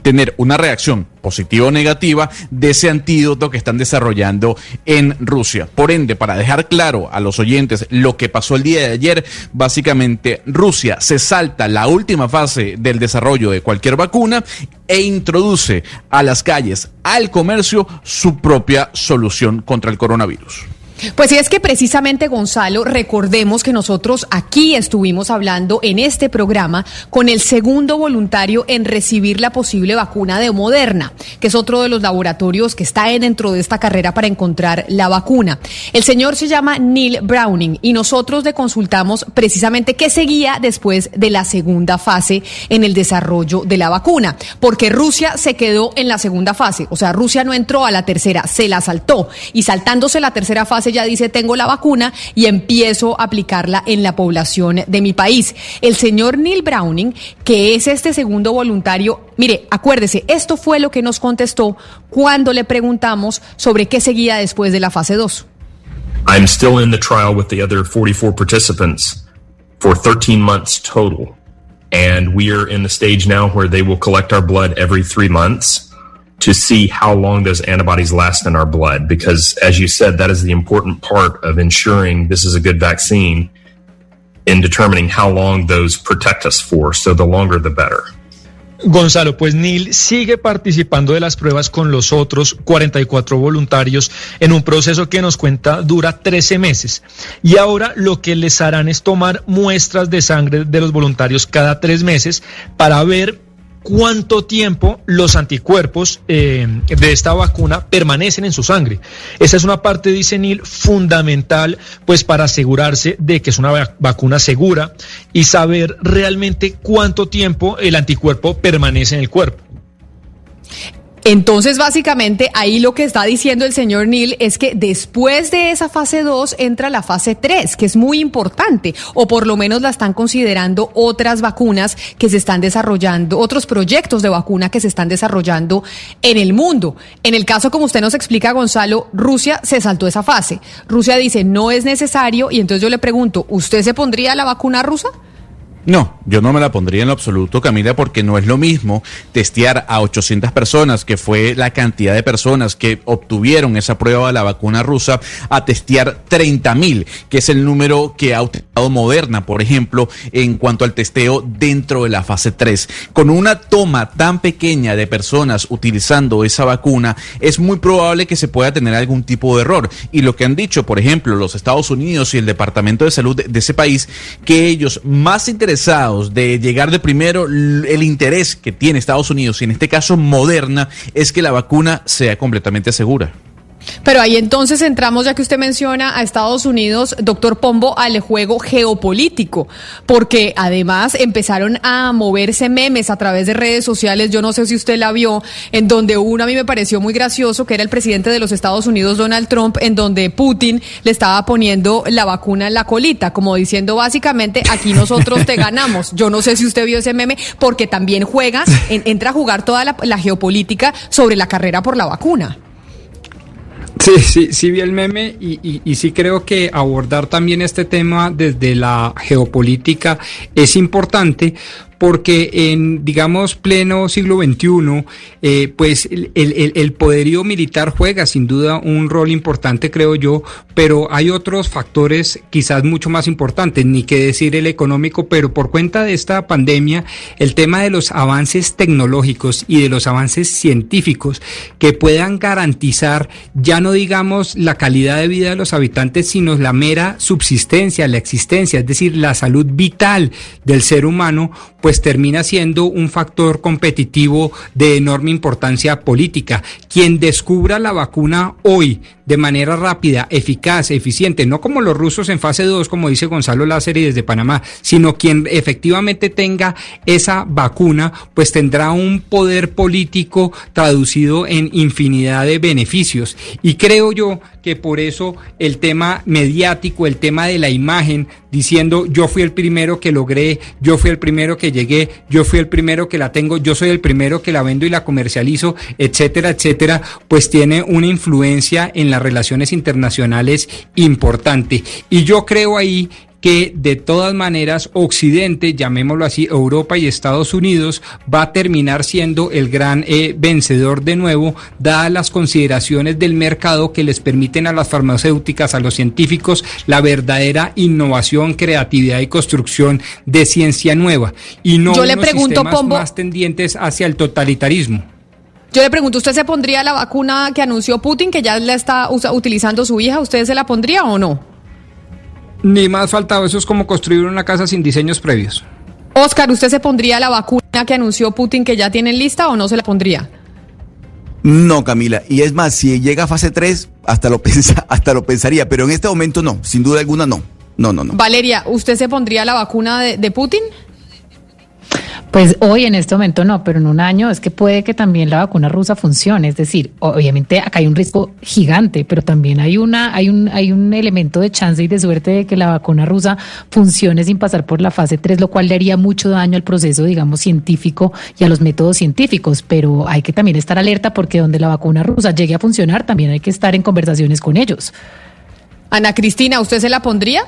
tener una reacción positiva o negativa de ese antídoto que están desarrollando en Rusia. Por ende, para dejar claro a los oyentes lo que pasó el día de ayer, básicamente Rusia se salta la última fase del desarrollo de cualquier vacuna e introduce a las calles, al comercio, su propia solución contra el coronavirus. Pues sí, es que precisamente, Gonzalo, recordemos que nosotros aquí estuvimos hablando en este programa con el segundo voluntario en recibir la posible vacuna de Moderna, que es otro de los laboratorios que está dentro de esta carrera para encontrar la vacuna. El señor se llama Neil Browning y nosotros le consultamos precisamente qué seguía después de la segunda fase en el desarrollo de la vacuna, porque Rusia se quedó en la segunda fase, o sea, Rusia no entró a la tercera, se la saltó y saltándose la tercera fase ya dice tengo la vacuna y empiezo a aplicarla en la población de mi país. El señor Neil Browning, que es este segundo voluntario, mire, acuérdese, esto fue lo que nos contestó cuando le preguntamos sobre qué seguía después de la fase 2. I'm still in the trial with the other 44 participants for 13 months total. And we are in the stage now where they will collect our blood every three months. To see how long those antibodies last in our blood. Because as you said, that is the important part of ensuring this is a good vaccine in determining how long those protect us for. So the longer, the better. Gonzalo, pues Neil sigue participando de las pruebas con los otros 44 voluntarios en un proceso que nos cuenta dura 13 meses. Y ahora lo que les harán es tomar muestras de sangre de los voluntarios cada tres meses para ver cuánto tiempo los anticuerpos eh, de esta vacuna permanecen en su sangre. Esa es una parte, dice Neil, fundamental, pues para asegurarse de que es una vacuna segura y saber realmente cuánto tiempo el anticuerpo permanece en el cuerpo. Entonces, básicamente, ahí lo que está diciendo el señor Neil es que después de esa fase 2 entra la fase 3, que es muy importante, o por lo menos la están considerando otras vacunas que se están desarrollando, otros proyectos de vacuna que se están desarrollando en el mundo. En el caso, como usted nos explica, Gonzalo, Rusia se saltó esa fase. Rusia dice no es necesario, y entonces yo le pregunto, ¿usted se pondría la vacuna rusa? No, yo no me la pondría en lo absoluto, Camila, porque no es lo mismo testear a 800 personas, que fue la cantidad de personas que obtuvieron esa prueba de la vacuna rusa, a testear 30 mil, que es el número que ha utilizado Moderna, por ejemplo, en cuanto al testeo dentro de la fase 3. Con una toma tan pequeña de personas utilizando esa vacuna, es muy probable que se pueda tener algún tipo de error. Y lo que han dicho, por ejemplo, los Estados Unidos y el Departamento de Salud de ese país, que ellos más interesados de llegar de primero, el interés que tiene Estados Unidos, y en este caso Moderna, es que la vacuna sea completamente segura. Pero ahí entonces entramos, ya que usted menciona a Estados Unidos, doctor Pombo, al juego geopolítico, porque además empezaron a moverse memes a través de redes sociales, yo no sé si usted la vio, en donde uno a mí me pareció muy gracioso, que era el presidente de los Estados Unidos, Donald Trump, en donde Putin le estaba poniendo la vacuna en la colita, como diciendo básicamente, aquí nosotros te ganamos. Yo no sé si usted vio ese meme, porque también juega, entra a jugar toda la geopolítica sobre la carrera por la vacuna. Sí, sí, sí vi el meme y, y, sí creo que abordar también este tema desde la geopolítica es importante porque en, digamos, pleno siglo XXI, eh, pues el, el, el, poderío militar juega sin duda un rol importante, creo yo, pero hay otros factores quizás mucho más importantes, ni que decir el económico, pero por cuenta de esta pandemia, el tema de los avances tecnológicos y de los avances científicos que puedan garantizar, ya no digamos la calidad de vida de los habitantes, sino la mera subsistencia, la existencia, es decir, la salud vital del ser humano, pues termina siendo un factor competitivo de enorme importancia política. Quien descubra la vacuna hoy de manera rápida, eficaz, eficiente, no como los rusos en fase 2, como dice Gonzalo Lázaro desde Panamá, sino quien efectivamente tenga esa vacuna, pues tendrá un poder político traducido en infinidad de beneficios. Y creo yo que por eso el tema mediático, el tema de la imagen, diciendo yo fui el primero que logré, yo fui el primero que llegué, yo fui el primero que la tengo, yo soy el primero que la vendo y la comercializo, etcétera, etcétera, pues tiene una influencia en las relaciones internacionales importante. Y yo creo ahí que de todas maneras Occidente, llamémoslo así, Europa y Estados Unidos, va a terminar siendo el gran eh, vencedor de nuevo, dadas las consideraciones del mercado que les permiten a las farmacéuticas, a los científicos, la verdadera innovación, creatividad y construcción de ciencia nueva. Y no Yo le pregunto, más tendientes hacia el totalitarismo. Yo le pregunto, ¿usted se pondría la vacuna que anunció Putin, que ya la está utilizando su hija? ¿Usted se la pondría o no? Ni más faltado, eso es como construir una casa sin diseños previos. Oscar, ¿usted se pondría la vacuna que anunció Putin que ya tienen lista o no se la pondría? No, Camila. Y es más, si llega a fase 3, hasta lo, (laughs) pensa, hasta lo pensaría, pero en este momento no, sin duda alguna no. No, no, no. Valeria, ¿usted se pondría la vacuna de, de Putin? Pues hoy en este momento no, pero en un año es que puede que también la vacuna rusa funcione. Es decir, obviamente acá hay un riesgo gigante, pero también hay una, hay un, hay un elemento de chance y de suerte de que la vacuna rusa funcione sin pasar por la fase 3, lo cual le haría mucho daño al proceso, digamos, científico y a los métodos científicos. Pero hay que también estar alerta porque donde la vacuna rusa llegue a funcionar, también hay que estar en conversaciones con ellos. Ana Cristina, ¿usted se la pondría?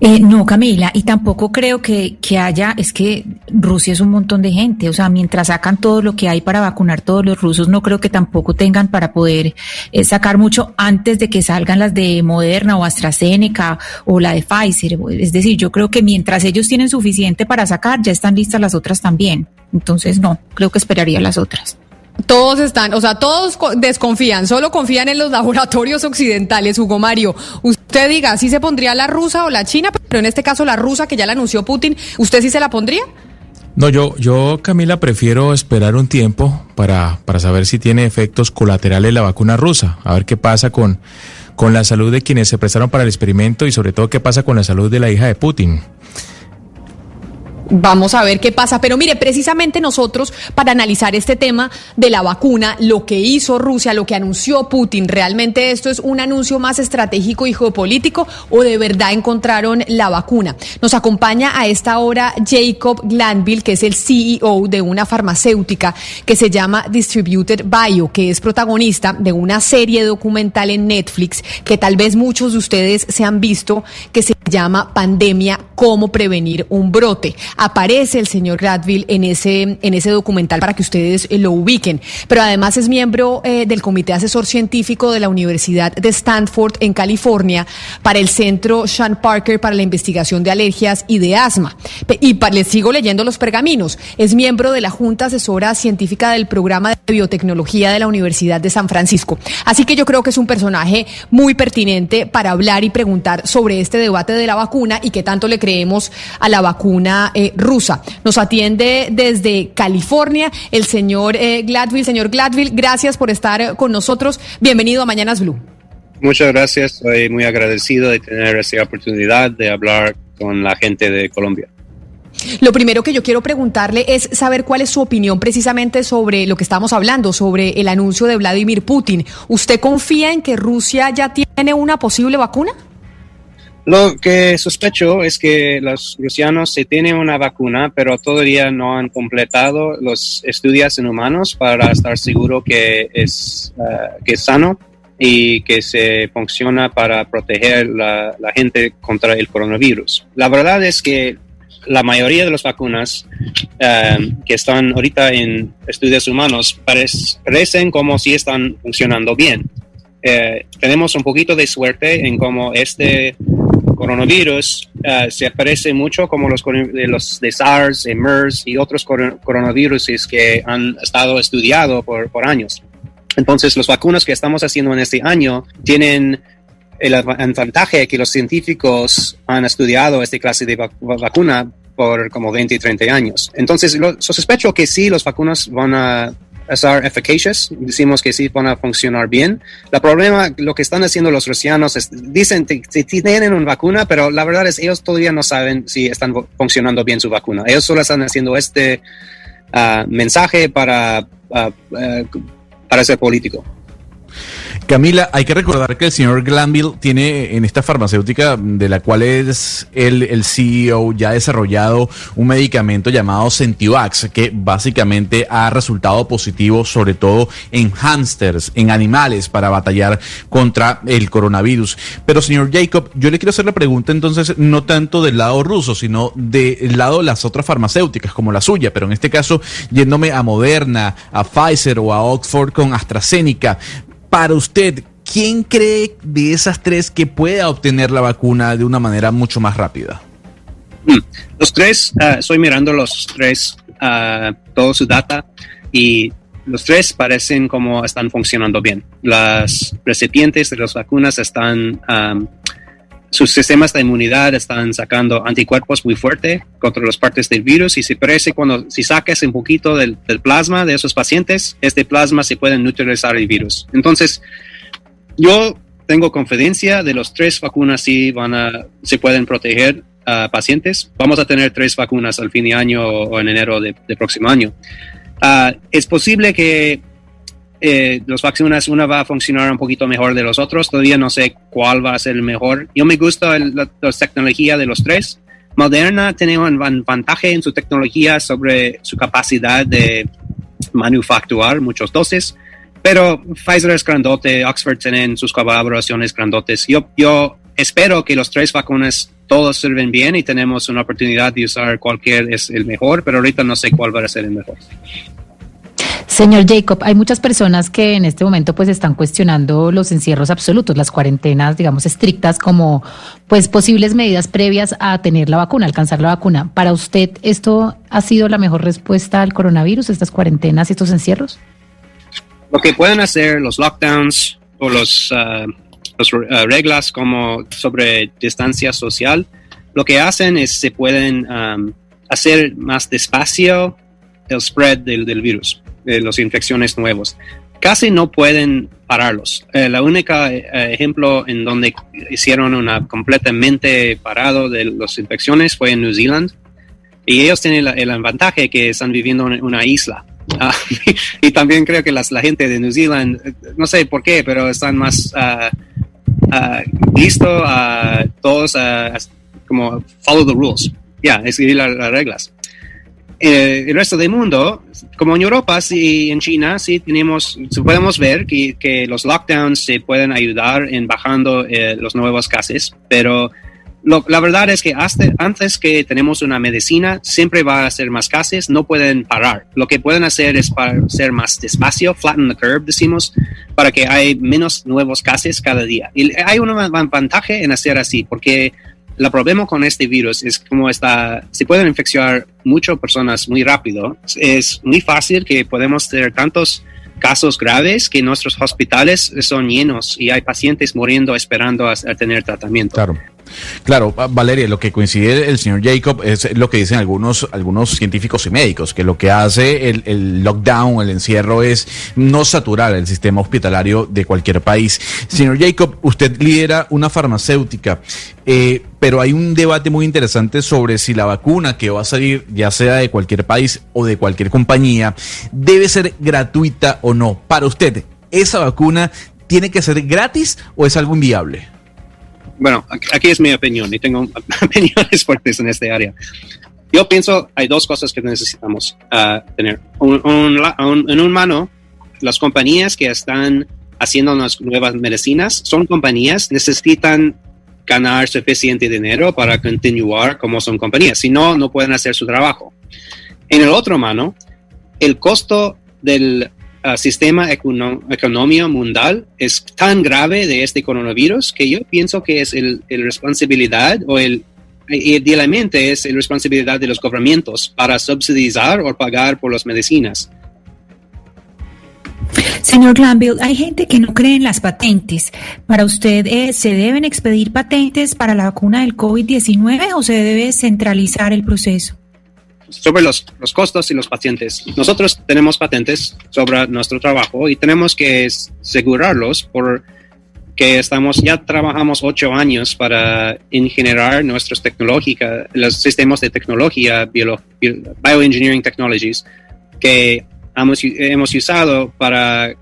Eh, no, Camila, y tampoco creo que, que, haya, es que Rusia es un montón de gente, o sea, mientras sacan todo lo que hay para vacunar todos los rusos, no creo que tampoco tengan para poder eh, sacar mucho antes de que salgan las de Moderna o AstraZeneca o la de Pfizer. Es decir, yo creo que mientras ellos tienen suficiente para sacar, ya están listas las otras también. Entonces, no, creo que esperaría las otras. Todos están, o sea, todos desconfían, solo confían en los (laughs) laboratorios occidentales, Hugo Mario. Usted diga, si se pondría la rusa o la china, pero en este caso la rusa que ya la anunció Putin, ¿usted sí se la pondría? No, yo, yo, Camila, prefiero esperar un tiempo para, para saber si tiene efectos colaterales la vacuna rusa, a ver qué pasa con, con la salud de quienes se prestaron para el experimento y sobre todo qué pasa con la salud de la hija de Putin. Vamos a ver qué pasa. Pero mire, precisamente nosotros, para analizar este tema de la vacuna, lo que hizo Rusia, lo que anunció Putin, ¿realmente esto es un anuncio más estratégico y geopolítico o de verdad encontraron la vacuna? Nos acompaña a esta hora Jacob Glanville, que es el CEO de una farmacéutica que se llama Distributed Bio, que es protagonista de una serie documental en Netflix que tal vez muchos de ustedes se han visto, que se llama Pandemia, cómo prevenir un brote aparece el señor Gradville en ese, en ese documental para que ustedes eh, lo ubiquen. Pero además es miembro eh, del Comité Asesor Científico de la Universidad de Stanford en California para el Centro Sean Parker para la Investigación de Alergias y de Asma. Y les sigo leyendo los pergaminos. Es miembro de la Junta Asesora Científica del Programa de Biotecnología de la Universidad de San Francisco. Así que yo creo que es un personaje muy pertinente para hablar y preguntar sobre este debate de la vacuna y qué tanto le creemos a la vacuna eh, rusa. Nos atiende desde California el señor eh, Gladville. Señor Gladville, gracias por estar con nosotros. Bienvenido a Mañanas Blue. Muchas gracias. Estoy muy agradecido de tener esta oportunidad de hablar con la gente de Colombia. Lo primero que yo quiero preguntarle es saber cuál es su opinión precisamente sobre lo que estamos hablando, sobre el anuncio de Vladimir Putin. ¿Usted confía en que Rusia ya tiene una posible vacuna? Lo que sospecho es que los rusianos se tienen una vacuna, pero todavía no han completado los estudios en humanos para estar seguro que es, uh, que es sano y que se funciona para proteger la, gente contra el coronavirus. La verdad es que la mayoría de las vacunas um, que están ahorita en estudios humanos parecen como si están funcionando bien. Eh, tenemos un poquito de suerte en cómo este coronavirus uh, se aparece mucho como los los de SARS, MERS y otros coronavirus que han estado estudiados por, por años. Entonces, las vacunas que estamos haciendo en este año tienen el avantaje que los científicos han estudiado esta clase de vac vacuna por como 20 y 30 años. Entonces, lo, sospecho que sí, las vacunas van a ser efficacious, decimos que sí van a funcionar bien. El problema, lo que están haciendo los rusianos, es, dicen que tienen una vacuna, pero la verdad es ellos todavía no saben si están funcionando bien su vacuna. Ellos solo están haciendo este uh, mensaje para, uh, uh, para ser político. Camila, hay que recordar que el señor Glanville tiene en esta farmacéutica de la cual es el, CEO ya desarrollado un medicamento llamado Centivax que básicamente ha resultado positivo sobre todo en hámsters, en animales para batallar contra el coronavirus. Pero señor Jacob, yo le quiero hacer la pregunta entonces no tanto del lado ruso, sino del lado de las otras farmacéuticas como la suya, pero en este caso yéndome a Moderna, a Pfizer o a Oxford con AstraZeneca para usted, ¿quién cree de esas tres que pueda obtener la vacuna de una manera mucho más rápida? Hmm. Los tres, uh, estoy mirando los tres, uh, todo su data y los tres parecen como están funcionando bien. Las recipientes de las vacunas están, um, sus sistemas de inmunidad están sacando anticuerpos muy fuertes contra las partes del virus y se parece cuando si sacas un poquito del, plasma de esos pacientes, este plasma se puede neutralizar el virus. Entonces, yo tengo confidencia de los tres vacunas si van a, se pueden proteger a pacientes. Vamos a tener tres vacunas al fin de año o en enero de, próximo año. Uh, es posible que eh, las vacunas, una va a funcionar un poquito mejor de los otros. Todavía no sé cuál va a ser el mejor. Yo me gusta el, la, la, tecnología de los tres. Moderna tiene un ventaja en su tecnología sobre su capacidad de manufacturar muchos dosis, pero Pfizer es grandote, Oxford tienen sus colaboraciones grandotes. Yo, yo espero que los tres vacunas todos sirven bien y tenemos una oportunidad de usar cualquier es el mejor, pero ahorita no sé cuál va a ser el mejor. Señor Jacob, hay muchas personas que en este momento pues están cuestionando los encierros absolutos, las cuarentenas, digamos, estrictas como pues posibles medidas previas a tener la vacuna, alcanzar la vacuna. ¿Para usted esto ha sido la mejor respuesta al coronavirus, estas cuarentenas y estos encierros? Lo que pueden hacer los lockdowns o los, uh, los uh, reglas como sobre distancia social, lo que hacen es se pueden um, hacer más despacio el spread del virus de las infecciones nuevos. Casi no pueden pararlos. Eh, la única eh, ejemplo en donde hicieron una completamente parado de las infecciones fue en New Zealand. Y ellos tienen el avantaje que están viviendo en una isla. Uh, (laughs) y, también creo que las, la gente de New Zealand, no sé por qué, pero están más uh, uh, listos a todos como follow the rules. Ya, yeah, es seguir las, las reglas eh, el resto del mundo, como en Europa y en China, sí tenemos, podemos ver que, que los lockdowns se pueden ayudar en bajando eh, los nuevos casos, pero lo, la verdad es que hasta, antes que tenemos una medicina, siempre va a ser más casos, no pueden parar. Lo que pueden hacer es para ser más despacio, flatten the curve, decimos, para que hay menos nuevos casos cada día. Y hay una ventaja en hacer así, porque el problema con este virus es como está, se pueden infectar muchas personas muy rápido. Es muy fácil que podemos tener tantos casos graves que nuestros hospitales son llenos y hay pacientes muriendo esperando a, a tener tratamiento. Claro. Claro, Valeria, lo que coincide el señor Jacob es lo que dicen algunos, algunos científicos y médicos, que lo que hace el, lockdown, el encierro, es no saturar el sistema hospitalario de cualquier país. Señor Jacob, usted lidera una farmacéutica, eh, pero hay un debate muy interesante sobre si la vacuna que va a salir, ya sea de cualquier país o de cualquier compañía, debe ser gratuita o no. Para usted, ¿esa vacuna tiene que ser gratis o es algo inviable? Bueno, aquí es mi opinión y tengo (laughs) opiniones fuertes en este área. Yo pienso hay dos cosas que necesitamos uh, tener. Un, un, un, en un mano, las compañías que están haciendo las nuevas medicinas son compañías necesitan ganar suficiente dinero para continuar como son compañías. Si no, no pueden hacer su trabajo. En el otro mano, el costo del uh, sistema economía mundial es tan grave de este coronavirus que yo pienso que es el, responsabilidad o el idealmente es la responsabilidad de los gobiernos para subsidiar o pagar por las medicinas. Señor Glanville, hay gente que no cree en las patentes. ¿Para usted eh, se deben expedir patentes para la vacuna del COVID-19 o se debe centralizar el proceso? Sobre los, los, costos y los pacientes. Nosotros tenemos patentes sobre nuestro trabajo y tenemos que asegurarlos por que estamos, ya trabajamos ocho años para ingenierar nuestras tecnológicas, los sistemas de tecnología, bio, bioengineering technologies, que hemos, hemos usado para,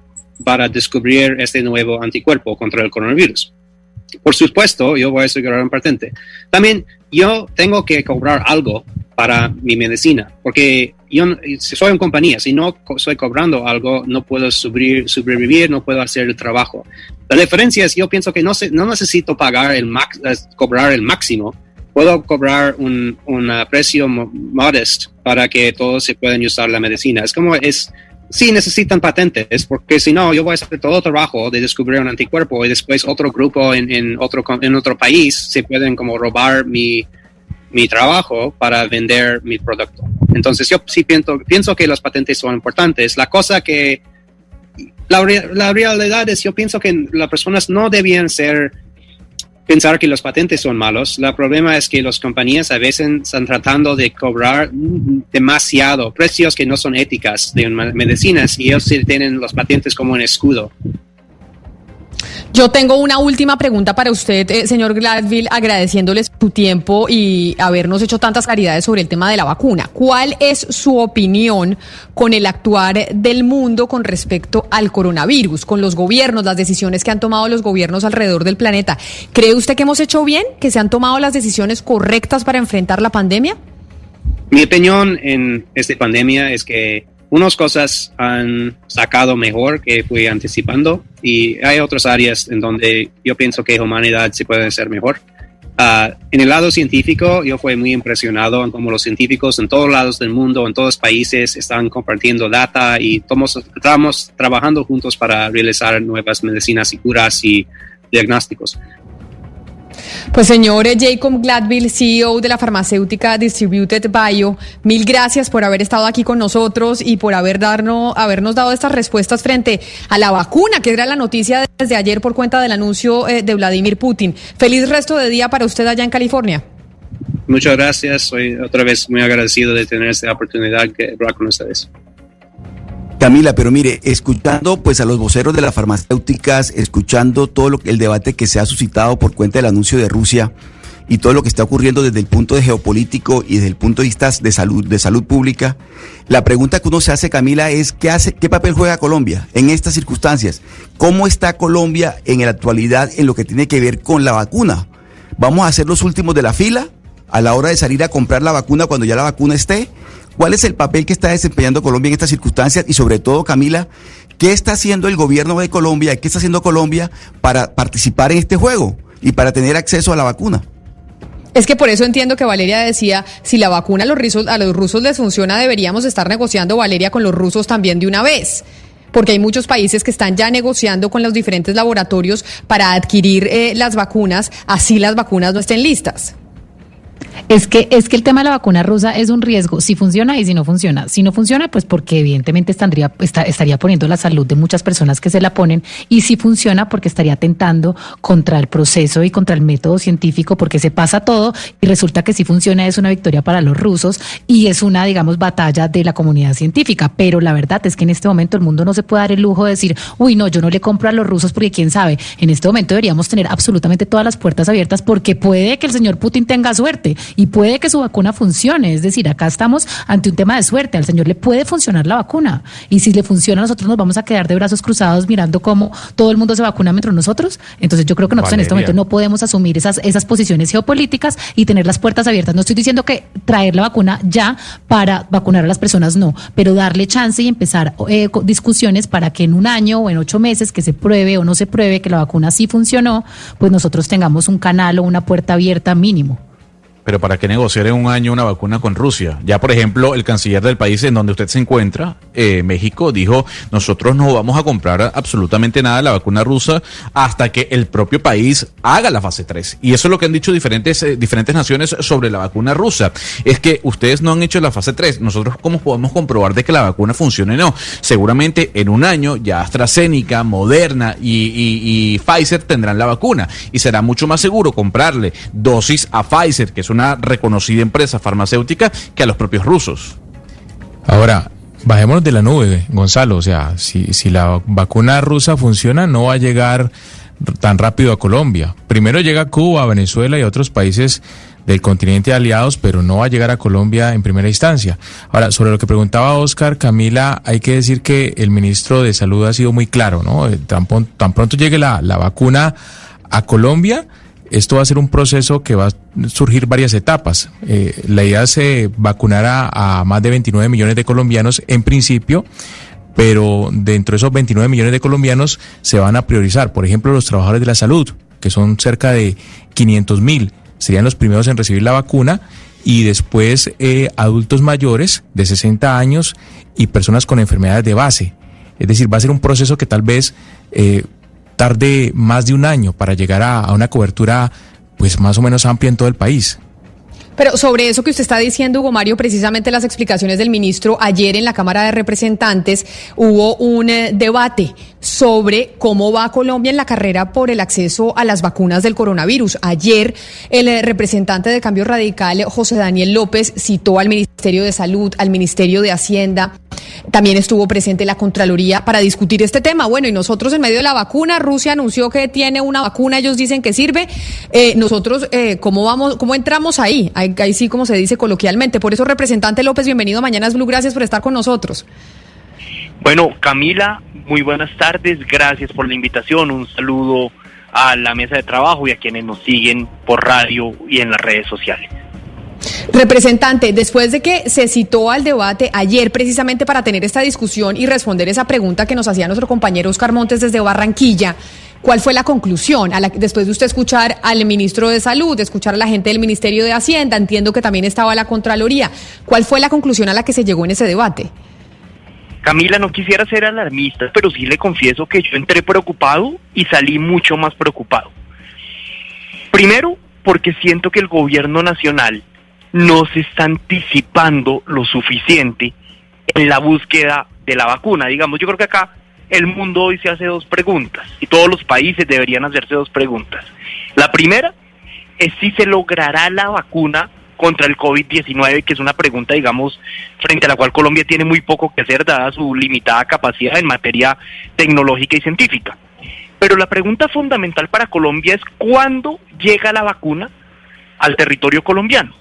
para descubrir este nuevo anticuerpo contra el coronavirus. Por supuesto, yo voy a asegurar un patente. También yo tengo que cobrar algo para mi medicina, porque yo si soy en compañía, si no estoy cobrando algo, no puedo subir, sobrevivir, no puedo hacer el trabajo. La diferencia es, yo pienso que no, se, no necesito pagar el max, cobrar el máximo, puedo cobrar un, un precio modesto para que todos se puedan usar la medicina. Es como es, sí necesitan patentes, porque si no, yo voy a hacer todo el trabajo de descubrir un anticuerpo y después otro grupo en, en, otro, en otro país se pueden como robar mi, mi trabajo para vender mi producto. Entonces yo sí pienso, pienso que las patentes son importantes. La cosa que, la, realidad es, yo pienso que las personas no debían ser pensar que los patentes son malos. El problema es que las compañías a veces están tratando de cobrar demasiado precios que no son éticas de medicinas y ellos tienen los patentes como un escudo. Yo tengo una última pregunta para usted, eh, señor Gladville, agradeciéndole su tiempo y habernos hecho tantas claridades sobre el tema de la vacuna. ¿Cuál es su opinión con el actuar del mundo con respecto al coronavirus, con los gobiernos, las decisiones que han tomado los gobiernos alrededor del planeta? ¿Cree usted que hemos hecho bien, que se han tomado las decisiones correctas para enfrentar la pandemia? Mi opinión en esta pandemia es que unas cosas han sacado mejor que fui anticipando y hay otras áreas en donde yo pienso que humanidad se puede hacer mejor. Ah, en el lado científico, yo fui muy impresionado en cómo los científicos en todos lados del mundo, en todos los países, están compartiendo data y estamos trabajando juntos para realizar nuevas medicinas y curas y diagnósticos. Pues señor Jacob Gladville, CEO de la farmacéutica Distributed Bio, mil gracias por haber estado aquí con nosotros y por haber darnos, habernos dado estas respuestas frente a la vacuna, que era la noticia desde ayer por cuenta del anuncio eh, de Vladimir Putin. Feliz resto de día para usted allá en California. Muchas gracias, soy otra vez muy agradecido de tener esta oportunidad que hablar con ustedes. Camila, pero mire, escuchando pues a los voceros de las farmacéuticas, escuchando todo lo, el debate que se ha suscitado por cuenta del anuncio de Rusia y todo lo que está ocurriendo desde el punto de geopolítico y desde el punto de vista de salud, de salud pública, la pregunta que uno se hace, Camila, es ¿qué hace, qué papel juega Colombia en estas circunstancias? ¿Cómo está Colombia en la actualidad en lo que tiene que ver con la vacuna? ¿Vamos a ser los últimos de la fila a la hora de salir a comprar la vacuna cuando ya la vacuna esté? ¿Cuál es el papel que está desempeñando Colombia en estas circunstancias? Y sobre todo, Camila, ¿qué está haciendo el gobierno de Colombia y qué está haciendo Colombia para participar en este juego y para tener acceso a la vacuna? Es que por eso entiendo que Valeria decía, si la vacuna a los, rusos, a los rusos les funciona, deberíamos estar negociando, Valeria, con los rusos también de una vez porque hay muchos países que están ya negociando con los diferentes laboratorios para adquirir eh, las vacunas, así las vacunas no estén listas. Es que, es que el tema de la vacuna rusa es un riesgo, si funciona y si no funciona. Si no funciona, pues porque evidentemente estaría, estaría poniendo la salud de muchas personas que se la ponen, y si funciona, porque estaría atentando contra el proceso y contra el método científico, porque se pasa todo y resulta que si funciona es una victoria para los rusos y es una, digamos, batalla de la comunidad científica. Pero la verdad es que en este momento el mundo no se puede dar el lujo de decir, uy, no, yo no le compro a los rusos porque quién sabe. En este momento deberíamos tener absolutamente todas las puertas abiertas porque puede que el señor Putin tenga suerte y puede que su vacuna funcione. Es decir, acá estamos ante un tema de suerte. Al señor le puede funcionar la vacuna. Y si le funciona, nosotros nos vamos a quedar de brazos cruzados mirando cómo todo el mundo se vacuna mientras nosotros. Entonces yo creo que nosotros en este momento no podemos asumir esas, esas posiciones geopolíticas y tener las puertas abiertas. No estoy diciendo que traer la vacuna ya para vacunar a las personas, no, pero darle chance y empezar eh, discusiones para que en un año o en ocho meses que se pruebe o no se pruebe que la vacuna sí funcionó, pues nosotros tengamos un canal o una puerta abierta mínimo pero ¿para qué negociar en un año una vacuna con Rusia? Ya, por ejemplo, el canciller del país en donde usted se encuentra, eh, México, dijo, nosotros no vamos a comprar absolutamente nada de la vacuna rusa hasta que el propio país haga la fase 3. Y eso es lo que han dicho diferentes, eh, diferentes naciones sobre la vacuna rusa. Es que ustedes no han hecho la fase 3. Nosotros, ¿cómo podemos comprobar de que la vacuna funcione o no? Seguramente en un año ya AstraZeneca, Moderna y, Pfizer tendrán la vacuna. Y será mucho más seguro comprarle dosis a Pfizer, que es una reconocida empresa farmacéutica que a los propios rusos. Ahora, bajémonos de la nube, Gonzalo. O sea, si, si la vacuna rusa funciona, no va a llegar tan rápido a Colombia. Primero llega a Cuba, a Venezuela y a otros países del continente aliados, pero no va a llegar a Colombia en primera instancia. Ahora, sobre lo que preguntaba Oscar, Camila, hay que decir que el ministro de Salud ha sido muy claro, ¿no? Eh, tan, tan pronto llegue la, la vacuna a Colombia, esto va a ser un proceso que va a surgir varias etapas. Eh, la idea es eh, vacunar a, más de 29 millones de colombianos en principio, pero dentro de esos 29 millones de colombianos se van a priorizar, por ejemplo, los trabajadores de la salud, que son cerca de 500 mil, serían los primeros en recibir la vacuna, y después eh, adultos mayores de 60 años y personas con enfermedades de base. Es decir, va a ser un proceso que tal vez tarde más de un año para llegar a, una cobertura pues más o menos amplia en todo el país. Pero sobre eso que usted está diciendo, Hugo Mario, precisamente las explicaciones del ministro ayer en la Cámara de Representantes hubo un eh, debate sobre cómo va Colombia en la carrera por el acceso a las vacunas del coronavirus. Ayer el eh, representante de Cambio Radical, José Daniel López, citó al Ministerio de Salud, al Ministerio de Hacienda, también estuvo presente la Contraloría para discutir este tema. Bueno, y nosotros en medio de la vacuna, Rusia anunció que tiene una vacuna, ellos dicen que sirve. Eh, nosotros, eh, ¿cómo vamos, cómo entramos ahí? ahí? Ahí sí, como se dice coloquialmente. Por eso, representante López, bienvenido a Mañanas Blue, gracias por estar con nosotros. Bueno, Camila, muy buenas tardes, gracias por la invitación, un saludo a la mesa de trabajo y a quienes nos siguen por radio y en las redes sociales. Representante, después de que se citó al debate ayer precisamente para tener esta discusión y responder esa pregunta que nos hacía nuestro compañero Oscar Montes desde Barranquilla, ¿cuál fue la conclusión? A la, después de usted escuchar al ministro de Salud, escuchar a la gente del Ministerio de Hacienda, entiendo que también estaba la Contraloría, ¿cuál fue la conclusión a la que se llegó en ese debate? Camila, no quisiera ser alarmista, pero sí le confieso que yo entré preocupado y salí mucho más preocupado. Primero, porque siento que el gobierno nacional no se está anticipando lo suficiente en la búsqueda de la vacuna. Digamos, yo creo que acá el mundo hoy se hace dos preguntas y todos los países deberían hacerse dos preguntas. La primera es si se logrará la vacuna contra el COVID-19, que es una pregunta, digamos, frente a la cual Colombia tiene muy poco que hacer, dada su limitada capacidad en materia tecnológica y científica. Pero la pregunta fundamental para Colombia es cuándo llega la vacuna al territorio colombiano.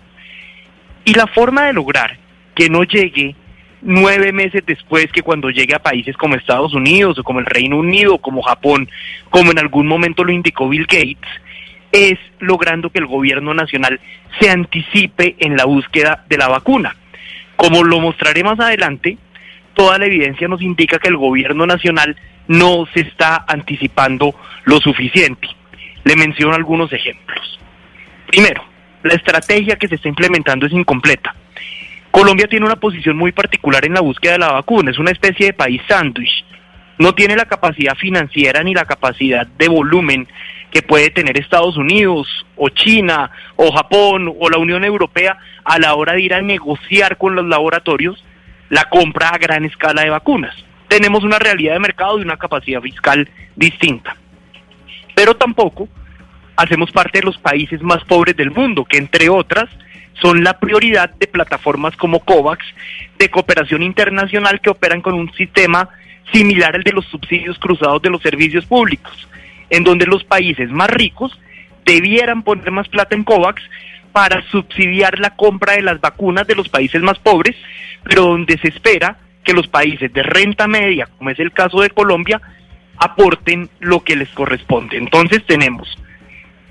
Y la forma de lograr que no llegue nueve meses después que cuando llegue a países como Estados Unidos o como el Reino Unido, como Japón, como en algún momento lo indicó Bill Gates, es logrando que el gobierno nacional se anticipe en la búsqueda de la vacuna. Como lo mostraré más adelante, toda la evidencia nos indica que el gobierno nacional no se está anticipando lo suficiente. Le menciono algunos ejemplos. Primero, la estrategia que se está implementando es incompleta. Colombia tiene una posición muy particular en la búsqueda de la vacuna, es una especie de país sándwich. No tiene la capacidad financiera ni la capacidad de volumen que puede tener Estados Unidos o China o Japón o la Unión Europea a la hora de ir a negociar con los laboratorios la compra a gran escala de vacunas. Tenemos una realidad de mercado y una capacidad fiscal distinta. Pero tampoco hacemos parte de los países más pobres del mundo, que entre otras son la prioridad de plataformas como COVAX de cooperación internacional que operan con un sistema similar al de los subsidios cruzados de los servicios públicos en donde los países más ricos debieran poner más plata en COVAX para subsidiar la compra de las vacunas de los países más pobres, pero donde se espera que los países de renta media, como es el caso de Colombia, aporten lo que les corresponde. Entonces tenemos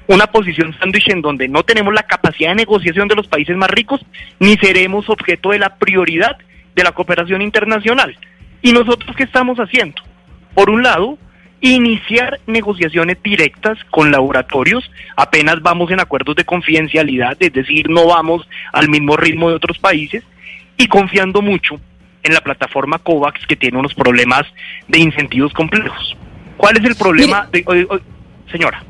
una posición sándwich en donde no tenemos la capacidad de negociación de los países más ricos, ni seremos objeto de la prioridad de la cooperación internacional. ¿Y nosotros qué estamos haciendo? Por un lado, iniciar negociaciones directas con laboratorios, apenas vamos en acuerdos de confidencialidad, es decir, no vamos al mismo ritmo de otros países, y confiando mucho en la plataforma COVAX que tiene unos problemas de incentivos complejos. ¿Cuál es el problema? De, señora.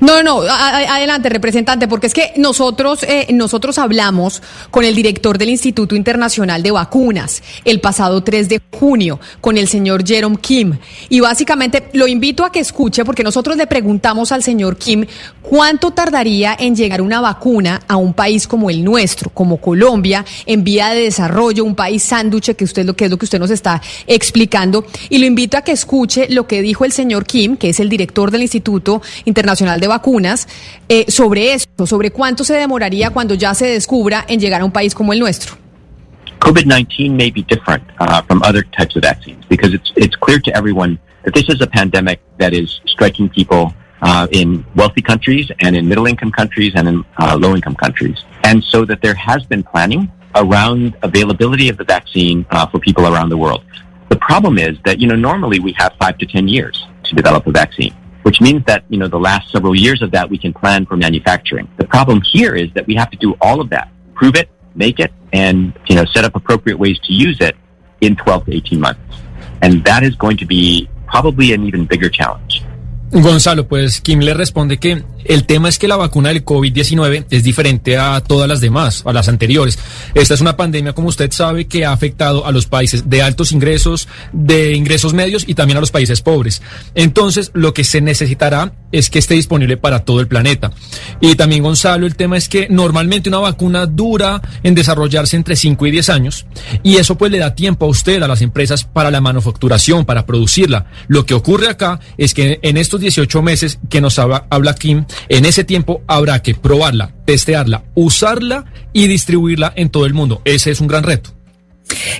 No, no, adelante, representante, porque es que nosotros, eh, nosotros hablamos con el director del Instituto Internacional de Vacunas el pasado 3 de junio, con el señor Jerome Kim, y básicamente lo invito a que escuche, porque nosotros le preguntamos al señor Kim cuánto tardaría en llegar una vacuna a un país como el nuestro, como Colombia, en vía de desarrollo, un país sánduche, que usted que es lo que usted nos está explicando, y lo invito a que escuche lo que dijo el señor Kim, que es el director del Instituto Internacional de vacunas eh, sobre esto, sobre cuánto se demoraría cuando ya se descubra en llegar a un país como el nuestro. COVID-19 may be different uh, from other types of vaccines because it's, it's clear to everyone that this is a pandemic that is striking people uh, in wealthy countries and in middle income countries and in uh, low income countries. And so that there has been planning around availability of the vaccine uh, for people around the world. The problem is that, you know, normally we have five to 10 years to develop a vaccine which means that, you know, the last several years of that we can plan for manufacturing. The problem here is that we have to do all of that, prove it, make it, and, you know, set up appropriate ways to use it in 12 to 18 months. And that is going to be probably an even bigger challenge. Gonzalo, pues Kim le responde que El tema es que la vacuna del COVID-19 es diferente a todas las demás, a las anteriores. Esta es una pandemia, como usted sabe, que ha afectado a los países de altos ingresos, de ingresos medios y también a los países pobres. Entonces, lo que se necesitará es que esté disponible para todo el planeta. Y también, Gonzalo, el tema es que normalmente una vacuna dura en desarrollarse entre 5 y 10 años y eso pues le da tiempo a usted, a las empresas, para la manufacturación, para producirla. Lo que ocurre acá es que en estos 18 meses que nos habla, habla Kim, en ese tiempo habrá que probarla, testearla, usarla y distribuirla en todo el mundo. Ese es un gran reto.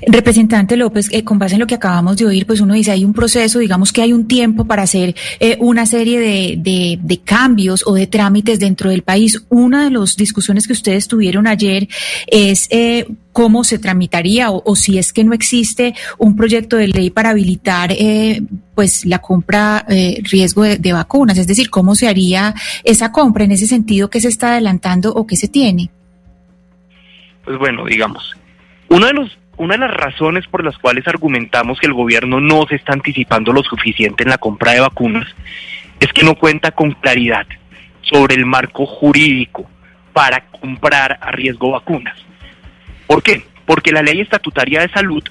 Representante López, eh, con base en lo que acabamos de oír, pues uno dice, hay un proceso, digamos que hay un tiempo para hacer eh, una serie de, de, de, cambios o de trámites dentro del país. Una de las discusiones que ustedes tuvieron ayer es eh, cómo se tramitaría o, si es que no existe un proyecto de ley para habilitar eh, pues la compra riesgo de, de, vacunas, es decir, cómo se haría esa compra en ese sentido que se está adelantando o que se tiene. Pues bueno, digamos, uno de los una de las razones por las cuales argumentamos que el gobierno no se está anticipando lo suficiente en la compra de vacunas es que no cuenta con claridad sobre el marco jurídico para comprar a riesgo vacunas. ¿Por qué? Porque la ley estatutaria de salud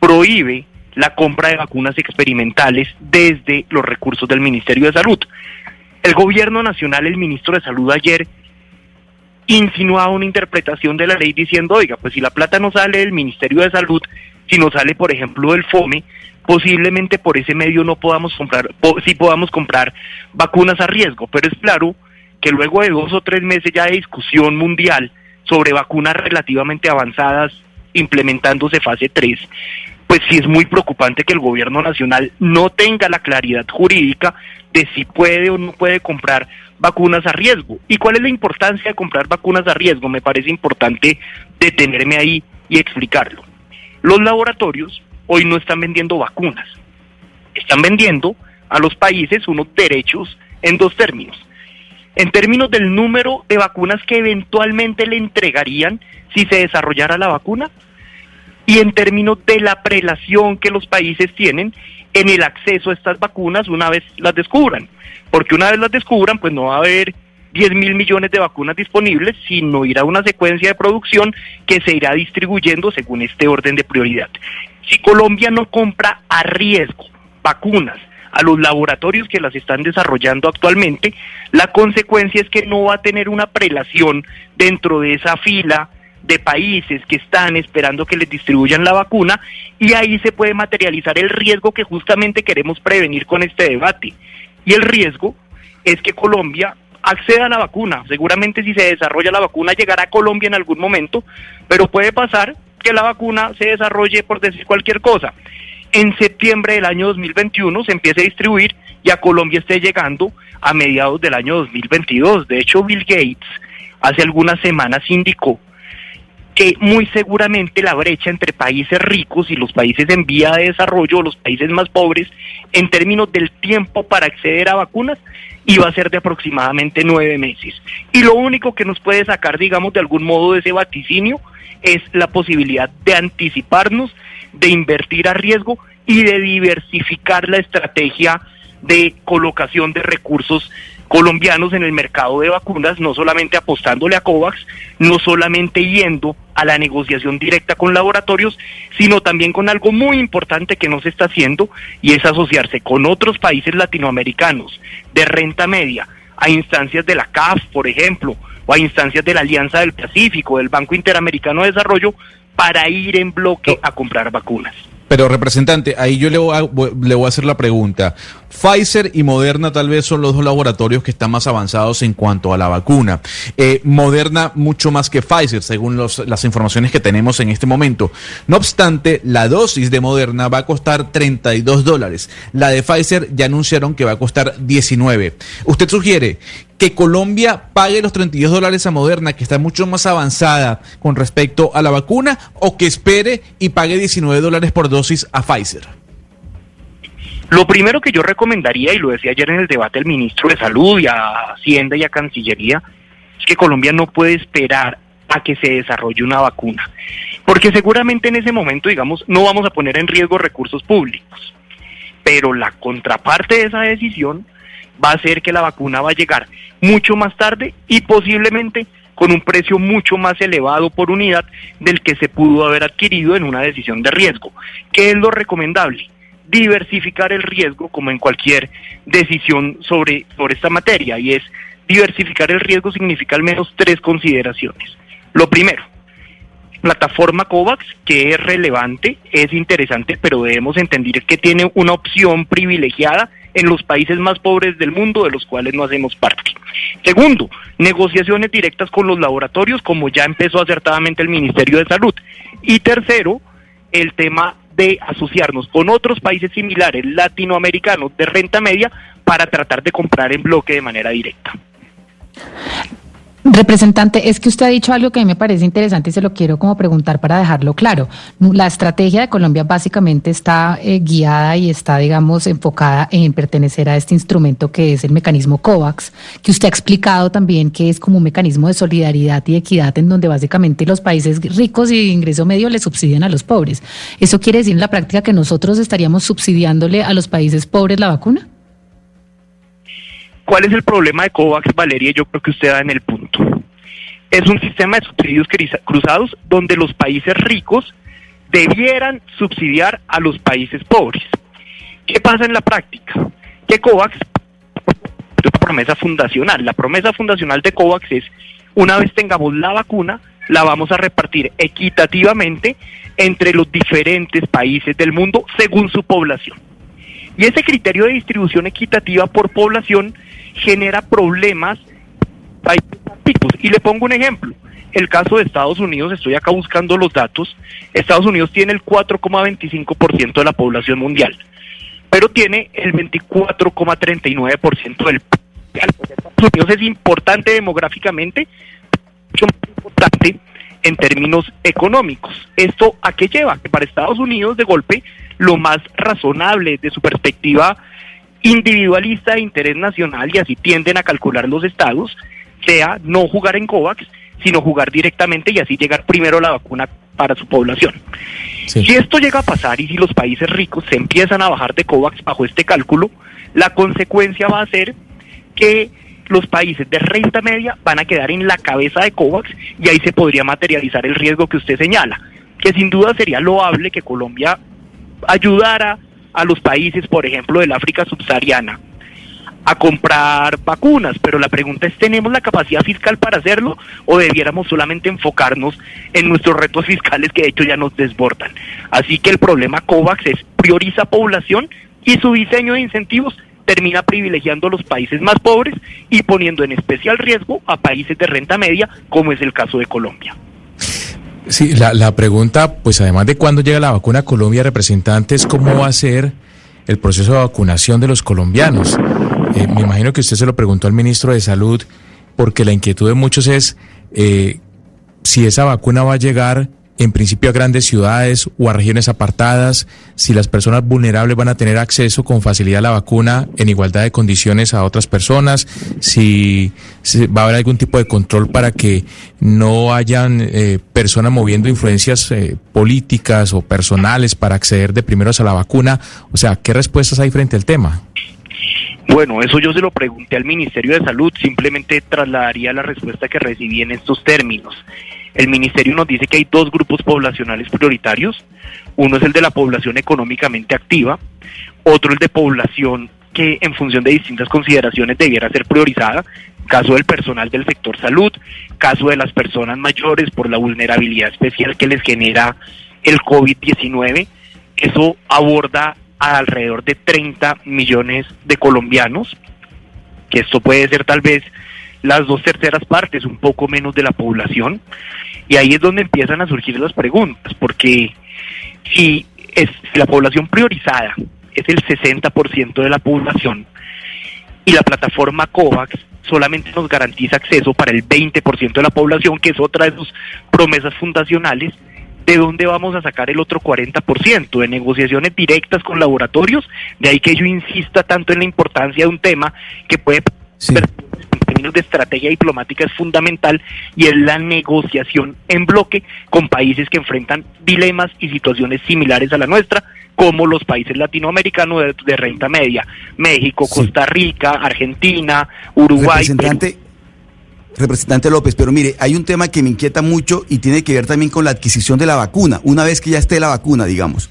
prohíbe la compra de vacunas experimentales desde los recursos del Ministerio de Salud. El gobierno nacional, el ministro de Salud ayer insinuaba una interpretación de la ley diciendo, oiga, pues si la plata no sale del Ministerio de Salud, si no sale, por ejemplo, del FOME, posiblemente por ese medio no podamos comprar, po sí podamos comprar vacunas a riesgo, pero es claro que luego de dos o tres meses ya de discusión mundial sobre vacunas relativamente avanzadas implementándose fase 3, pues sí es muy preocupante que el gobierno nacional no tenga la claridad jurídica de si puede o no puede comprar vacunas a riesgo. ¿Y cuál es la importancia de comprar vacunas a riesgo? Me parece importante detenerme ahí y explicarlo. Los laboratorios hoy no están vendiendo vacunas, están vendiendo a los países unos derechos en dos términos. En términos del número de vacunas que eventualmente le entregarían si se desarrollara la vacuna y en términos de la prelación que los países tienen en el acceso a estas vacunas una vez las descubran. Porque una vez las descubran, pues no va a haber 10 mil millones de vacunas disponibles, sino irá una secuencia de producción que se irá distribuyendo según este orden de prioridad. Si Colombia no compra a riesgo vacunas a los laboratorios que las están desarrollando actualmente, la consecuencia es que no va a tener una prelación dentro de esa fila de países que están esperando que les distribuyan la vacuna y ahí se puede materializar el riesgo que justamente queremos prevenir con este debate. Y el riesgo es que Colombia acceda a la vacuna. Seguramente si se desarrolla la vacuna llegará a Colombia en algún momento, pero puede pasar que la vacuna se desarrolle por decir cualquier cosa. En septiembre del año 2021 se empiece a distribuir y a Colombia esté llegando a mediados del año 2022. De hecho, Bill Gates hace algunas semanas indicó que muy seguramente la brecha entre países ricos y los países en vía de desarrollo, los países más pobres, en términos del tiempo para acceder a vacunas, iba a ser de aproximadamente nueve meses. Y lo único que nos puede sacar, digamos, de algún modo de ese vaticinio es la posibilidad de anticiparnos, de invertir a riesgo y de diversificar la estrategia de colocación de recursos colombianos en el mercado de vacunas, no solamente apostándole a COVAX, no solamente yendo a la negociación directa con laboratorios, sino también con algo muy importante que no se está haciendo y es asociarse con otros países latinoamericanos de renta media a instancias de la CAF, por ejemplo, o a instancias de la Alianza del Pacífico, del Banco Interamericano de Desarrollo, para ir en bloque a comprar vacunas. Pero representante, ahí yo le voy, a, le voy a hacer la pregunta. Pfizer y Moderna tal vez son los dos laboratorios que están más avanzados en cuanto a la vacuna. Eh, Moderna mucho más que Pfizer, según las informaciones que tenemos en este momento. No obstante, la dosis de Moderna va a costar 32 dólares. La de Pfizer ya anunciaron que va a costar 19. Usted sugiere que Colombia pague los 32 dólares a Moderna, que está mucho más avanzada con respecto a la vacuna, o que espere y pague 19 dólares por dosis a Pfizer? Lo primero que yo recomendaría, y lo decía ayer en el debate el ministro de Salud y a Hacienda y a Cancillería, es que Colombia no puede esperar a que se desarrolle una vacuna, porque seguramente en ese momento, digamos, no vamos a poner en riesgo recursos públicos, pero la contraparte de esa decisión va a ser que la vacuna va a llegar mucho más tarde y posiblemente con un precio mucho más elevado por unidad del que se pudo haber adquirido en una decisión de riesgo. ¿Qué es lo recomendable? Diversificar el riesgo como en cualquier decisión sobre, esta materia y es diversificar el riesgo significa al menos tres consideraciones. Lo primero, plataforma COVAX, que es relevante, es interesante, pero debemos entender que tiene una opción privilegiada en los países más pobres del mundo, de los cuales no hacemos parte. Segundo, negociaciones directas con los laboratorios, como ya empezó acertadamente el Ministerio de Salud. Y tercero, el tema de asociarnos con otros países similares latinoamericanos de renta media para tratar de comprar en bloque de manera directa. Representante, es que usted ha dicho algo que a mí me parece interesante y se lo quiero como preguntar para dejarlo claro. La estrategia de Colombia básicamente está eh, guiada y está, digamos, enfocada en pertenecer a este instrumento que es el mecanismo COVAX, que usted ha explicado también que es como un mecanismo de solidaridad y equidad en donde básicamente los países ricos y de ingreso medio le subsidian a los pobres. ¿Eso quiere decir en la práctica que nosotros estaríamos subsidiándole a los países pobres la vacuna? ¿Cuál es el problema de COVAX, Valeria? Yo creo que usted da en el punto. Es un sistema de subsidios cruzados donde los países ricos debieran subsidiar a los países pobres. ¿Qué pasa en la práctica? Que COVAX promesa fundacional. La promesa fundacional de COVAX es, una vez tengamos la vacuna, la vamos a repartir equitativamente entre los diferentes países del mundo según su población. Y ese criterio de distribución equitativa por población genera problemas y le pongo un ejemplo. El caso de Estados Unidos, estoy acá buscando los datos, Estados Unidos tiene el 4,25% de la población mundial, pero tiene el 24,39% del Estados Unidos es importante demográficamente, mucho importante en términos económicos. ¿Esto a qué lleva? Que para Estados Unidos, de golpe, lo más razonable de su perspectiva individualista de interés nacional, y así tienden a calcular los estados, sea no jugar en COVAX, sino jugar directamente y así llegar primero a la vacuna para su población. Si esto llega a pasar y si los países ricos se empiezan a bajar de COVAX bajo este cálculo, la consecuencia va a ser que los países de renta media van a quedar en la cabeza de COVAX y ahí se podría materializar el riesgo que usted señala, que sin duda sería loable que Colombia ayudara a los países, por ejemplo, del África subsahariana a comprar vacunas, pero la pregunta es, ¿tenemos la capacidad fiscal para hacerlo o debiéramos solamente enfocarnos en nuestros retos fiscales que de hecho ya nos desbordan? Así que el problema COVAX es prioriza población y su diseño de incentivos termina privilegiando a los países más pobres y poniendo en especial riesgo a países de renta media, como es el caso de Colombia. Sí, la, la pregunta, pues además de cuándo llega la vacuna a Colombia, representantes, ¿cómo va a ser el proceso de vacunación de los colombianos? Eh, me imagino que usted se lo preguntó al ministro de Salud, porque la inquietud de muchos es eh, si esa vacuna va a llegar en principio a grandes ciudades o a regiones apartadas, si las personas vulnerables van a tener acceso con facilidad a la vacuna en igualdad de condiciones a otras personas, si, va a haber algún tipo de control para que no hayan eh, personas moviendo influencias eh, políticas o personales para acceder de primeros a la vacuna. O sea, ¿qué respuestas hay frente al tema? Bueno, eso yo se lo pregunté al Ministerio de Salud, simplemente trasladaría la respuesta que recibí en estos términos. El Ministerio nos dice que hay dos grupos poblacionales prioritarios. Uno es el de la población económicamente activa, otro el de población que en función de distintas consideraciones debiera ser priorizada, caso del personal del sector salud, caso de las personas mayores por la vulnerabilidad especial que les genera el COVID-19. Eso aborda a alrededor de 30 millones de colombianos, que esto puede ser tal vez las dos terceras partes, un poco menos de la población. Y ahí es donde empiezan a surgir las preguntas, porque si es la población priorizada es el 60% de la población y la plataforma COVAX solamente nos garantiza acceso para el 20% de la población, que es otra de sus promesas fundacionales, ¿de dónde vamos a sacar el otro 40%? De negociaciones directas con laboratorios, de ahí que yo insista tanto en la importancia de un tema que puede términos de estrategia diplomática es fundamental y es la negociación en bloque con países que enfrentan dilemas y situaciones similares a la nuestra, como los países latinoamericanos de, de renta media, México, Costa Rica, Argentina, Uruguay. Representante, representante López, pero mire, hay un tema que me inquieta mucho y tiene que ver también con la adquisición de la vacuna, una vez que ya esté la vacuna, digamos.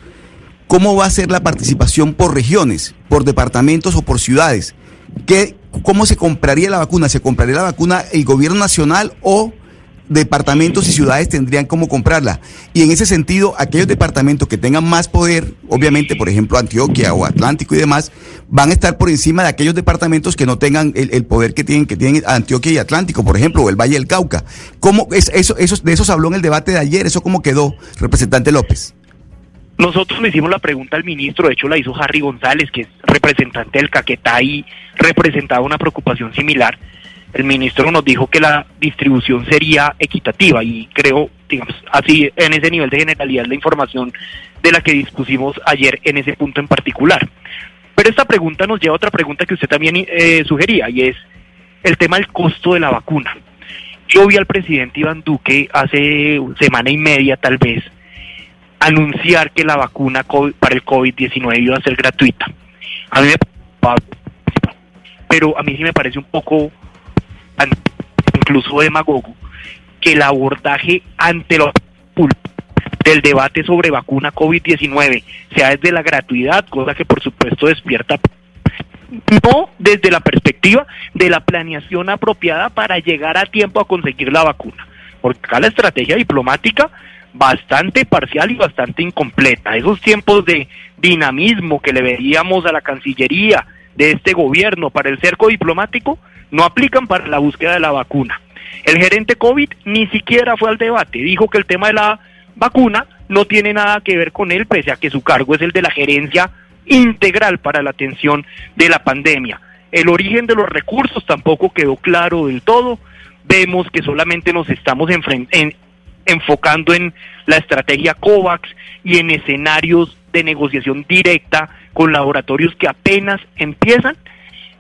¿Cómo va a ser la participación por regiones, por departamentos o por ciudades? ¿Qué, ¿Cómo se compraría la vacuna? ¿Se compraría la vacuna el gobierno nacional o departamentos y ciudades tendrían cómo comprarla? Y en ese sentido, aquellos departamentos que tengan más poder, obviamente, por ejemplo, Antioquia o Atlántico y demás, van a estar por encima de aquellos departamentos que no tengan el, el poder que tienen, que tienen Antioquia y Atlántico, por ejemplo, o el Valle del Cauca. ¿Cómo es, eso, eso, de eso se habló en el debate de ayer? ¿Eso cómo quedó, representante López? Nosotros le hicimos la pregunta al ministro, de hecho la hizo Harry González, que es representante del Caquetá y representaba una preocupación similar. El ministro nos dijo que la distribución sería equitativa y creo, digamos, así en ese nivel de generalidad la información de la que dispusimos ayer en ese punto en particular. Pero esta pregunta nos lleva a otra pregunta que usted también eh, sugería y es el tema del costo de la vacuna. Yo vi al presidente Iván Duque hace semana y media tal vez anunciar que la vacuna para el COVID-19 iba a ser gratuita. A mí me pero a mí sí me parece un poco incluso demagogo que el abordaje ante lo del debate sobre vacuna COVID-19 sea desde la gratuidad, cosa que por supuesto despierta no desde la perspectiva de la planeación apropiada para llegar a tiempo a conseguir la vacuna. Porque acá la estrategia diplomática bastante parcial y bastante incompleta. Esos tiempos de dinamismo que le veíamos a la Cancillería de este gobierno para el cerco diplomático no aplican para la búsqueda de la vacuna. El gerente COVID ni siquiera fue al debate, dijo que el tema de la vacuna no tiene nada que ver con él, pese a que su cargo es el de la gerencia integral para la atención de la pandemia. El origen de los recursos tampoco quedó claro del todo. Vemos que solamente nos estamos en, enfocando en la estrategia COVAX y en escenarios de negociación directa con laboratorios que apenas empiezan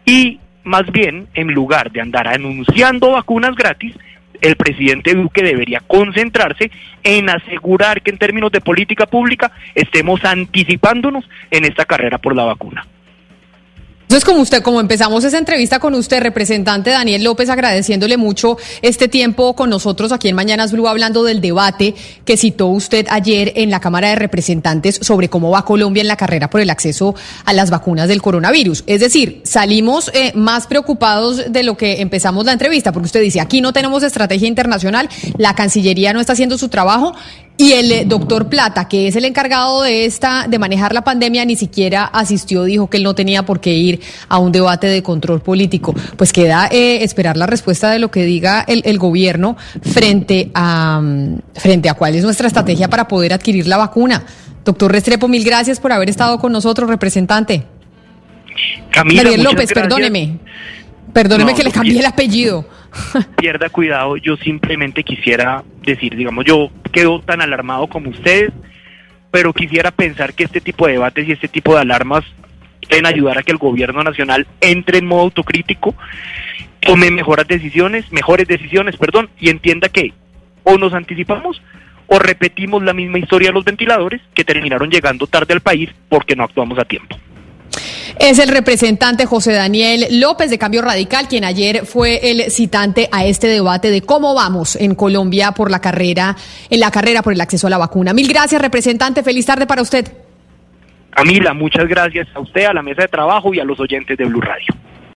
y más bien en lugar de andar anunciando vacunas gratis, el presidente Duque debería concentrarse en asegurar que en términos de política pública estemos anticipándonos en esta carrera por la vacuna. Entonces, como usted, como empezamos esa entrevista con usted, representante Daniel López, agradeciéndole mucho este tiempo con nosotros aquí en Mañanas Blue, hablando del debate que citó usted ayer en la Cámara de Representantes sobre cómo va Colombia en la carrera por el acceso a las vacunas del coronavirus. Es decir, salimos eh, más preocupados de lo que empezamos la entrevista, porque usted dice, aquí no tenemos estrategia internacional, la Cancillería no está haciendo su trabajo y el eh, doctor Plata, que es el encargado de esta, de manejar la pandemia, ni siquiera asistió, dijo que él no tenía por qué ir a un debate de control político. Pues queda eh, esperar la respuesta de lo que diga el, el gobierno frente a, mm, frente a cuál es nuestra estrategia para poder adquirir la vacuna. Doctor Restrepo, mil gracias por haber estado con nosotros, representante. Camila, muchas López, gracias. perdóneme. Perdóneme No, que le cambié el apellido. (laughs) pierda cuidado, yo simplemente quisiera decir, digamos, yo quedo tan alarmado como ustedes, pero quisiera pensar que este tipo de debates y este tipo de alarmas pueden ayudar a que el gobierno nacional entre en modo autocrítico, tome mejores decisiones, mejores decisiones, perdón, y entienda que o nos anticipamos o repetimos la misma historia de los ventiladores que terminaron llegando tarde al país porque no actuamos a tiempo. Es el representante José Daniel López de Cambio Radical, quien ayer fue el citante a este debate de cómo vamos en Colombia por la carrera, en la carrera por el acceso a la vacuna. Mil gracias, representante. Feliz tarde para usted. Camila, muchas gracias a usted, a la mesa de trabajo y a los oyentes de Blue Radio.